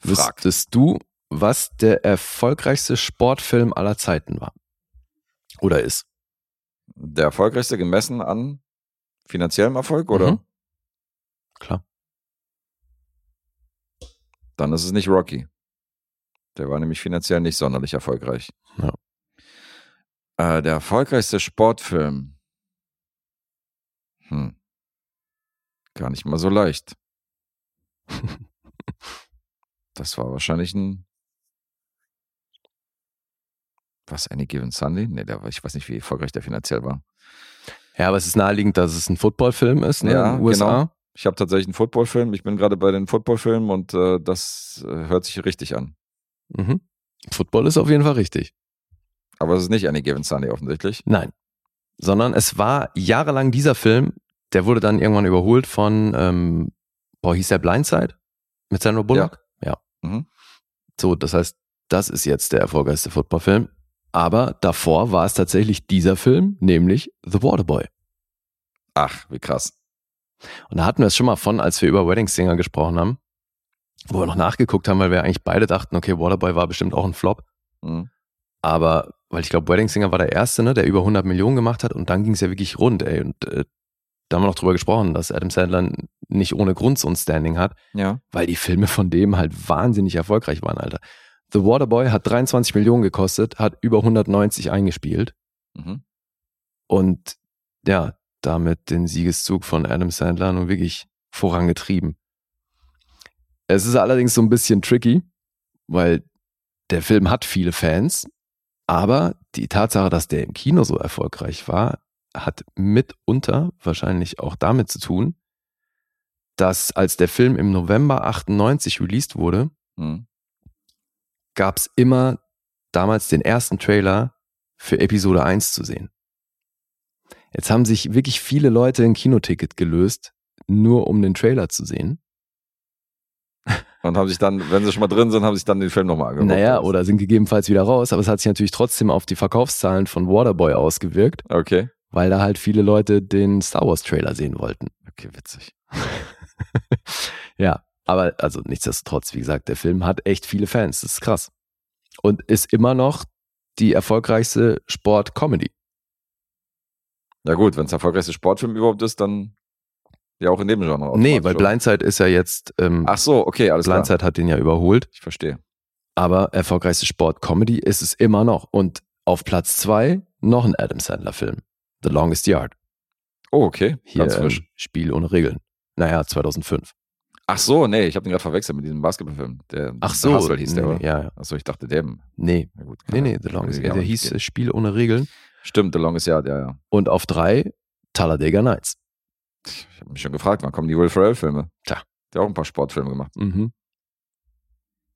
Frag. Wüsstest du, was der erfolgreichste Sportfilm aller Zeiten war? Oder ist? Der erfolgreichste gemessen an finanziellem Erfolg, oder? Mhm. Klar. Dann ist es nicht Rocky. Der war nämlich finanziell nicht sonderlich erfolgreich. Ja. Äh, der erfolgreichste Sportfilm. Hm. Gar nicht mal so leicht. Das war wahrscheinlich ein. Was, Any Given Sunday? Nee, der ich weiß nicht, wie erfolgreich der finanziell war. Ja, aber es ist naheliegend, dass es ein Footballfilm ist, ne? Ja, in den USA. genau. Ich habe tatsächlich einen Footballfilm. Ich bin gerade bei den Footballfilmen und äh, das äh, hört sich richtig an. Mhm. Football ist auf jeden Fall richtig. Aber es ist nicht Any Given Sunday offensichtlich. Nein. Sondern es war jahrelang dieser Film, der wurde dann irgendwann überholt von, ähm, boah, hieß der Blindside? Mit Sandra Bullock? Ja. Mhm. So, das heißt, das ist jetzt der erfolgreichste Footballfilm. Aber davor war es tatsächlich dieser Film, nämlich The Waterboy. Ach, wie krass. Und da hatten wir es schon mal von, als wir über Wedding Singer gesprochen haben, wo wir noch nachgeguckt haben, weil wir eigentlich beide dachten, okay, Waterboy war bestimmt auch ein Flop. Mhm. Aber, weil ich glaube, Wedding Singer war der erste, ne, der über 100 Millionen gemacht hat und dann ging es ja wirklich rund, ey. Und äh, da haben wir noch drüber gesprochen, dass Adam Sandler nicht ohne Grund so ein Standing hat, Ja. weil die Filme von dem halt wahnsinnig erfolgreich waren, Alter. The Waterboy hat 23 Millionen gekostet, hat über 190 eingespielt Mhm. und ja, damit den Siegeszug von Adam Sandler nun wirklich vorangetrieben. Es ist allerdings so ein bisschen tricky, weil der Film hat viele Fans, aber die Tatsache, dass der im Kino so erfolgreich war, hat mitunter wahrscheinlich auch damit zu tun, dass als der Film im November 98 released wurde, Hm. gab es immer damals den ersten Trailer für Episode 1 zu sehen. Jetzt haben sich wirklich viele Leute ein Kinoticket gelöst, nur um den Trailer zu sehen. Und haben sich dann, wenn sie schon mal drin sind, haben sich dann den Film nochmal angeguckt. Naja, oder sind gegebenenfalls wieder raus, aber es hat sich natürlich trotzdem auf die Verkaufszahlen von Waterboy ausgewirkt, Okay. weil da halt viele Leute den Star Wars Trailer sehen wollten. Okay, witzig. ja, aber also nichtsdestotrotz, wie gesagt, der Film hat echt viele Fans, das ist krass. Und ist immer noch die erfolgreichste Sport-Comedy. Ja gut, wenn es der erfolgreichste Sportfilm überhaupt ist, dann ja auch in dem Genre. Nee, weil? Blindside ist ja jetzt, ähm, Ach so, okay, alles klar. Blindside hat den ja überholt, Ich verstehe. aber erfolgreichste Sport-Comedy ist es immer noch. Und auf Platz zwei noch ein Adam Sandler-Film, The Longest Yard. Oh, okay. Hier Ganz frisch. ähm, Spiel ohne Regeln. Naja, 2005. Ach so, nee, ich habe den gerade verwechselt mit diesem Basketballfilm. Der, Ach so, Hustle hieß der, nee, oder? Ja, ja. Ach so, ich dachte dem. Nee, Na gut, nee, nee, The Longest Yard. Der hieß. Spiel ohne Regeln. Stimmt, The Longest Yard, ja, ja. Und auf drei Talladega Nights. Ich habe mich schon gefragt, wann kommen die Will Ferrell-Filme? Tja. Der hat auch ein paar Sportfilme gemacht. Mhm.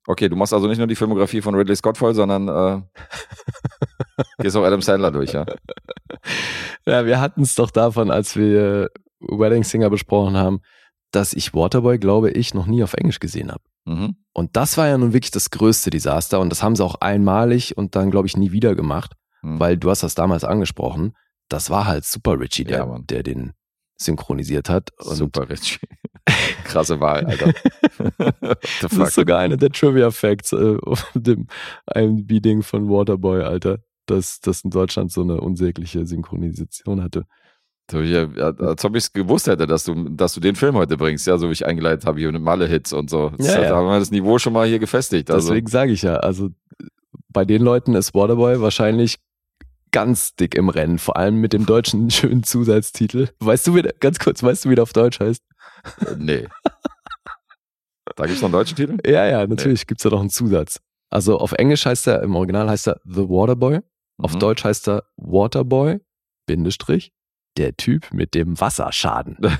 Okay, du machst also nicht nur die Filmografie von Ridley Scott voll, sondern äh, gehst auch Adam Sandler durch, ja? Ja, wir hatten es doch davon, als wir Wedding Singer besprochen haben, dass ich Waterboy, glaube ich, noch nie auf Englisch gesehen habe. Mhm. Und das war ja nun wirklich das größte Desaster und das haben sie auch einmalig und dann, glaube ich, nie wieder gemacht, Mhm. weil du hast das damals angesprochen. Das war halt Super Richie, der, Ja, der den synchronisiert hat. Und Super Richie. Krasse Wahl, Alter. Das ist sogar einer der Trivia-Facts äh, auf dem IMDb-Ding von Waterboy, Alter. Dass das in Deutschland so eine unsägliche Synchronisation hatte. Ja, als ob ich es gewusst hätte, dass du, dass du den Film heute bringst, ja, so wie ich eingeleitet habe, hier mit Malle-Hits und so. Das, Ja, da ja. haben wir das Niveau schon mal hier gefestigt. Also, Deswegen sage ich ja, also bei den Leuten ist Waterboy wahrscheinlich ganz dick im Rennen, vor allem mit dem deutschen schönen Zusatztitel. Weißt du, wie der, ganz kurz, weißt du, wie der auf Deutsch heißt? äh, nee. Da gibt es noch einen deutschen Titel? Ja, ja, natürlich gibt's da noch einen Zusatz. Also auf Englisch heißt er, im Original heißt er The Waterboy, auf Mhm. Deutsch heißt er Waterboy, Bindestrich, der Typ mit dem Wasserschaden.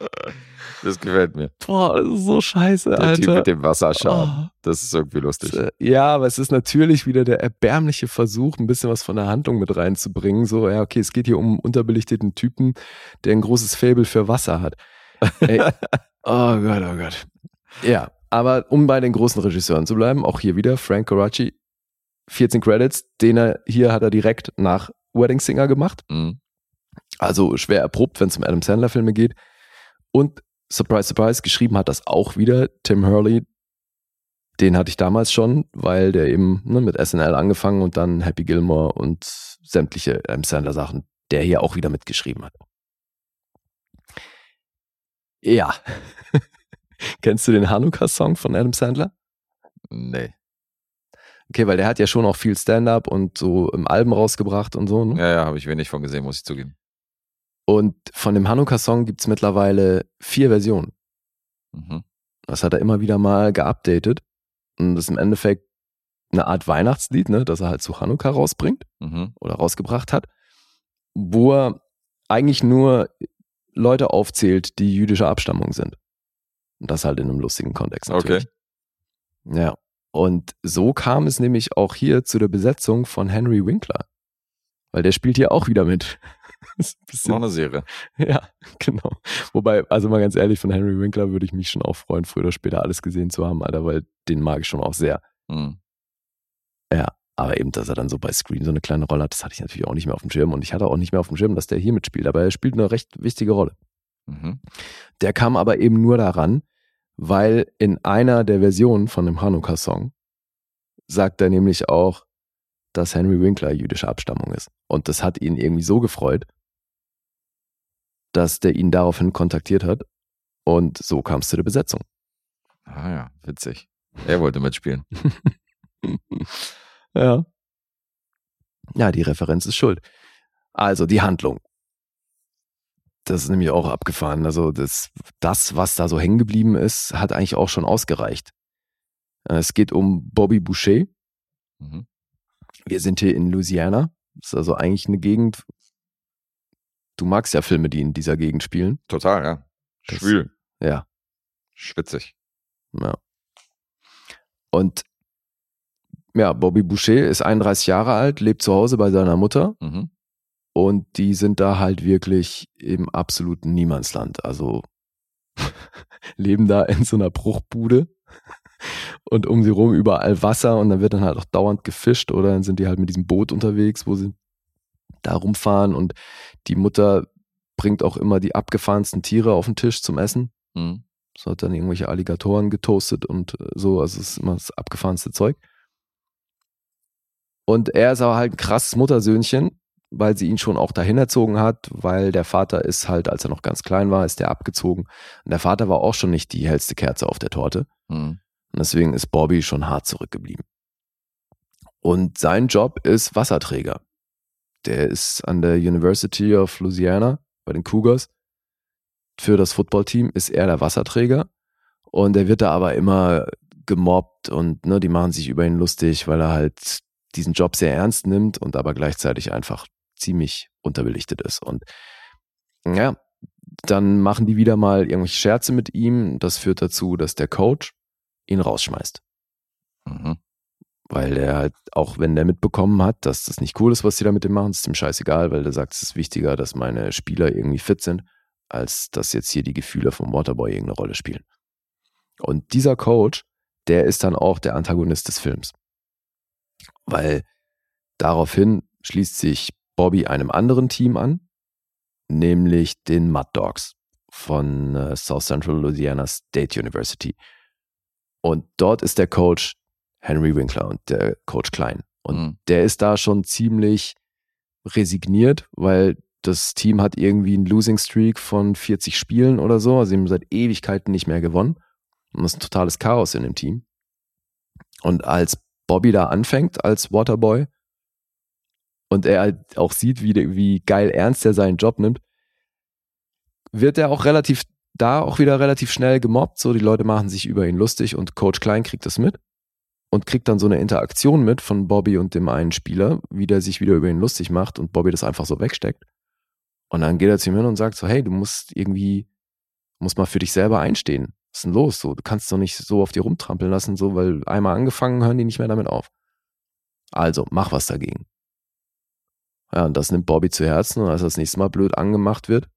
Das gefällt mir. Boah, das ist so scheiße, Der Alter. Typ mit dem Wasserschaden. Oh. Das ist irgendwie lustig. Äh, Ja, aber es ist natürlich wieder der erbärmliche Versuch, ein bisschen was von der Handlung mit reinzubringen. So, ja, okay, es geht hier um einen unterbelichteten Typen, der ein großes Faible für Wasser hat. Ey, oh Gott, oh Gott. Ja, aber um bei den großen Regisseuren zu bleiben, auch hier wieder Frank Coraci, 14 Credits, den er hier hat er direkt nach Wedding Singer gemacht. Mhm. Also schwer erprobt, wenn es um Adam Sandler Filme geht. Und surprise, surprise, geschrieben hat das auch wieder Tim Hurley. Den hatte ich damals schon, weil der eben ne, mit SNL angefangen und dann Happy Gilmore und sämtliche Adam Sandler Sachen, der hier auch wieder mitgeschrieben hat. Ja. Kennst du den Hanukkah-Song von Adam Sandler? Nee. Okay, weil der hat ja schon auch viel Stand-up und so im Alben rausgebracht und so. Ne? Ja, ja, habe ich wenig von gesehen, muss ich zugeben. Und von dem Hanukkah-Song gibt's mittlerweile vier Versionen. Mhm. Das hat er immer wieder mal geupdatet. Und das ist im Endeffekt eine Art Weihnachtslied, ne, das er halt zu Hanukkah rausbringt Mhm. oder rausgebracht hat, wo er eigentlich nur Leute aufzählt, die jüdischer Abstammung sind. Und das halt in einem lustigen Kontext natürlich. Ja. Und so kam es nämlich auch hier zu der Besetzung von Henry Winkler. Weil der spielt hier auch wieder mit. Noch eine Serie. ja, genau. Wobei, also mal ganz ehrlich, von Henry Winkler würde ich mich schon auch freuen, früher oder später alles gesehen zu haben, Alter, weil den mag ich schon auch sehr. Mhm. Aber eben, dass er dann so bei Screen so eine kleine Rolle hat, das hatte ich natürlich auch nicht mehr auf dem Schirm und ich hatte auch nicht mehr auf dem Schirm, dass der hier mitspielt, aber er spielt eine recht wichtige Rolle. Mhm. Der kam aber eben nur daran, weil in einer der Versionen von dem Hanukkah-Song sagt er nämlich auch, dass Henry Winkler jüdischer Abstammung ist. Und das hat ihn irgendwie so gefreut, dass der ihn daraufhin kontaktiert hat. Und so kam es zu der Besetzung. Ah ja, witzig. Er wollte mitspielen. ja. Ja, die Referenz ist schuld. Also die Handlung. Das ist nämlich auch abgefahren. Also das, das, was da so hängen geblieben ist, hat eigentlich auch schon ausgereicht. Äh, Es geht um Bobby Boucher. Mhm. Wir sind hier in Louisiana, Das ist also eigentlich eine Gegend. Du magst ja Filme, die in dieser Gegend spielen. Total, ja. Das- Schwül. Ja. Schwitzig. Ja. Und ja, Bobby Boucher ist 31 Jahre alt, lebt zu Hause bei seiner Mutter Mhm. und die sind da halt wirklich im absoluten Niemandsland. Also leben da in so einer Bruchbude und um sie rum überall Wasser und dann wird dann halt auch dauernd gefischt oder dann sind die halt mit diesem Boot unterwegs, wo sie da rumfahren und die Mutter bringt auch immer die abgefahrensten Tiere auf den Tisch zum Essen. Mhm. So hat dann irgendwelche Alligatoren getoastet und äh, so, also es ist immer das abgefahrenste Zeug. Und er ist aber halt ein krasses Muttersöhnchen, weil sie ihn schon auch dahin erzogen hat, weil der Vater ist halt, als er noch ganz klein war, ist der abgezogen. Und der Vater war auch schon nicht die hellste Kerze auf der Torte. Mhm. Und deswegen ist Bobby schon hart zurückgeblieben. Und sein Job ist Wasserträger. Der ist an der University of Louisiana bei den Cougars. Für das Footballteam ist er der Wasserträger. Und er wird da aber immer gemobbt und ne, die machen sich über ihn lustig, weil er halt diesen Job sehr ernst nimmt und aber gleichzeitig einfach ziemlich unterbelichtet ist. Und ja, dann machen die wieder mal irgendwelche Scherze mit ihm. Das führt dazu, dass der Coach ihn rausschmeißt. Mhm. Weil der halt, auch wenn der mitbekommen hat, dass das nicht cool ist, was die da mit dem machen, ist ihm scheißegal, weil der sagt, es ist wichtiger, dass meine Spieler irgendwie fit sind, als dass jetzt hier die Gefühle vom Waterboy irgendeine Rolle spielen. Und dieser Coach, der ist dann auch der Antagonist des Films. Weil daraufhin schließt sich Bobby einem anderen Team an, nämlich den Mud Dogs von äh, South Central Louisiana State University. Und dort ist der Coach Henry Winkler und der Coach Klein. Und Mhm. der ist da schon ziemlich resigniert, weil das Team hat irgendwie einen Losing Streak von 40 Spielen oder so. Also sie haben seit Ewigkeiten nicht mehr gewonnen. Und das ist ein totales Chaos in dem Team. Und als Bobby da anfängt als Waterboy und er halt auch sieht, wie, wie geil ernst er seinen Job nimmt, wird er auch relativ, da auch wieder relativ schnell gemobbt. So, die Leute machen sich über ihn lustig und Coach Klein kriegt das mit und kriegt dann so eine Interaktion mit von Bobby und dem einen Spieler, wie der sich wieder über ihn lustig macht und Bobby das einfach so wegsteckt. Und dann geht er zu ihm hin und sagt so, hey, du musst irgendwie, musst mal für dich selber einstehen. Was ist denn los? So, du kannst doch nicht so auf dir rumtrampeln lassen, so, weil einmal angefangen, hören die nicht mehr damit auf. Also, mach was dagegen. Ja, und das nimmt Bobby zu Herzen und als er das nächste Mal blöd angemacht wird,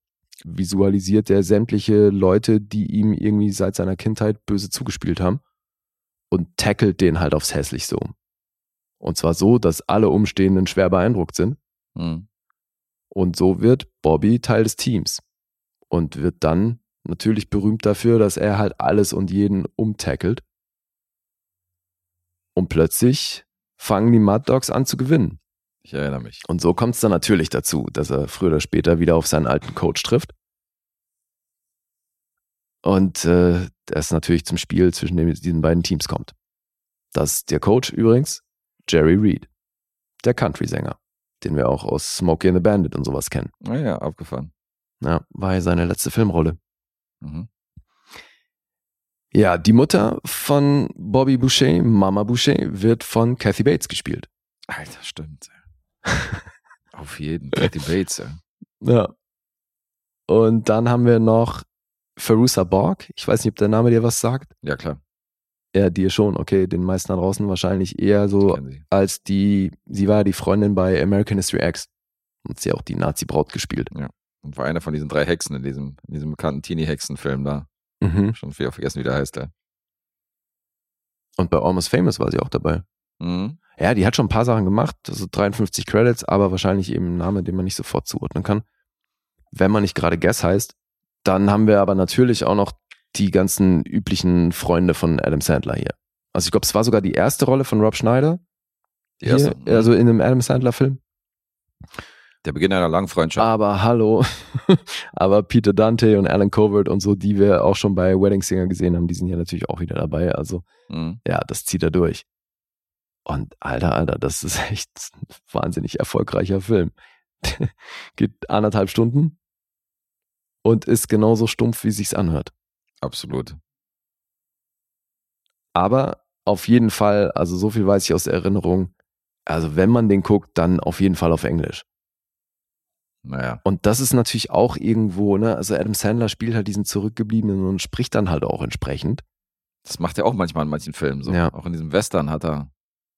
visualisiert er sämtliche Leute, die ihm irgendwie seit seiner Kindheit böse zugespielt haben und tackelt den halt aufs Hässlichste um. Und zwar so, dass alle Umstehenden schwer beeindruckt sind. Mhm. Und so wird Bobby Teil des Teams und wird dann natürlich berühmt dafür, dass er halt alles und jeden umtackelt. Und plötzlich fangen die Mad Dogs an zu gewinnen. Ich erinnere mich. Und so kommt es dann natürlich dazu, dass er früher oder später wieder auf seinen alten Coach trifft. Und äh, es natürlich zum Spiel zwischen den, diesen beiden Teams kommt. Das ist der Coach übrigens, Jerry Reed, der Country-Sänger, den wir auch aus Smokey and the Bandit und sowas kennen. Naja, Ah abgefahren. Ja, war ja seine letzte Filmrolle. Mhm. Ja, die Mutter von Bobby Boucher, Mama Boucher, wird von Kathy Bates gespielt. Alter, stimmt. Auf jeden. Kathy Bates, ey. Ja. Und dann haben wir noch Farusa Borg. Ich weiß nicht, ob der Name dir was sagt. Ja, klar. Ja, dir schon. Okay, den meisten da draußen wahrscheinlich eher so als die, sie war ja die Freundin bei American History X. Und sie auch die Nazi-Braut gespielt. Und war einer von diesen drei Hexen in diesem, in diesem bekannten Teenie-Hexen-Film da. Mhm. Schon wieder vergessen, wie der heißt, der. Und bei Almost Famous war sie auch dabei. Mhm. Ja, die hat schon ein paar Sachen gemacht, also 53 Credits, aber wahrscheinlich eben ein Name, den man nicht sofort zuordnen kann. Wenn man nicht gerade Guess heißt. Dann haben wir aber natürlich auch noch die ganzen üblichen Freunde von Adam Sandler hier. Also ich glaube, es war sogar die erste Rolle von Rob Schneider. Die erste, Hier, also in einem Adam Sandler-Film. der Beginn einer langen Freundschaft. Aber hallo. aber Peter Dante und Alan Covert und so, die wir auch schon bei Wedding Singer gesehen haben, die sind hier natürlich auch wieder dabei. Also Mhm. ja, das zieht er durch. Und alter, alter, das ist echt ein wahnsinnig erfolgreicher Film. Geht anderthalb Stunden und ist genauso stumpf, wie sich's anhört. Absolut. Aber auf jeden Fall, also so viel weiß ich aus der Erinnerung, Also wenn man den guckt, dann auf jeden Fall auf Englisch. Naja. Und das ist natürlich auch irgendwo, ne? Also Adam Sandler spielt halt diesen Zurückgebliebenen und spricht dann halt auch entsprechend. Das macht er auch manchmal in manchen Filmen so. Ja. Auch in diesem Western hat er,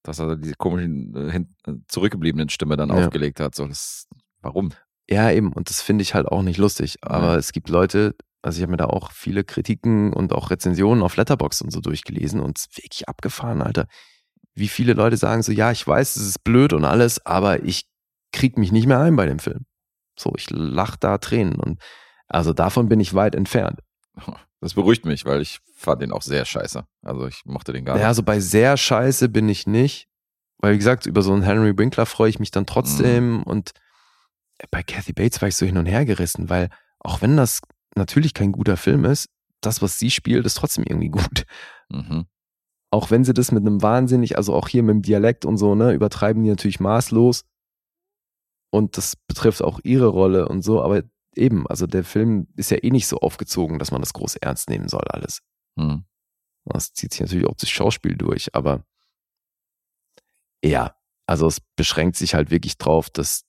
dass er diese komischen, äh, äh, zurückgebliebenen Stimme dann Ja. aufgelegt hat. So, das, warum? Ja, eben. Und das finde ich halt auch nicht lustig. Aber Ja. es gibt Leute, also ich habe mir da auch viele Kritiken und auch Rezensionen auf Letterbox und so durchgelesen und es ist wirklich abgefahren, Alter. Wie viele Leute sagen so, ja, ich weiß, es ist blöd und alles, aber ich krieg mich nicht mehr ein bei dem Film. So, ich lach da Tränen und also davon bin ich weit entfernt. Das beruhigt mich, weil ich fand den auch sehr scheiße. Also ich mochte den gar Ja, nicht. also bei sehr scheiße bin ich nicht. Weil, wie gesagt, über so einen Henry Winkler freue ich mich dann trotzdem. Mhm. Und bei Kathy Bates war ich so hin und her gerissen, weil auch wenn das natürlich kein guter Film ist, das, was sie spielt, ist trotzdem irgendwie gut. Mhm. Auch wenn sie das mit einem wahnsinnig, also auch hier mit dem Dialekt und so, ne, übertreiben die natürlich maßlos. Und das betrifft auch ihre Rolle und so, aber eben, also der Film ist ja eh nicht so aufgezogen, dass man das groß ernst nehmen soll, alles. Mhm. Das zieht sich natürlich auch das Schauspiel durch, aber ja, also es beschränkt sich halt wirklich drauf, dass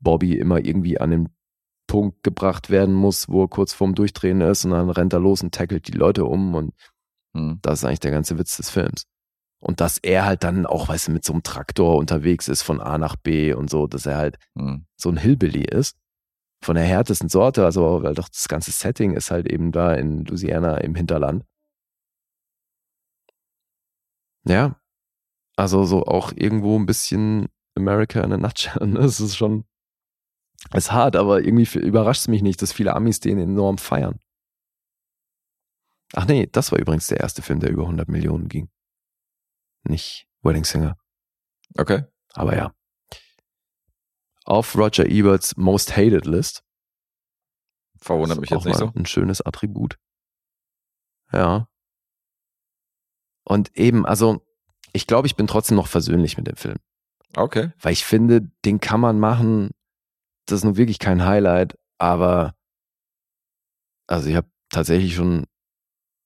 Bobby immer irgendwie an den Punkt gebracht werden muss, wo er kurz vorm Durchdrehen ist und dann rennt er los und tackelt die Leute um und Mhm. das ist eigentlich der ganze Witz des Films. Und dass er halt dann auch, weißt du, mit so einem Traktor unterwegs ist von A nach B und so, dass er halt Mhm. so ein Hillbilly ist. Von der härtesten Sorte, also weil doch das ganze Setting ist halt eben da in Louisiana im Hinterland. Ja, also so auch irgendwo ein bisschen America in a nutshell. Ne? Es ist schon, es ist hart, aber irgendwie überrascht es mich nicht, dass viele Amis den enorm feiern. Ach nee, das war übrigens der erste Film, der über 100 Millionen ging. Nicht Wedding Singer. Okay. Aber ja. Auf Roger Eberts Most Hated List. Verwundert mich jetzt auch nicht mal so. Ein schönes Attribut. Ja. Und eben, also, ich glaube, ich bin trotzdem noch versöhnlich mit dem Film. Okay. Weil ich finde, den kann man machen. Das ist nun wirklich kein Highlight, aber also ich habe tatsächlich schon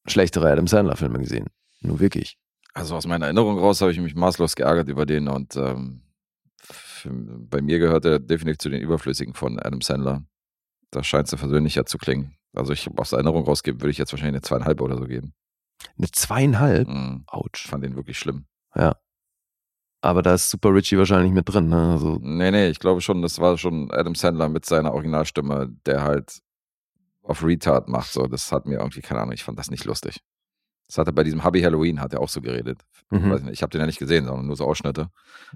schlechtere Adam Sandler-Filme gesehen. Nur wirklich. Also aus meiner Erinnerung raus habe ich mich maßlos geärgert über den und ähm, bei mir gehört er definitiv zu den Überflüssigen von Adam Sandler. Da scheint es versöhnlicher zu klingen. Also ich aus Erinnerung rausgeben, würde ich jetzt wahrscheinlich eine zweieinhalb oder so geben. Eine zweieinhalb. Mhm. Ich Autsch. fand den wirklich schlimm. Aber da ist Super Richie wahrscheinlich mit drin. Ne? Also, Nee, nee, ich glaube schon, das war schon Adam Sandler mit seiner Originalstimme, der halt auf Retard macht. So, das hat mir irgendwie, keine Ahnung, ich fand das nicht lustig. Das hat er bei diesem Hubby Halloween, hat er auch so geredet. Ich, mhm. nicht, ich habe den ja nicht gesehen, sondern nur so Ausschnitte.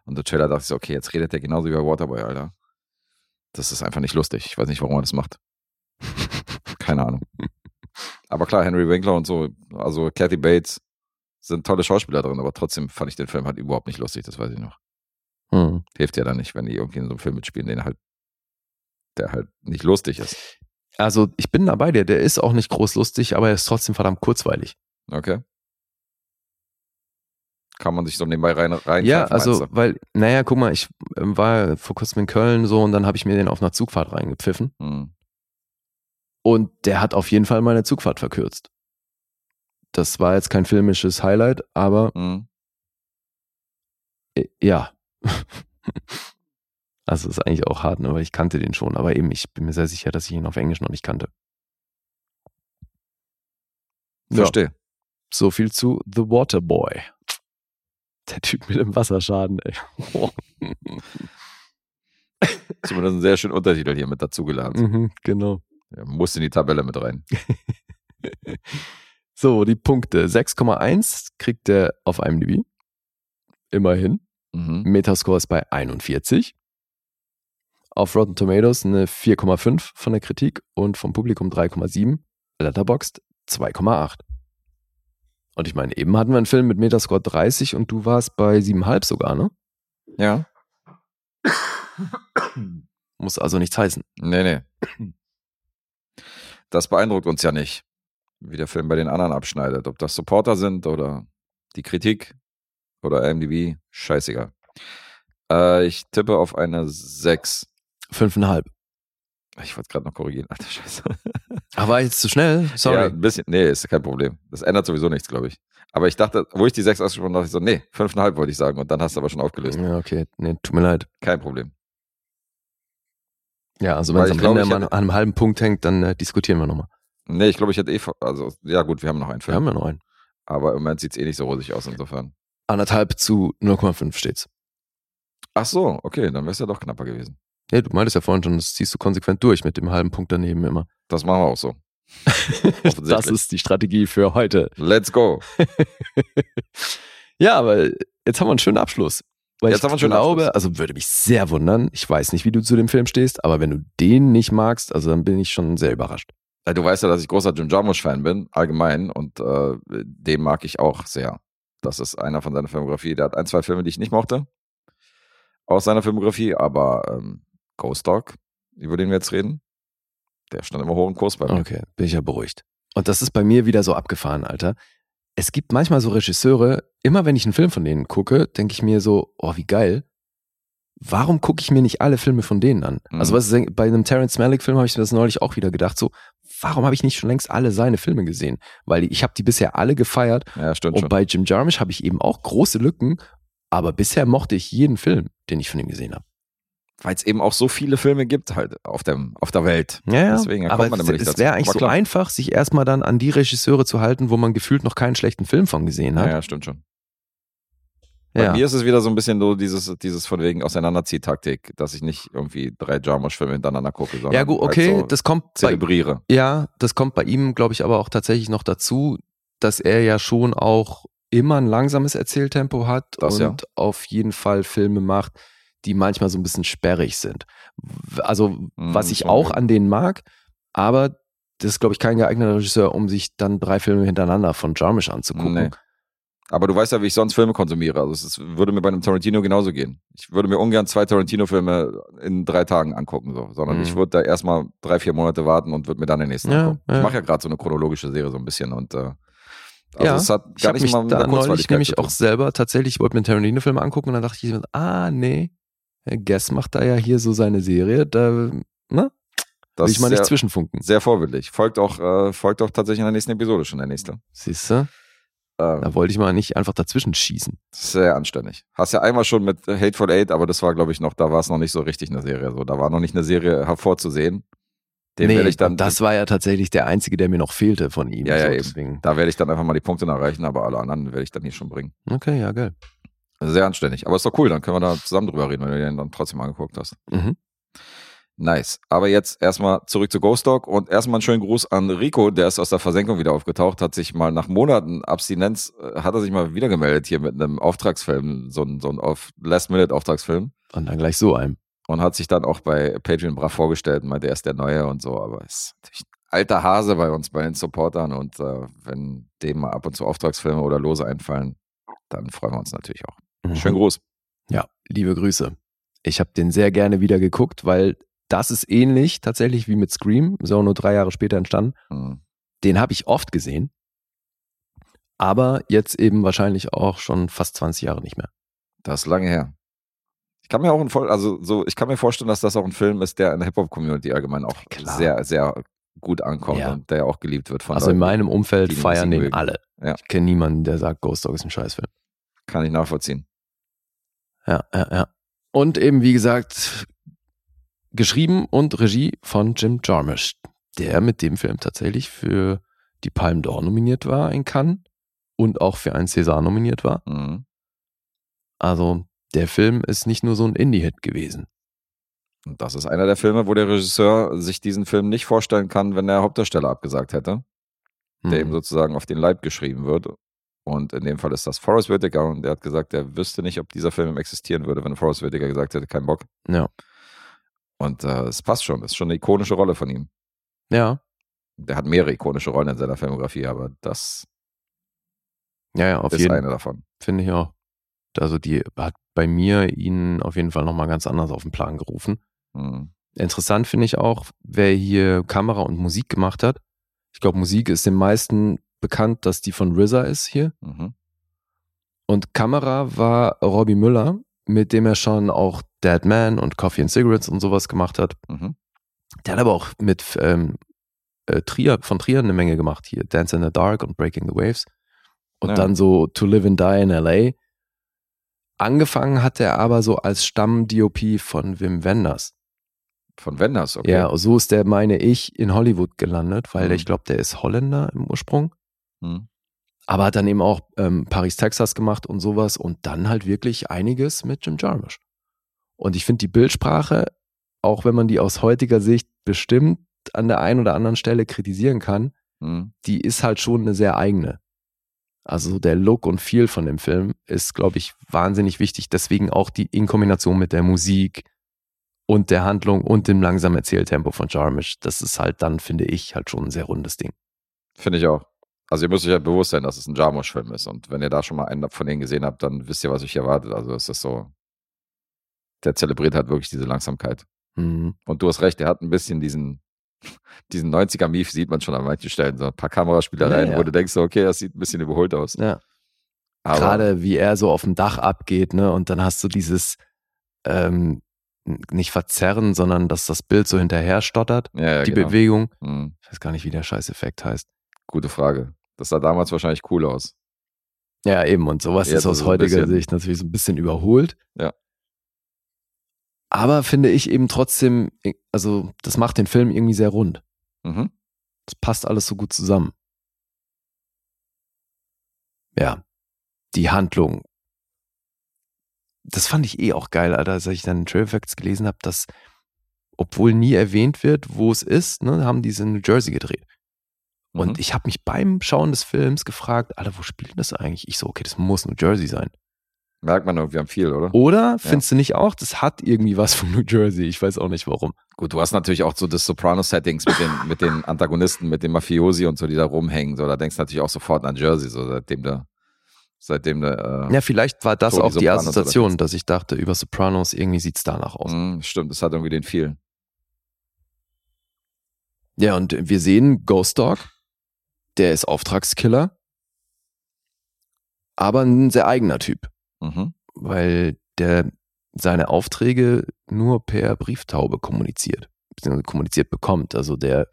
Und der Trailer dachte ich so, okay, jetzt redet er genauso wie bei Waterboy, Alter. Das ist einfach nicht lustig. Ich weiß nicht, warum er das macht. Keine Ahnung. Aber klar, Henry Winkler und so, also Kathy Bates sind tolle Schauspieler drin, aber trotzdem fand ich den Film halt überhaupt nicht lustig, das weiß ich noch. Hm. Hilft ja dann nicht, wenn die irgendwie in so einem Film mitspielen, den halt, der halt nicht lustig ist. Also ich bin da bei dir. Der ist auch nicht groß lustig, aber er ist trotzdem verdammt kurzweilig. Okay. Kann man sich so nebenbei rein, rein Ja, also, weil, naja, guck mal, ich ähm, war vor kurzem in Köln so und dann habe ich mir den auf einer Zugfahrt reingepfiffen. Hm. Und der hat auf jeden Fall meine Zugfahrt verkürzt. Das war jetzt kein filmisches Highlight, aber Hm. äh, ja. also ist eigentlich auch hart, ne, weil ich kannte den schon, aber eben, ich bin mir sehr sicher, dass ich ihn auf Englisch noch nicht kannte. Ja, Verstehe. So viel zu The Water Boy. Der Typ mit dem Wasserschaden, ey. Zumindest einen sehr schönen Untertitel hier mit dazugeladen. mhm, genau. Ja, muss in die Tabelle mit rein. So, die Punkte. 6,1 kriegt er auf IMDb. Immerhin. Mhm. Metascore ist bei 41. Auf Rotten Tomatoes eine 4,5 von der Kritik und vom Publikum 3,7. Letterboxd 2,8. Und ich meine, eben hatten wir einen Film mit Metascore 30 und du warst bei 7,5 sogar, ne? Ja. Muss also nichts heißen. Nee, nee. Das beeindruckt uns ja nicht, wie der Film bei den anderen abschneidet. Ob das Supporter sind oder die Kritik oder IMDb, scheißegal. Äh, ich tippe auf eine 6. 5,5. Ich wollte gerade noch korrigieren. Alter Scheiße. Aber war jetzt zu schnell? Ja, Sorry. ein bisschen. Nee, ist kein Problem. Das ändert sowieso nichts, glaube ich. Aber ich dachte, wo ich die sechs ausgesprochen habe, dachte ich so, nee, fünfeinhalb wollte ich sagen. Und dann hast du aber schon aufgelöst. Ja, okay. Nee, tut mir leid. Kein Problem. Ja, also Weil wenn es ich am Ende ich an, hätte- an einem halben Punkt hängt, dann äh, diskutieren wir nochmal. Nee, ich glaube, ich hätte eh, also, ja gut, wir haben noch einen Wir Film. haben ja noch einen. Aber im Moment sieht es eh nicht so rosig aus, insofern. Anderthalb zu 0,5 steht's. Ach so, okay, dann wäre es ja doch knapper gewesen. Ja, du meintest ja vorhin schon, das ziehst du konsequent durch mit dem halben Punkt daneben immer. Das machen wir auch so. das ist die Strategie für heute. Let's go. ja, aber jetzt haben wir einen schönen Abschluss. Weil Jetzt ich haben wir einen schönen glaube, Abschluss. also würde mich sehr wundern. Ich weiß nicht, wie du zu dem Film stehst, aber wenn du den nicht magst, also dann bin ich schon sehr überrascht. Du weißt ja, dass ich großer Jim Jarmusch-Fan bin, allgemein. Und äh, den mag ich auch sehr. Das ist einer von seiner Filmografie. Der hat ein, zwei Filme, die ich nicht mochte. Aus seiner Filmografie. Aber ähm, Ghost Dog, über den wir jetzt reden, der stand immer hoch im Kurs bei mir. Okay, bin ich ja beruhigt. Und das ist bei mir wieder so abgefahren, Alter. Es gibt manchmal so Regisseure, immer wenn ich einen Film von denen gucke, denke ich mir so, oh, wie geil. Warum gucke ich mir nicht alle Filme von denen an? Mhm. Also was ist, bei einem Terrence Malick Film habe ich mir das neulich auch wieder gedacht, so, warum habe ich nicht schon längst alle seine Filme gesehen? Weil ich habe die bisher alle gefeiert Ja, stimmt und schon. bei Jim Jarmusch habe ich eben auch große Lücken, aber bisher mochte ich jeden Film, den ich von ihm gesehen habe. Weil es eben auch so viele Filme gibt halt auf, dem, auf der Welt. Ja, ja. Deswegen aber kommt man es, es wäre eigentlich so einfach, sich erstmal dann an die Regisseure zu halten, wo man gefühlt noch keinen schlechten Film von gesehen Ja, hat. ja, stimmt schon. Bei Ja. mir ist es wieder so ein bisschen so dieses, dieses von wegen Auseinanderziehtaktik, dass ich nicht irgendwie drei Jarmusch-Filme hintereinander gucke, sondern Ja, gut, okay, halt so das kommt bei, zelebriere. ja, das kommt bei ihm, glaube ich, aber auch tatsächlich noch dazu, dass er ja schon auch immer ein langsames Erzähltempo hat Das und ja. auf jeden Fall Filme macht, die manchmal so ein bisschen sperrig sind. Also, was ich schon auch an denen mag, aber das ist, glaube ich, kein geeigneter Regisseur, um sich dann drei Filme hintereinander von Jarmusch anzugucken. Nee. Aber du weißt ja, wie ich sonst Filme konsumiere. Also es würde mir bei einem Tarantino genauso gehen. Ich würde mir ungern zwei Tarantino-Filme in drei Tagen angucken, so, sondern Mhm. ich würde da erstmal drei, vier Monate warten und würde mir dann den nächsten Ja, angucken. ja. Ich mache ja gerade so eine chronologische Serie so ein bisschen und äh, also Ja, es hat Ich gar habe nicht mich mal da neulich nämlich auch selber tatsächlich, ich wollte mir einen Tarantino-Film angucken und dann dachte ich, ah, nee, Guess macht da ja hier so seine Serie, da ne, Das will ich mal ist nicht sehr, zwischenfunken. sehr vorbildlich. Folgt auch, äh, folgt auch tatsächlich in der nächsten Episode schon der nächste. Siehst du? Ähm, Da wollte ich mal nicht einfach dazwischen schießen. Sehr anständig. Hast ja einmal schon mit Hateful Eight, aber das war, glaube ich, noch, da war es noch nicht so richtig eine Serie. So, da war noch nicht eine Serie hervorzusehen. Den werde ich dann, das war ja tatsächlich der einzige, der mir noch fehlte von ihm. Ja, ja, so, eben. deswegen. da werde ich dann einfach mal die Punkte erreichen, aber alle anderen werde ich dann hier schon bringen. Okay, ja, geil. Sehr anständig. Aber ist doch cool, dann können wir da zusammen drüber reden, wenn du den dann trotzdem angeguckt hast. Mhm. Nice. Aber jetzt erstmal zurück zu Ghost Dog und erstmal einen schönen Gruß an Rico, der ist aus der Versenkung wieder aufgetaucht, hat sich mal nach Monaten Abstinenz, äh, hat er sich mal wieder gemeldet hier mit einem Auftragsfilm, so ein, so ein auf Last-Minute-Auftragsfilm. Und dann gleich so einem. und hat sich dann auch bei Patreon brav vorgestellt und meinte, er ist der Neue und so, aber ist natürlich ein alter Hase bei uns, bei den Supportern und äh, wenn dem mal ab und zu Auftragsfilme oder Lose einfallen, dann freuen wir uns natürlich auch. Mhm. Schönen Gruß. Ja, liebe Grüße. Ich habe den sehr gerne wieder geguckt, weil das ist ähnlich tatsächlich wie mit Scream, ist auch nur drei Jahre später entstanden. Mhm. Den habe ich oft gesehen, aber jetzt eben wahrscheinlich auch schon fast 20 Jahre nicht mehr. Das ist lange her. Ich kann mir auch ein voll, also so, ich kann mir vorstellen, dass das auch ein Film ist, der in der Hip-Hop-Community allgemein auch Klar. sehr, sehr gut ankommt Ja. und der auch geliebt wird von Also in Leuten. meinem Umfeld feiern den alle. Ja. Ich kenne niemanden, der sagt, Ghost Dog ist ein Scheißfilm. Kann ich nachvollziehen. Ja, ja, ja. Und eben, wie gesagt, geschrieben und Regie von Jim Jarmusch, der mit dem Film tatsächlich für die Palme d'Or nominiert war in Cannes und auch für einen César nominiert war. Mhm. Also der Film ist nicht nur so ein Indie-Hit gewesen. Und das ist einer der Filme, wo der Regisseur sich diesen Film nicht vorstellen kann, wenn der Hauptdarsteller abgesagt hätte. der ihm Mhm. sozusagen auf den Leib geschrieben wird. Und in dem Fall ist das Forrest Whitaker und der hat gesagt, er wüsste nicht, ob dieser Film existieren würde, wenn Forrest Whitaker gesagt hätte, kein Bock. Ja. Und äh, es passt schon, das ist schon eine ikonische Rolle von ihm. Ja, Der hat mehrere ikonische Rollen in seiner Filmografie, aber das ja, ja, auf ist jeden eine davon. finde ich auch. Also die hat bei mir ihn auf jeden Fall nochmal ganz anders auf den Plan gerufen. Mhm. Interessant finde ich auch, wer hier Kamera und Musik gemacht hat. Ich glaube, Musik ist den meisten bekannt, dass die von RZA ist hier. Mhm. Und Kamera war Robbie Müller, mit dem er schon auch Dead Man und Coffee and Cigarettes und sowas gemacht hat. Mhm. Der hat aber auch mit ähm, äh, Trier, von Trier eine Menge gemacht hier. Dance in the Dark und Breaking the Waves. Und Ja. dann so To Live and Die in L.A. Angefangen hat er aber so als Stamm-DOP von Wim Wenders. Von Wenders, okay. Ja, so ist der, meine ich, in Hollywood gelandet, weil Mhm. ich glaube, der ist Holländer im Ursprung. Hm. Aber hat dann eben auch ähm, Paris, Texas gemacht und sowas und dann halt wirklich einiges mit Jim Jarmusch. Und ich finde die Bildsprache, auch wenn man die aus heutiger Sicht bestimmt an der einen oder anderen Stelle kritisieren kann, Hm. die ist halt schon eine sehr eigene. Also der Look und Feel von dem Film ist, glaube ich, wahnsinnig wichtig. Deswegen auch die in Kombination mit der Musik und der Handlung und dem langsamen Erzähltempo von Jarmusch. Das ist halt dann, finde ich, halt schon ein sehr rundes Ding. Finde ich auch. Also ihr müsst euch ja bewusst sein, dass es ein Jarmusch-Film ist. Und wenn ihr da schon mal einen von denen gesehen habt, dann wisst ihr, was euch erwartet. Also es ist so, der zelebriert halt wirklich diese Langsamkeit. Mhm. Und du hast recht, er hat ein bisschen diesen, diesen 90er-Mief, sieht man schon an manchen Stellen. So ein paar Kameraspielereien, Ja, ja. wo du denkst, so, okay, das sieht ein bisschen überholt aus. Ja. Aber Gerade wie er so auf dem Dach abgeht, ne? Und dann hast du dieses ähm, nicht verzerren, sondern dass das Bild so hinterher stottert, ja, die genau. Bewegung. Hm, Ich weiß gar nicht, wie der Scheißeffekt heißt. Gute Frage. Das sah damals wahrscheinlich cool aus. Ja, eben. Und sowas Jetzt ist aus heutiger bisschen- Sicht natürlich so ein bisschen überholt. Ja. Aber finde ich eben trotzdem, also das macht den Film irgendwie sehr rund. Mhm. Das passt alles so gut zusammen. Ja. Die Handlung. Das fand ich eh auch geil, Alter, als ich dann Trail Facts gelesen habe, dass, obwohl nie erwähnt wird, wo es ist, ne, haben die es in New Jersey gedreht. Und Mhm. ich habe mich beim Schauen des Films gefragt, Alter, wo spielt denn das eigentlich? Ich so, okay, das muss New Jersey sein. Merkt man irgendwie am viel, oder? Oder findest du nicht auch, das hat irgendwie was von New Jersey? Ich weiß auch nicht warum. Gut, du hast natürlich auch so das Soprano-Settings mit den, mit den Antagonisten, mit den Mafiosi und so, die da rumhängen. So, da denkst du natürlich auch sofort an Jersey, so seitdem da, seitdem da, äh, Ja, vielleicht war das Tony auch die Sopranos Assoziation, dass ich dachte, über Sopranos irgendwie sieht's danach aus. mh, stimmt, das hat irgendwie den viel. Ja, und wir sehen Ghost Dog, der ist Auftragskiller, aber ein sehr eigener Typ, Mhm. weil der seine Aufträge nur per Brieftaube kommuniziert, beziehungsweise kommuniziert bekommt. Also der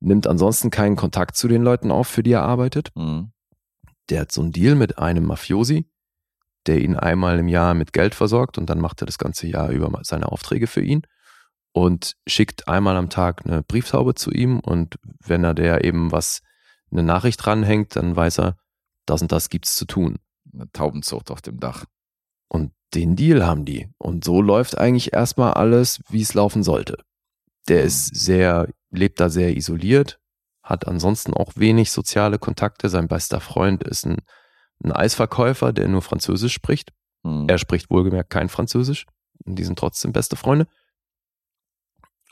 nimmt ansonsten keinen Kontakt zu den Leuten auf, für die er arbeitet. Mhm. Der hat so einen Deal mit einem Mafiosi, der ihn einmal im Jahr mit Geld versorgt und dann macht er das ganze Jahr über seine Aufträge für ihn und schickt einmal am Tag eine Brieftaube zu ihm und wenn er der eben was, eine Nachricht dranhängt, dann weiß er, das und das gibt's zu tun. Eine Taubenzucht auf dem Dach. Und den Deal haben die. Und so läuft eigentlich erstmal alles, wie es laufen sollte. Der ist sehr, lebt da sehr isoliert, hat ansonsten auch wenig soziale Kontakte. Sein bester Freund ist ein, ein Eisverkäufer, der nur Französisch spricht. Mhm. Er spricht wohlgemerkt kein Französisch. Und die sind trotzdem beste Freunde.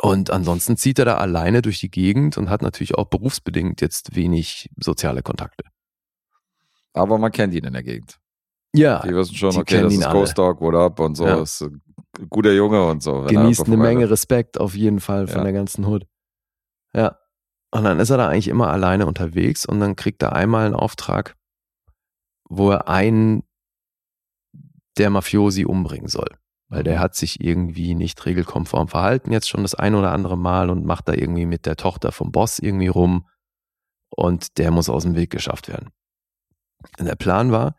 Und ansonsten zieht er da alleine durch die Gegend und hat natürlich auch berufsbedingt jetzt wenig soziale Kontakte. Aber man kennt ihn in der Gegend. Ja, Die wissen schon, die okay, das ist alle. Ghost Dog, what up und so. Ja. Ist ein guter Junge und so. er genießt eine Menge. Respekt auf jeden Fall von Ja. der ganzen Hood. Ja. Und dann ist er da eigentlich immer alleine unterwegs und dann kriegt er einmal einen Auftrag, wo er einen der Mafiosi umbringen soll. Weil der Mhm. hat sich irgendwie nicht regelkonform verhalten, jetzt schon das ein oder andere Mal und macht da irgendwie mit der Tochter vom Boss irgendwie rum und der muss aus dem Weg geschafft werden. Und der Plan war,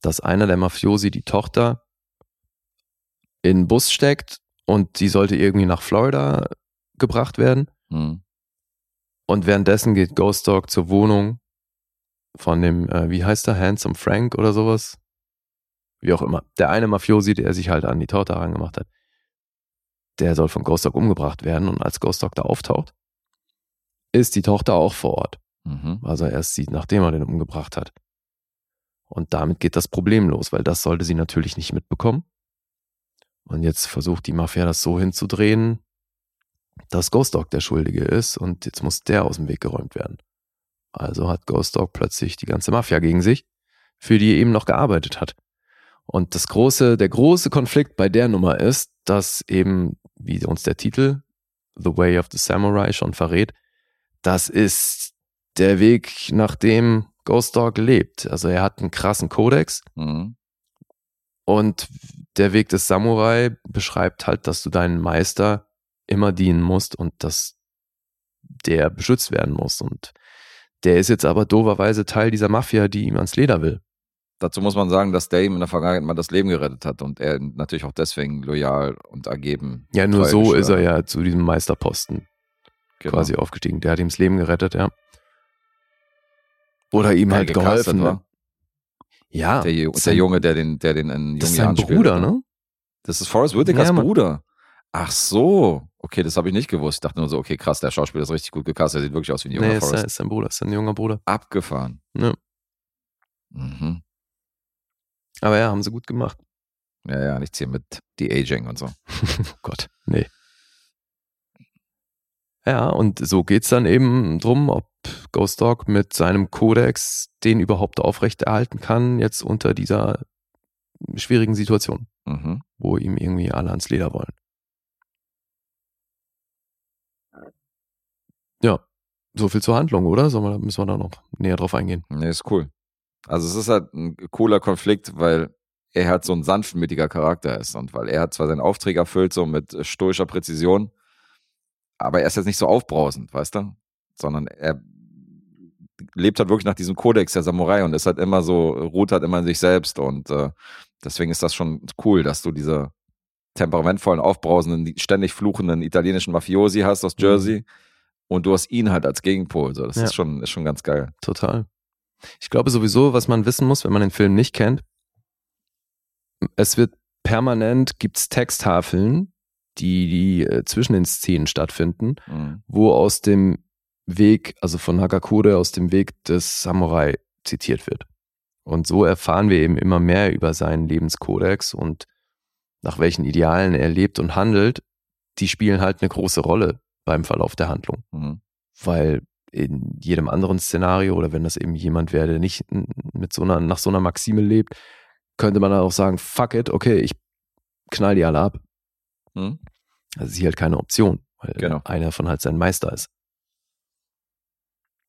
dass einer der Mafiosi die Tochter in den Bus steckt und sie sollte irgendwie nach Florida gebracht werden. Mhm. Und währenddessen geht Ghost Dog zur Wohnung von dem, äh, wie heißt er, Handsome Frank oder sowas? Wie auch immer. Der eine Mafiosi, der sich halt an die Tochter herangemacht hat, der soll von Ghost Dog umgebracht werden. Und als Ghost Dog da auftaucht, ist die Tochter auch vor Ort. Mhm. er erst sieht, nachdem er den umgebracht hat. Und damit geht das Problem los, weil das sollte sie natürlich nicht mitbekommen. Und jetzt versucht die Mafia das so hinzudrehen, dass Ghost Dog der Schuldige ist und jetzt muss der aus dem Weg geräumt werden. Also hat Ghost Dog plötzlich die ganze Mafia gegen sich, für die er eben noch gearbeitet hat. Und das große, der große Konflikt bei der Nummer ist, dass eben, wie uns der Titel The Way of the Samurai schon verrät, das ist der Weg, nach dem Ghost Dog lebt. Also er hat einen krassen Kodex Mhm. und der Weg des Samurai beschreibt halt, dass du deinen Meister immer dienen musst und dass der beschützt werden muss. Und der ist jetzt aber doverweise Teil dieser Mafia, die ihm ans Leder will. Dazu muss man sagen, dass der ihm in der Vergangenheit mal das Leben gerettet hat und er natürlich auch deswegen loyal und ergeben. Ja, nur so ist er war. ja zu diesem Meisterposten Genau. quasi aufgestiegen. Der hat ihm das Leben gerettet, ja. Oder ihm halt geholfen. Ne? Ja, Der, der ist Junge, der den, der den in das ist jungen sein Jahren Bruder, ne? Das ist Forrest Whitakers Ja. Bruder. Ach so. Okay, das habe ich nicht gewusst. Ich dachte nur so, okay, krass, der Schauspieler ist richtig gut gecastet. Der sieht wirklich aus wie ein junger Nee, ist, Forrest. sein- ist sein Bruder, ist sein junger Bruder. Abgefahren. Ja. Mhm. Aber ja, haben sie gut gemacht. Ja, ja, nichts hier mit De-Aging und so. Oh Gott, nee. Ja, und so geht's dann eben drum, ob Ghost Dog mit seinem Kodex den überhaupt aufrechterhalten kann, jetzt unter dieser schwierigen Situation, Mhm. wo ihm irgendwie alle ans Leder wollen. Ja, so viel zur Handlung, oder? Sollen wir, müssen wir da noch näher drauf eingehen? Nee, ist cool. Also es ist halt ein cooler Konflikt, weil er halt so ein sanftmütiger Charakter ist und weil er hat zwar seinen Auftrag erfüllt, so mit äh, stoischer Präzision, aber er ist jetzt nicht so aufbrausend, weißt du? Sondern er lebt halt wirklich nach diesem Kodex der Samurai und ist halt immer so, ruht halt immer in sich selbst und äh, deswegen ist das schon cool, dass du diese temperamentvollen, aufbrausenden, ständig fluchenden italienischen Mafiosi hast aus Jersey und du hast ihn halt als Gegenpol. So, das Ja. ist schon, ist schon ganz geil. Total. Ich glaube sowieso, was man wissen muss, wenn man den Film nicht kennt, es wird permanent, gibt's Texttafeln, die, die äh, zwischen den Szenen stattfinden, Mhm. wo aus dem Weg, also von Hagakure, aus dem Weg des Samurai zitiert wird. Und so erfahren wir eben immer mehr über seinen Lebenskodex und nach welchen Idealen er lebt und handelt. Die spielen halt eine große Rolle beim Verlauf der Handlung Mhm. weil in jedem anderen Szenario oder wenn das eben jemand wäre, der nicht mit so einer, nach so einer Maxime lebt, könnte man dann auch sagen, fuck it, okay, ich knall die alle ab. Mhm. Das ist hier halt keine Option, weil Genau. einer von halt sein Meister ist.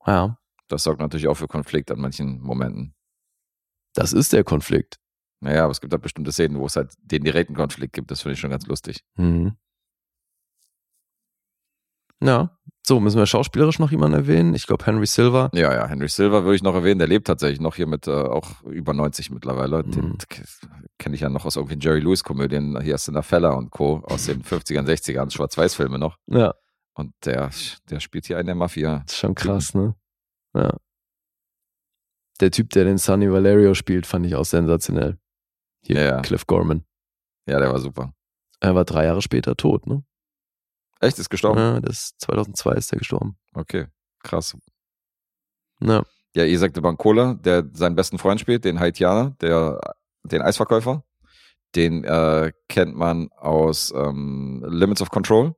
Ja, Das sorgt natürlich auch für Konflikt an manchen Momenten. das ist der Konflikt. Naja, aber es gibt halt bestimmte Szenen, wo es halt den direkten Konflikt gibt. Das finde ich schon ganz lustig. Mhm. Ja, so, müssen wir schauspielerisch noch jemanden erwähnen? Ich glaube, Henry Silver. Ja, ja, Henry Silver würde ich noch erwähnen. Der lebt tatsächlich noch hier mit äh, auch über 90 mittlerweile. Den Mhm. kenne ich ja noch aus irgendwelchen Jerry Lewis-Komödien. Hier ist Fella und Co. aus den 50ern, 60ern, Schwarz-Weiß-Filme noch. Ja, Und der, der spielt hier einen der Mafia. das ist schon krass, ne? Ja. Der Typ, der den Sonny Valerio spielt, fand ich auch sensationell. Hier, Ja, ja. Cliff Gorman. Ja, der war super. Er war drei Jahre später tot, ne? Echt, ist gestorben? Ja, das 2002 ist er gestorben. Okay, krass. Ja, Ja, Isaac de Bancola, der seinen besten Freund spielt, den Haitianer, der, den Eisverkäufer. Den äh, kennt man aus ähm, Limits of Control,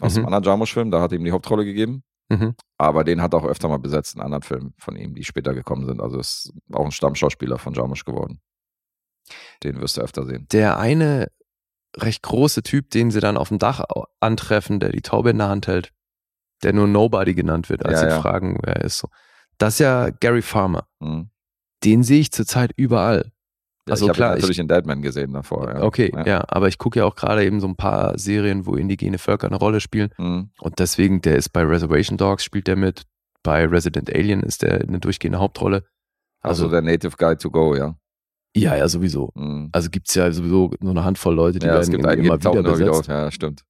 aus Mhm. dem anderen Jarmusch-Film, da hat er ihm die Hauptrolle gegeben. mhm. Aber den hat er auch öfter mal besetzt in anderen Filmen von ihm, die später gekommen sind. Also ist auch ein Stammschauspieler von Jarmusch geworden. Den wirst du öfter sehen. Der eine recht große Typ, den sie dann auf dem Dach antreffen, der die Taube in der Hand hält, der nur Nobody genannt wird, als Ja, sie ja. fragen, wer er ist. So. Das ist ja Gary Farmer. Mhm. Den sehe ich zurzeit überall. Ja, Also ich habe klar, ihn ich- natürlich in Deadman gesehen davor. Ja. Okay, Ja. ja. aber ich gucke ja auch gerade eben so ein paar Serien, wo indigene Völker eine Rolle spielen. Mhm. Und deswegen, der ist bei Reservation Dogs, spielt der mit. Bei Resident Alien ist der eine durchgehende Hauptrolle. Also, Also- der Native Guy to go, ja. Ja, ja, sowieso. Mhm. Also gibt's ja sowieso nur eine Handvoll Leute, die Ja, es werden gibt immer wieder immer wieder auf. besetzt. Ja, stimmt.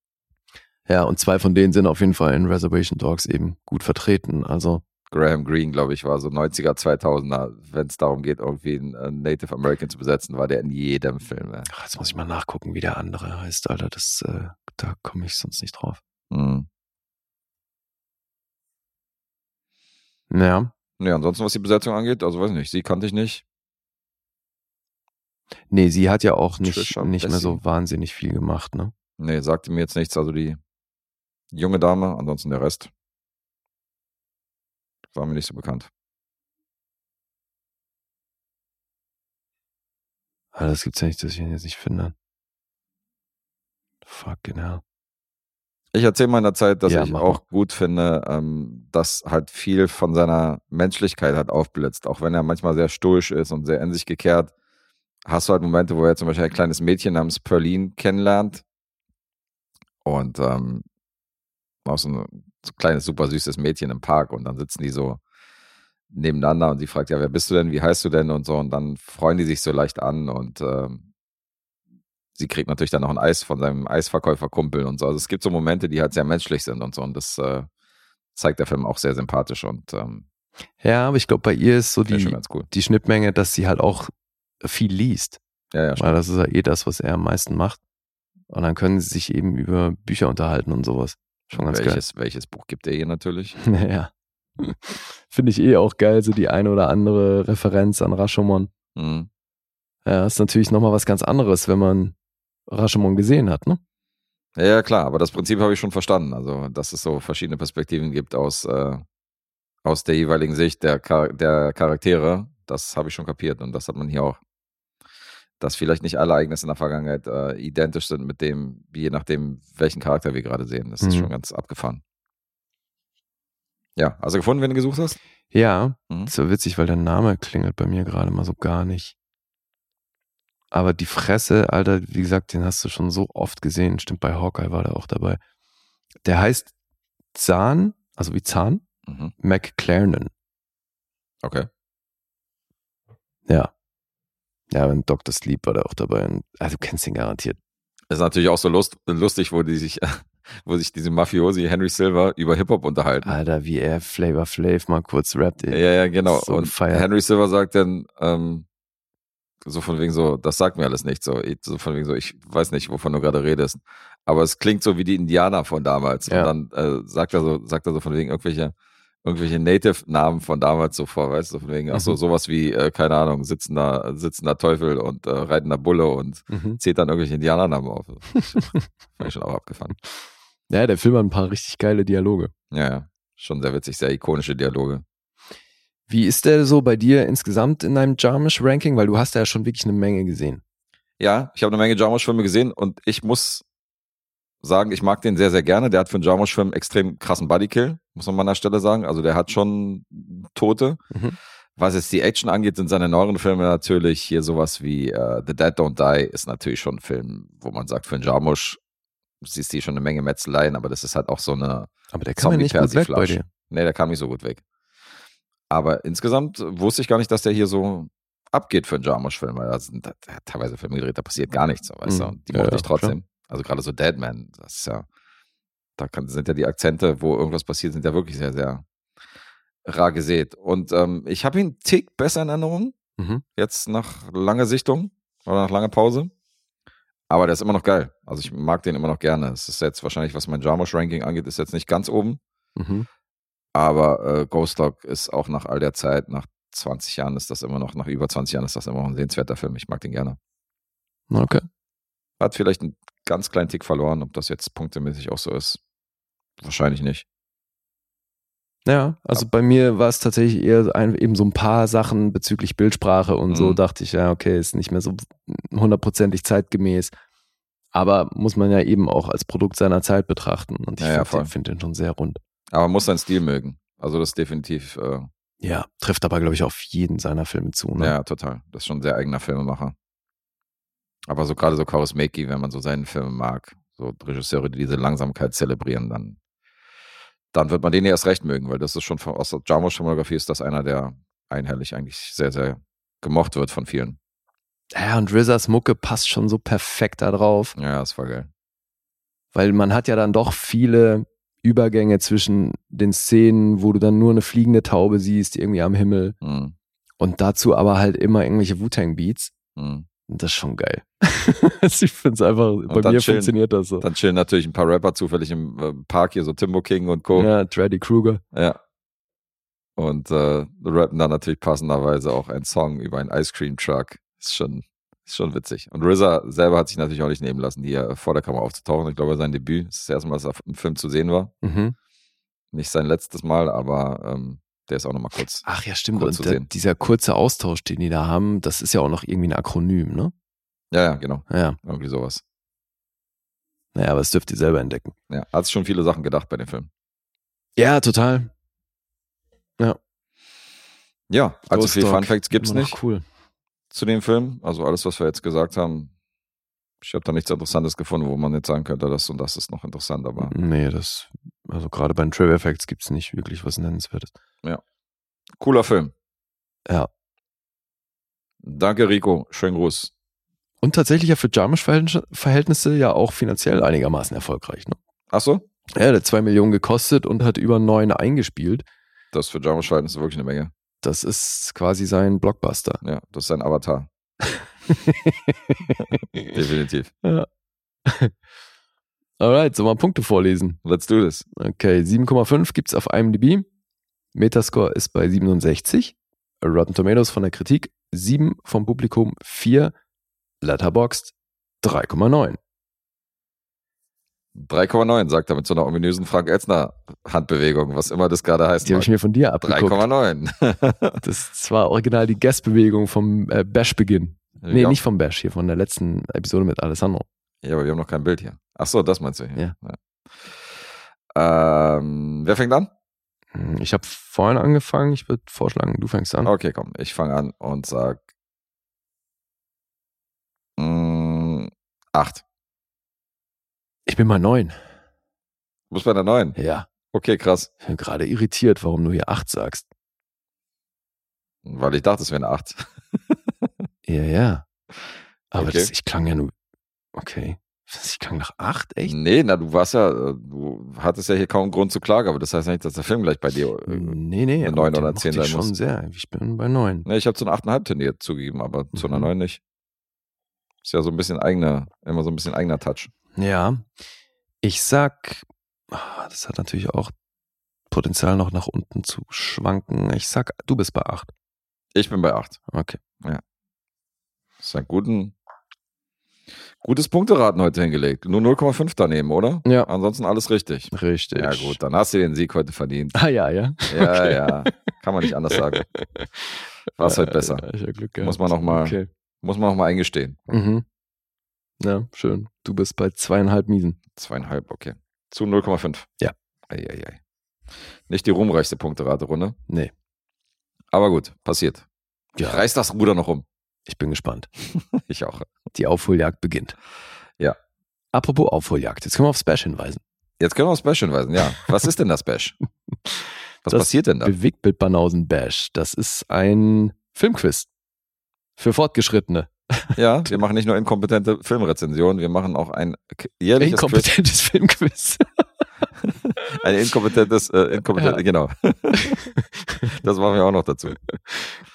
Ja, und zwei von denen sind auf jeden Fall in Reservation Dogs eben gut vertreten. Also, Graham Greene, glaube ich, war so 90er, 2000er, wenn es darum geht, irgendwie einen äh, Native American zu besetzen, war der in jedem Film. Ja. ach, jetzt muss ich mal nachgucken, wie der andere heißt, Alter. Das, äh, da komme ich sonst nicht drauf. Mhm. Ja. Ja, ansonsten, was die Besetzung angeht, also weiß nicht, sie kannte ich nicht. Nee, sie hat ja auch nicht, Trisha nicht mehr so wahnsinnig viel gemacht, ne? Nee, sagte mir jetzt nichts. Also die junge Dame, ansonsten der Rest war mir nicht so bekannt. Aber das gibt's ja nicht, dass ich ihn jetzt nicht finde. Fucking hell. Ich erzähle mal in der Zeit, dass Ja, ich auch gut finde, ähm, dass halt viel von seiner Menschlichkeit halt aufblitzt. Auch wenn er manchmal sehr stoisch ist und sehr in sich gekehrt, hast du halt Momente, wo er zum Beispiel ein kleines Mädchen namens Perlin kennenlernt. Und ähm, auch so ein kleines, super süßes Mädchen im Park und dann sitzen die so nebeneinander und sie fragt, ja, wer bist du denn, wie heißt du denn und so und dann freuen die sich so leicht an und ähm, sie kriegt natürlich dann noch ein Eis von seinem Eisverkäuferkumpel und so. Also es gibt so Momente, die halt sehr menschlich sind und so und das äh, zeigt der Film auch sehr sympathisch und ähm, Ja, aber ich glaube, bei ihr ist so die, die Schnittmenge, dass sie halt auch viel liest. Ja, ja, Weil das ist ja eh das, was er am meisten macht. Und dann können sie sich eben über Bücher unterhalten und sowas. Schon ganz welches, welches Buch gibt er ihr natürlich? geil. Naja. Finde ich eh auch geil, so die eine oder andere Referenz an Rashomon. Mhm. Ja, ist natürlich nochmal was ganz anderes, wenn man Rashomon gesehen hat, ne? Ja, ja, klar, aber das Prinzip habe ich schon verstanden. Also, dass es so verschiedene Perspektiven gibt aus, äh, aus der jeweiligen Sicht der, Char der Charaktere, das habe ich schon kapiert und das hat man hier auch. Dass vielleicht nicht alle Ereignisse in der Vergangenheit äh, identisch sind mit dem, je nachdem, welchen Charakter wir gerade sehen. Das ist Mhm. schon ganz abgefahren. Ja, also gefunden, wenn du gesucht hast? Ja, Mhm. ist so witzig, weil der Name klingelt bei mir gerade mal so gar nicht. Aber die Fresse, Alter, wie gesagt, den hast du schon so oft gesehen. Stimmt, bei Hawkeye war der auch dabei. Der heißt Zahn, also wie Zahn, Mhm. McClarnon. Okay. Ja. Ja, und Dr. Sleep war da auch dabei. Und, also du kennst ihn garantiert. Ist natürlich auch so lust lustig, wo die sich, wo sich diese Mafiosi Henry Silver über Hip-Hop unterhalten. Alter, wie er Flavor Flav mal kurz rappt. Ja, ey. ja, genau. So und gefeiert. Henry Silver sagt dann, ähm, so von wegen so, das sagt mir alles nicht. So, ich- so von wegen so, ich weiß nicht, wovon du gerade redest. Aber es klingt so wie die Indianer von damals. Ja. Und dann äh, sagt er so, sagt er so von wegen irgendwelche, irgendwelche Native-Namen von damals so vor, weißt du, von wegen, ach so, Mhm. sowas wie, äh, keine Ahnung, sitzender, sitzender Teufel und äh, reitender Bulle und Mhm. zählt dann irgendwelche Indianernamen auf. Ich schon auch abgefahren. Ja, der Film hat ein paar richtig geile Dialoge. Ja, ja. Schon sehr witzig, sehr ikonische Dialoge. Wie ist der so bei dir insgesamt in deinem Jarmisch-Ranking? Weil du hast ja schon wirklich eine Menge gesehen. Ja, ich habe eine Menge Jarmusch-Filme gesehen und ich muss sagen, ich mag den sehr, sehr gerne. Der hat für einen Jarmusch-Film extrem krassen Bodykill, muss man an der Stelle sagen. Also der hat schon Tote. Mhm. Was jetzt die Action angeht, sind seine neueren Filme natürlich hier sowas wie äh, The Dead Don't Die ist natürlich schon ein Film, wo man sagt, für einen Jarmusch siehst du hier schon eine Menge Metzeleien, aber das ist halt auch so eine Aber der kam ja nicht gut weg bei dir. Nee, der kam nicht so gut weg. Aber insgesamt wusste ich gar nicht, dass der hier so abgeht für einen Jarmusch-Film, weil da sind da, teilweise Filme gedreht, da passiert gar nichts, weißt du? Mhm. Und die mochte ja, ich trotzdem. Also gerade so Deadman, das ist ja, da kann, sind ja die Akzente, wo irgendwas passiert, sind ja wirklich sehr, sehr rar gesät. Und ähm, ich habe ihn einen Tick besser in Erinnerung, Mhm. jetzt nach langer Sichtung oder nach langer Pause. Aber der ist immer noch geil. Also ich mag den immer noch gerne. Es ist jetzt wahrscheinlich, was mein Jarmusch-Ranking angeht, ist jetzt nicht ganz oben. Mhm. Aber äh, Ghost Dog ist auch nach all der Zeit, nach 20 Jahren ist das immer noch, nach über 20 Jahren ist das immer noch ein sehenswerter Film. Ich mag den gerne. Okay. Hat vielleicht einen ganz kleinen Tick verloren, ob das jetzt punktemäßig auch so ist. Wahrscheinlich nicht. Ja, also bei mir war es tatsächlich eher ein, eben so ein paar Sachen bezüglich Bildsprache und so Mhm. dachte ich, ja, okay, ist nicht mehr so hundertprozentig zeitgemäß. Aber muss man ja eben auch als Produkt seiner Zeit betrachten. Und ich Ja, ja, finde den, find den schon sehr rund. Aber man muss seinen Stil mögen. Also das ist definitiv, äh, Ja, trifft aber, glaube ich, auf jeden seiner Filme zu. Ne? ja, total. Das ist schon ein sehr eigener Filmemacher. Aber so gerade so Kaurismäki, wenn man so seinen Film mag, so Regisseure, die diese Langsamkeit zelebrieren, dann, dann wird man den ja erst recht mögen, weil das ist schon von, aus der Jarmusch-Filmografie ist das einer, der einhellig eigentlich sehr, sehr gemocht wird von vielen. Ja, und RZAs Mucke passt schon so perfekt da drauf, Ja, das war geil. weil man hat ja dann doch viele Übergänge zwischen den Szenen, wo du dann nur eine fliegende Taube siehst, irgendwie am Himmel Mhm. und dazu aber halt immer irgendwelche Wu-Tang-Beats. Mhm. Und Das ist schon geil. Ich finde es einfach, bei dann mir chillen. funktioniert das so. Dann chillen natürlich ein paar Rapper zufällig im äh, Park hier, so Timbo King und Co. Ja, Dreddy Kruger. Ja. Und äh, rappen dann natürlich passenderweise auch einen Song über einen Ice Cream Truck. Ist schon, ist schon witzig. Und RZA selber hat sich natürlich auch nicht nehmen lassen, hier vor der Kamera aufzutauchen. Ich glaube, sein Debüt das ist das erste Mal, dass er im Film zu sehen war. Mhm. Nicht sein letztes Mal, aber ähm, der ist auch nochmal kurz. Ach ja, stimmt. Und zu der, sehen. dieser kurze Austausch, den die da haben, das ist ja auch noch irgendwie ein Akronym, ne? Ja, ja, genau. Ja. Irgendwie sowas. Naja, aber das dürft ihr selber entdecken. Ja, hat sich schon viele Sachen gedacht bei dem Film. Ja, total. Ja, allzu Ghost viel Dog, Fun Facts gibt's immer noch nicht Cool. zu dem Film. Also alles, was wir jetzt gesagt haben, ich habe da nichts Interessantes gefunden, wo man jetzt sagen könnte, das und das ist noch interessant, aber Nee, das Also gerade bei den Trivia Facts gibt es nicht wirklich was Nennenswertes. Cooler Film. Ja. Danke, Rico. Schönen Gruß. Und tatsächlich ja für Jarmisch-Verhältnisse ja auch finanziell einigermaßen erfolgreich. Ne? Ach so? Ja, der hat zwei Millionen gekostet und hat über neun eingespielt. Das für ist wirklich eine Menge. Das ist quasi sein Blockbuster. Ja, das ist sein Avatar. Definitiv. Alright, sollen wir Punkte vorlesen? Let's do this. Okay, 7,5 gibt's auf IMDb. Metascore ist bei 67. Rotten Tomatoes von der Kritik 7, vom Publikum 4. Letterboxd 3,9. 3,9 sagt er mit so einer ominösen Frank Elzner Handbewegung, was immer das gerade heißt. Die habe ich mir von dir abgeguckt. 3,9. Das war original die Guest-Bewegung vom äh, Bash-Beginn. Nee, Ja. nicht vom Bash, hier von der letzten Episode mit Alessandro. Ja, aber wir haben noch kein Bild hier. Ach so, das meinst du hier. Ja. Ja. Ähm, wer fängt an? Hm, Ich habe vorhin angefangen, ich würde vorschlagen, du fängst an. Okay, komm, ich fange an und sag mh, acht. Ich bin mal neun. Du bist bei der neun. Ja, Okay, krass. ich bin gerade irritiert, warum du hier acht sagst. Weil ich dachte, es wäre eine acht. Ja, ja. Aber Okay. das, ich klang ja nur. Okay. Ich klang nach acht? Echt? Nee, na, du warst ja, äh, du hattest ja hier kaum Grund zur Klage, aber das heißt nicht, dass der Film gleich bei dir. Äh, Nee, nee. eine aber neun den oder mochte zehn ich sein schon muss. sehr. Ich bin bei neun. ne, ich habe zu einer 8,5 tendiert zugegeben, aber zu einer Mhm. 9 nicht. Ist ja so ein bisschen eigener, immer so ein bisschen eigener Touch. Ja. Ich sag, ah, das hat natürlich auch Potenzial noch nach unten zu schwanken. Ich sag, du bist bei acht. Ich bin bei 8. Okay. Das ist ein guten, gutes Punkteraten heute hingelegt. Nur 0,5 daneben, oder? Ja. Ansonsten alles richtig. Richtig. Ja, gut, dann hast du den Sieg heute verdient. Ah, ja, ja. Ja, Okay. ja. Kann man nicht anders sagen. War es heute besser. Ja, ich hab Glück gehabt. Muss man noch mal- Okay. Muss man auch mal eingestehen. Mhm. Ja, schön. Du bist bei zweieinhalb Miesen. Zweieinhalb, okay. Zu 0,5. Ja. Eieiei. Nicht die ruhmreichste Punkterate-Runde. Nee. Aber gut, passiert. Ja. Reiß das Ruder noch um. Ich bin gespannt. Ich auch. Die Aufholjagd beginnt. Ja. Apropos Aufholjagd, jetzt können wir aufs Bash hinweisen. Jetzt können wir aufs Bash hinweisen. Ja. Was ist denn das Bash? Was Das passiert denn da? Bewegtbild Banausen Bash. Das ist ein Filmquiz. Für Fortgeschrittene. Ja, wir machen nicht nur inkompetente Filmrezensionen, wir machen auch ein jährliches Quiz. Inkompetentes Filmquiz. Ein inkompetentes, äh, inkompetent, Ja. genau. das machen wir auch noch dazu.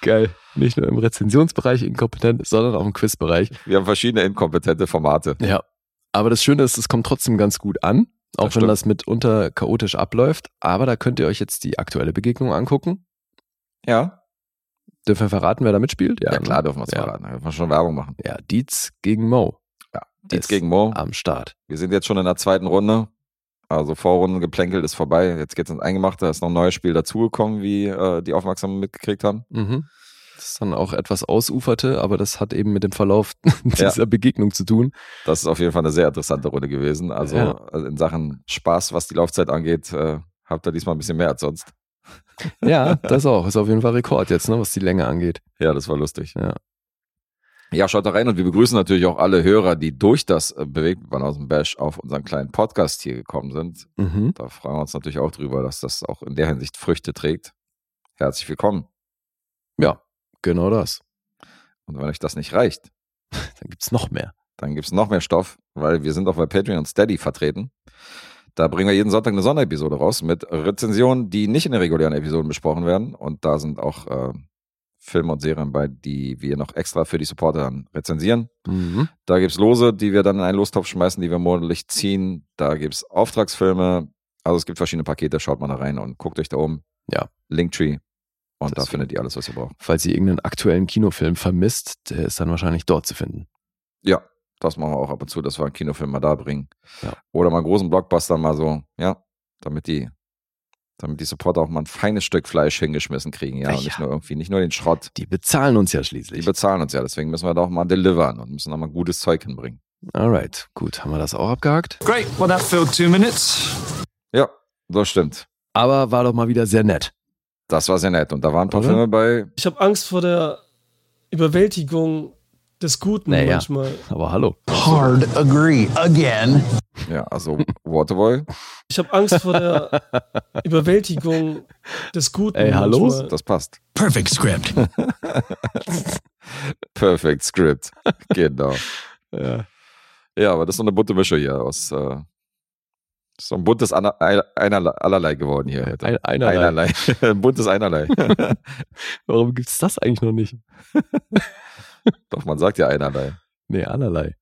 Geil. Nicht nur im Rezensionsbereich inkompetent, sondern auch im Quizbereich. Wir haben verschiedene inkompetente Formate. Ja. Aber das Schöne ist, es kommt trotzdem ganz gut an. Auch Das wenn stimmt. das mitunter chaotisch abläuft. Aber da könnt ihr euch jetzt die aktuelle Begegnung angucken. Ja, Dürfen wir verraten, wer da mitspielt? ja, ne? klar dürfen wir es Ja. verraten. Da dürfen wir schon Werbung machen. Ja, Dietz gegen Mo. Ja, Dietz gegen Mo. Am Start. Wir sind jetzt schon in der zweiten Runde. Also Vorrundengeplänkel ist vorbei. Jetzt geht's ins Eingemachte. Da ist noch ein neues Spiel dazugekommen, wie äh, die Aufmerksamen mitgekriegt haben. Mhm. Das dann auch etwas ausuferte, aber das hat eben mit dem Verlauf dieser Begegnung zu tun. Das ist auf jeden Fall eine sehr interessante Runde gewesen. Also Ja. also in Sachen Spaß, was die Laufzeit angeht, äh, habt ihr diesmal ein bisschen mehr als sonst. Ja, das auch. Ist auf jeden Fall Rekord jetzt, ne, was die Länge angeht. Ja, das war lustig. Ja. Ja, schaut da rein und wir begrüßen natürlich auch alle Hörer, die durch das äh, Bewegtband aus dem Bash auf unseren kleinen Podcast hier gekommen sind. Mhm. Da freuen wir uns natürlich auch drüber, dass das auch in der Hinsicht Früchte trägt. Herzlich willkommen. Ja, genau das. Und wenn euch das nicht reicht, Dann gibt's noch mehr. dann gibt's noch mehr Stoff, weil wir sind auch bei Patreon und Steady vertreten. Da bringen wir jeden Sonntag eine Sonderepisode raus mit Rezensionen, die nicht in den regulären Episoden besprochen werden. Und da sind auch äh, Filme und Serien bei, die wir noch extra für die Supporter dann rezensieren. Mhm. Da gibt's Lose, die wir dann in einen Lostopf schmeißen, die wir monatlich ziehen. Da gibt's Auftragsfilme. Also es gibt verschiedene Pakete, schaut mal da rein und guckt euch da oben. Ja. Linktree. Und da Deswegen. findet ihr alles, was ihr braucht. Falls ihr irgendeinen aktuellen Kinofilm vermisst, der ist dann wahrscheinlich dort zu finden. Ja, das machen wir auch ab und zu, dass wir einen Kinofilm mal da bringen. Ja. Oder mal einen großen Blockbuster mal so, ja, damit die, damit die Supporter auch mal ein feines Stück Fleisch hingeschmissen kriegen, ja. Ja. Und nicht nur irgendwie, nicht nur den Schrott. Die bezahlen uns ja Die schließlich. bezahlen uns ja, deswegen müssen wir da auch mal delivern und müssen auch mal gutes Zeug hinbringen. Alright, gut, haben wir das auch abgehakt. Great. Well, that filled two minutes. Ja, das stimmt. Aber war doch mal wieder sehr nett. Das war sehr nett. Und da waren ein paar Oder? Filme bei, Ich habe Angst vor der Überwältigung des Guten Naja. manchmal. Aber hallo. Hard agree again. Ja, also Waterboy, Ich habe Angst vor der Überwältigung des Guten. Ey, hallo? manchmal. das passt. Perfect script. Perfect Script. genau. Ja. Ja, aber das ist so eine bunte Mische hier aus. Äh, so ein buntes Ei- Einerlei, allerlei geworden hier heute. Ein, einerlei. Einerlei. ein buntes Einerlei. Warum gibt's das eigentlich noch nicht? Doch, man sagt ja Einerlei. Nee, allerlei.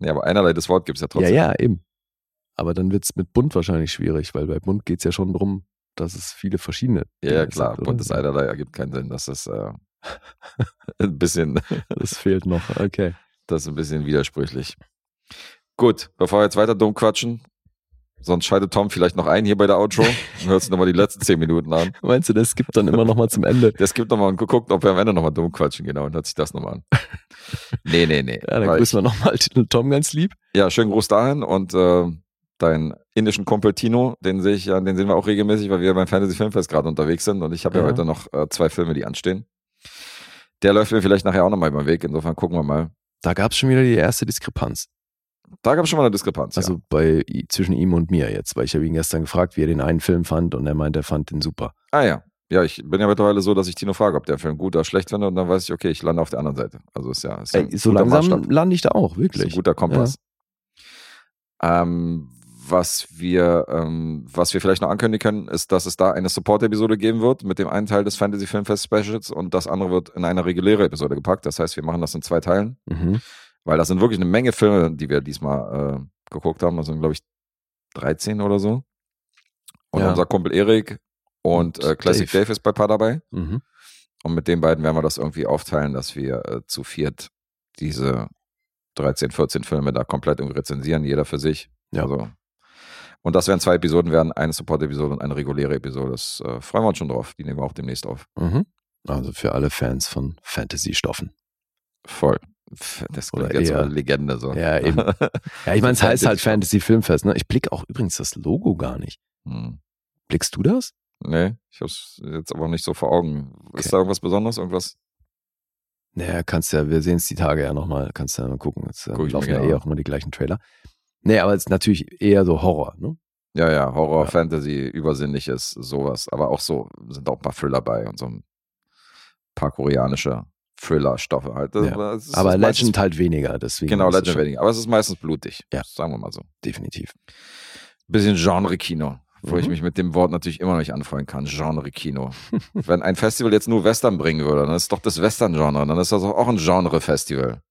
Ja, aber Einerlei, das Wort gibt es ja Ja, trotzdem. ja, eben. Aber dann wird's mit bunt wahrscheinlich schwierig, weil bei bunt geht's ja schon drum, dass es viele verschiedene. Ja, ja, Dinge klar. oder? Buntes Einerlei ergibt keinen Sinn. Das ist äh, ein bisschen, Das fehlt noch. Okay. das ist ein bisschen widersprüchlich. Gut, bevor wir jetzt weiter dumm quatschen, sonst schaltet Tom vielleicht noch ein hier bei der Outro und hört sich nochmal die letzten zehn Minuten an. Meinst du, das gibt dann immer noch mal zum Ende? Das gibt nochmal und guckt, ob wir am Ende nochmal dumm quatschen, genau, und hört sich das nochmal an. Nee, nee, nee. Ja, dann Weil grüßen wir nochmal Tom ganz lieb. Ja, schönen Gruß dahin und äh, deinen indischen Kumpel Tino, den sehe ich ja, den sehen wir auch regelmäßig, weil wir beim Fantasy Filmfest gerade unterwegs sind und ich habe ja. Ja. heute noch äh, zwei Filme, die anstehen. Der läuft mir vielleicht nachher auch nochmal über den Weg, insofern gucken wir mal. Da gab's schon wieder die erste Diskrepanz. Da gab es schon mal eine Diskrepanz. Also ja. bei zwischen ihm und mir jetzt, weil ich habe ihn gestern gefragt, wie er den einen Film fand und er meint, er fand den super. Ah ja. Ja, ich bin ja mittlerweile so, dass ich Tino frage, ob der Film gut oder schlecht finde und dann weiß ich, okay, ich lande auf der anderen Seite. Also ist ja, ist ja Ey, so langsam Maßstab. lande ich da auch, Ist ein wirklich. guter Kompass. Ähm, was wir, ähm, was wir vielleicht noch ankündigen können, ist, dass es da eine Support-Episode geben wird mit dem einen Teil des Fantasy Filmfest Specials und das andere wird in eine reguläre Episode gepackt. Das heißt, wir machen das in zwei Teilen, Mhm. Weil das sind wirklich eine Menge Filme, die wir diesmal äh, geguckt haben. Das sind, glaube ich, 13 oder so. Und Ja. unser Kumpel Erik und, äh, Classic Dave. Dave ist bei paar dabei. Mhm. Und mit den beiden werden wir das irgendwie aufteilen, dass wir äh, zu viert diese 13, 14 Filme da komplett rezensieren, jeder für sich. Ja. Also, und das werden zwei Episoden werden, eine Support-Episode und eine reguläre Episode. Das äh, freuen wir uns schon drauf. Die nehmen wir auch demnächst auf. Mhm. Also für alle Fans von Fantasy-Stoffen. Voll. Das Oder klingt jetzt so eher- eine Legende so. Ja, eben. Ja, ich meine, es heißt halt Fantasy-Stoff. Fantasy-Filmfest, ne? Ich blicke auch übrigens das Logo gar nicht. Hm. Blickst du das? Nee, ich hab's jetzt aber nicht so vor Augen. Okay. Ist da irgendwas Besonderes? Irgendwas? Naja, kannst ja, wir sehen es die Tage ja nochmal, kannst ja mal gucken. Jetzt äh, Guck laufen ja eh auch immer die gleichen Trailer. Nee, aber es ist natürlich eher so Horror, ne? Ja, ja, Horror, Ja. Fantasy, Übersinnliches, sowas. Aber auch so sind auch ein paar Thriller bei und so ein paar koreanische Thriller-Stoffe halt. Das- Ja. das aber ist meistens- Legend halt weniger, deswegen. Genau, Legend weniger. Aber es ist meistens blutig. Ja. Sagen wir mal so. Definitiv. Bisschen Genre-Kino, wo ich Mhm. mich mit dem Wort natürlich immer noch nicht anfreunden kann. Genre-Kino. Wenn ein Festival jetzt nur Western bringen würde, dann ist doch das Western-Genre. Dann ist das auch ein Genre-Festival.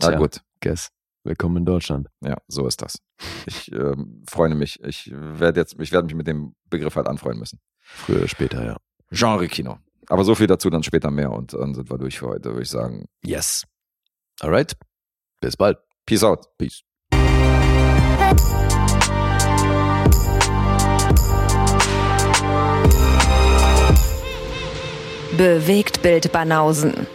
Na Tja. gut. Guess. Willkommen in Deutschland. Ja, so ist das. Ich ähm, freue mich. Ich werde jetzt, ich werde mich mit dem Begriff halt anfreunden müssen. Früher oder später, ja. Genre-Kino. Aber so viel dazu dann später mehr und dann sind wir durch für heute, würde ich sagen. Yes. Alright. Bis bald. Peace out. Peace. Bewegt Bild Banausen.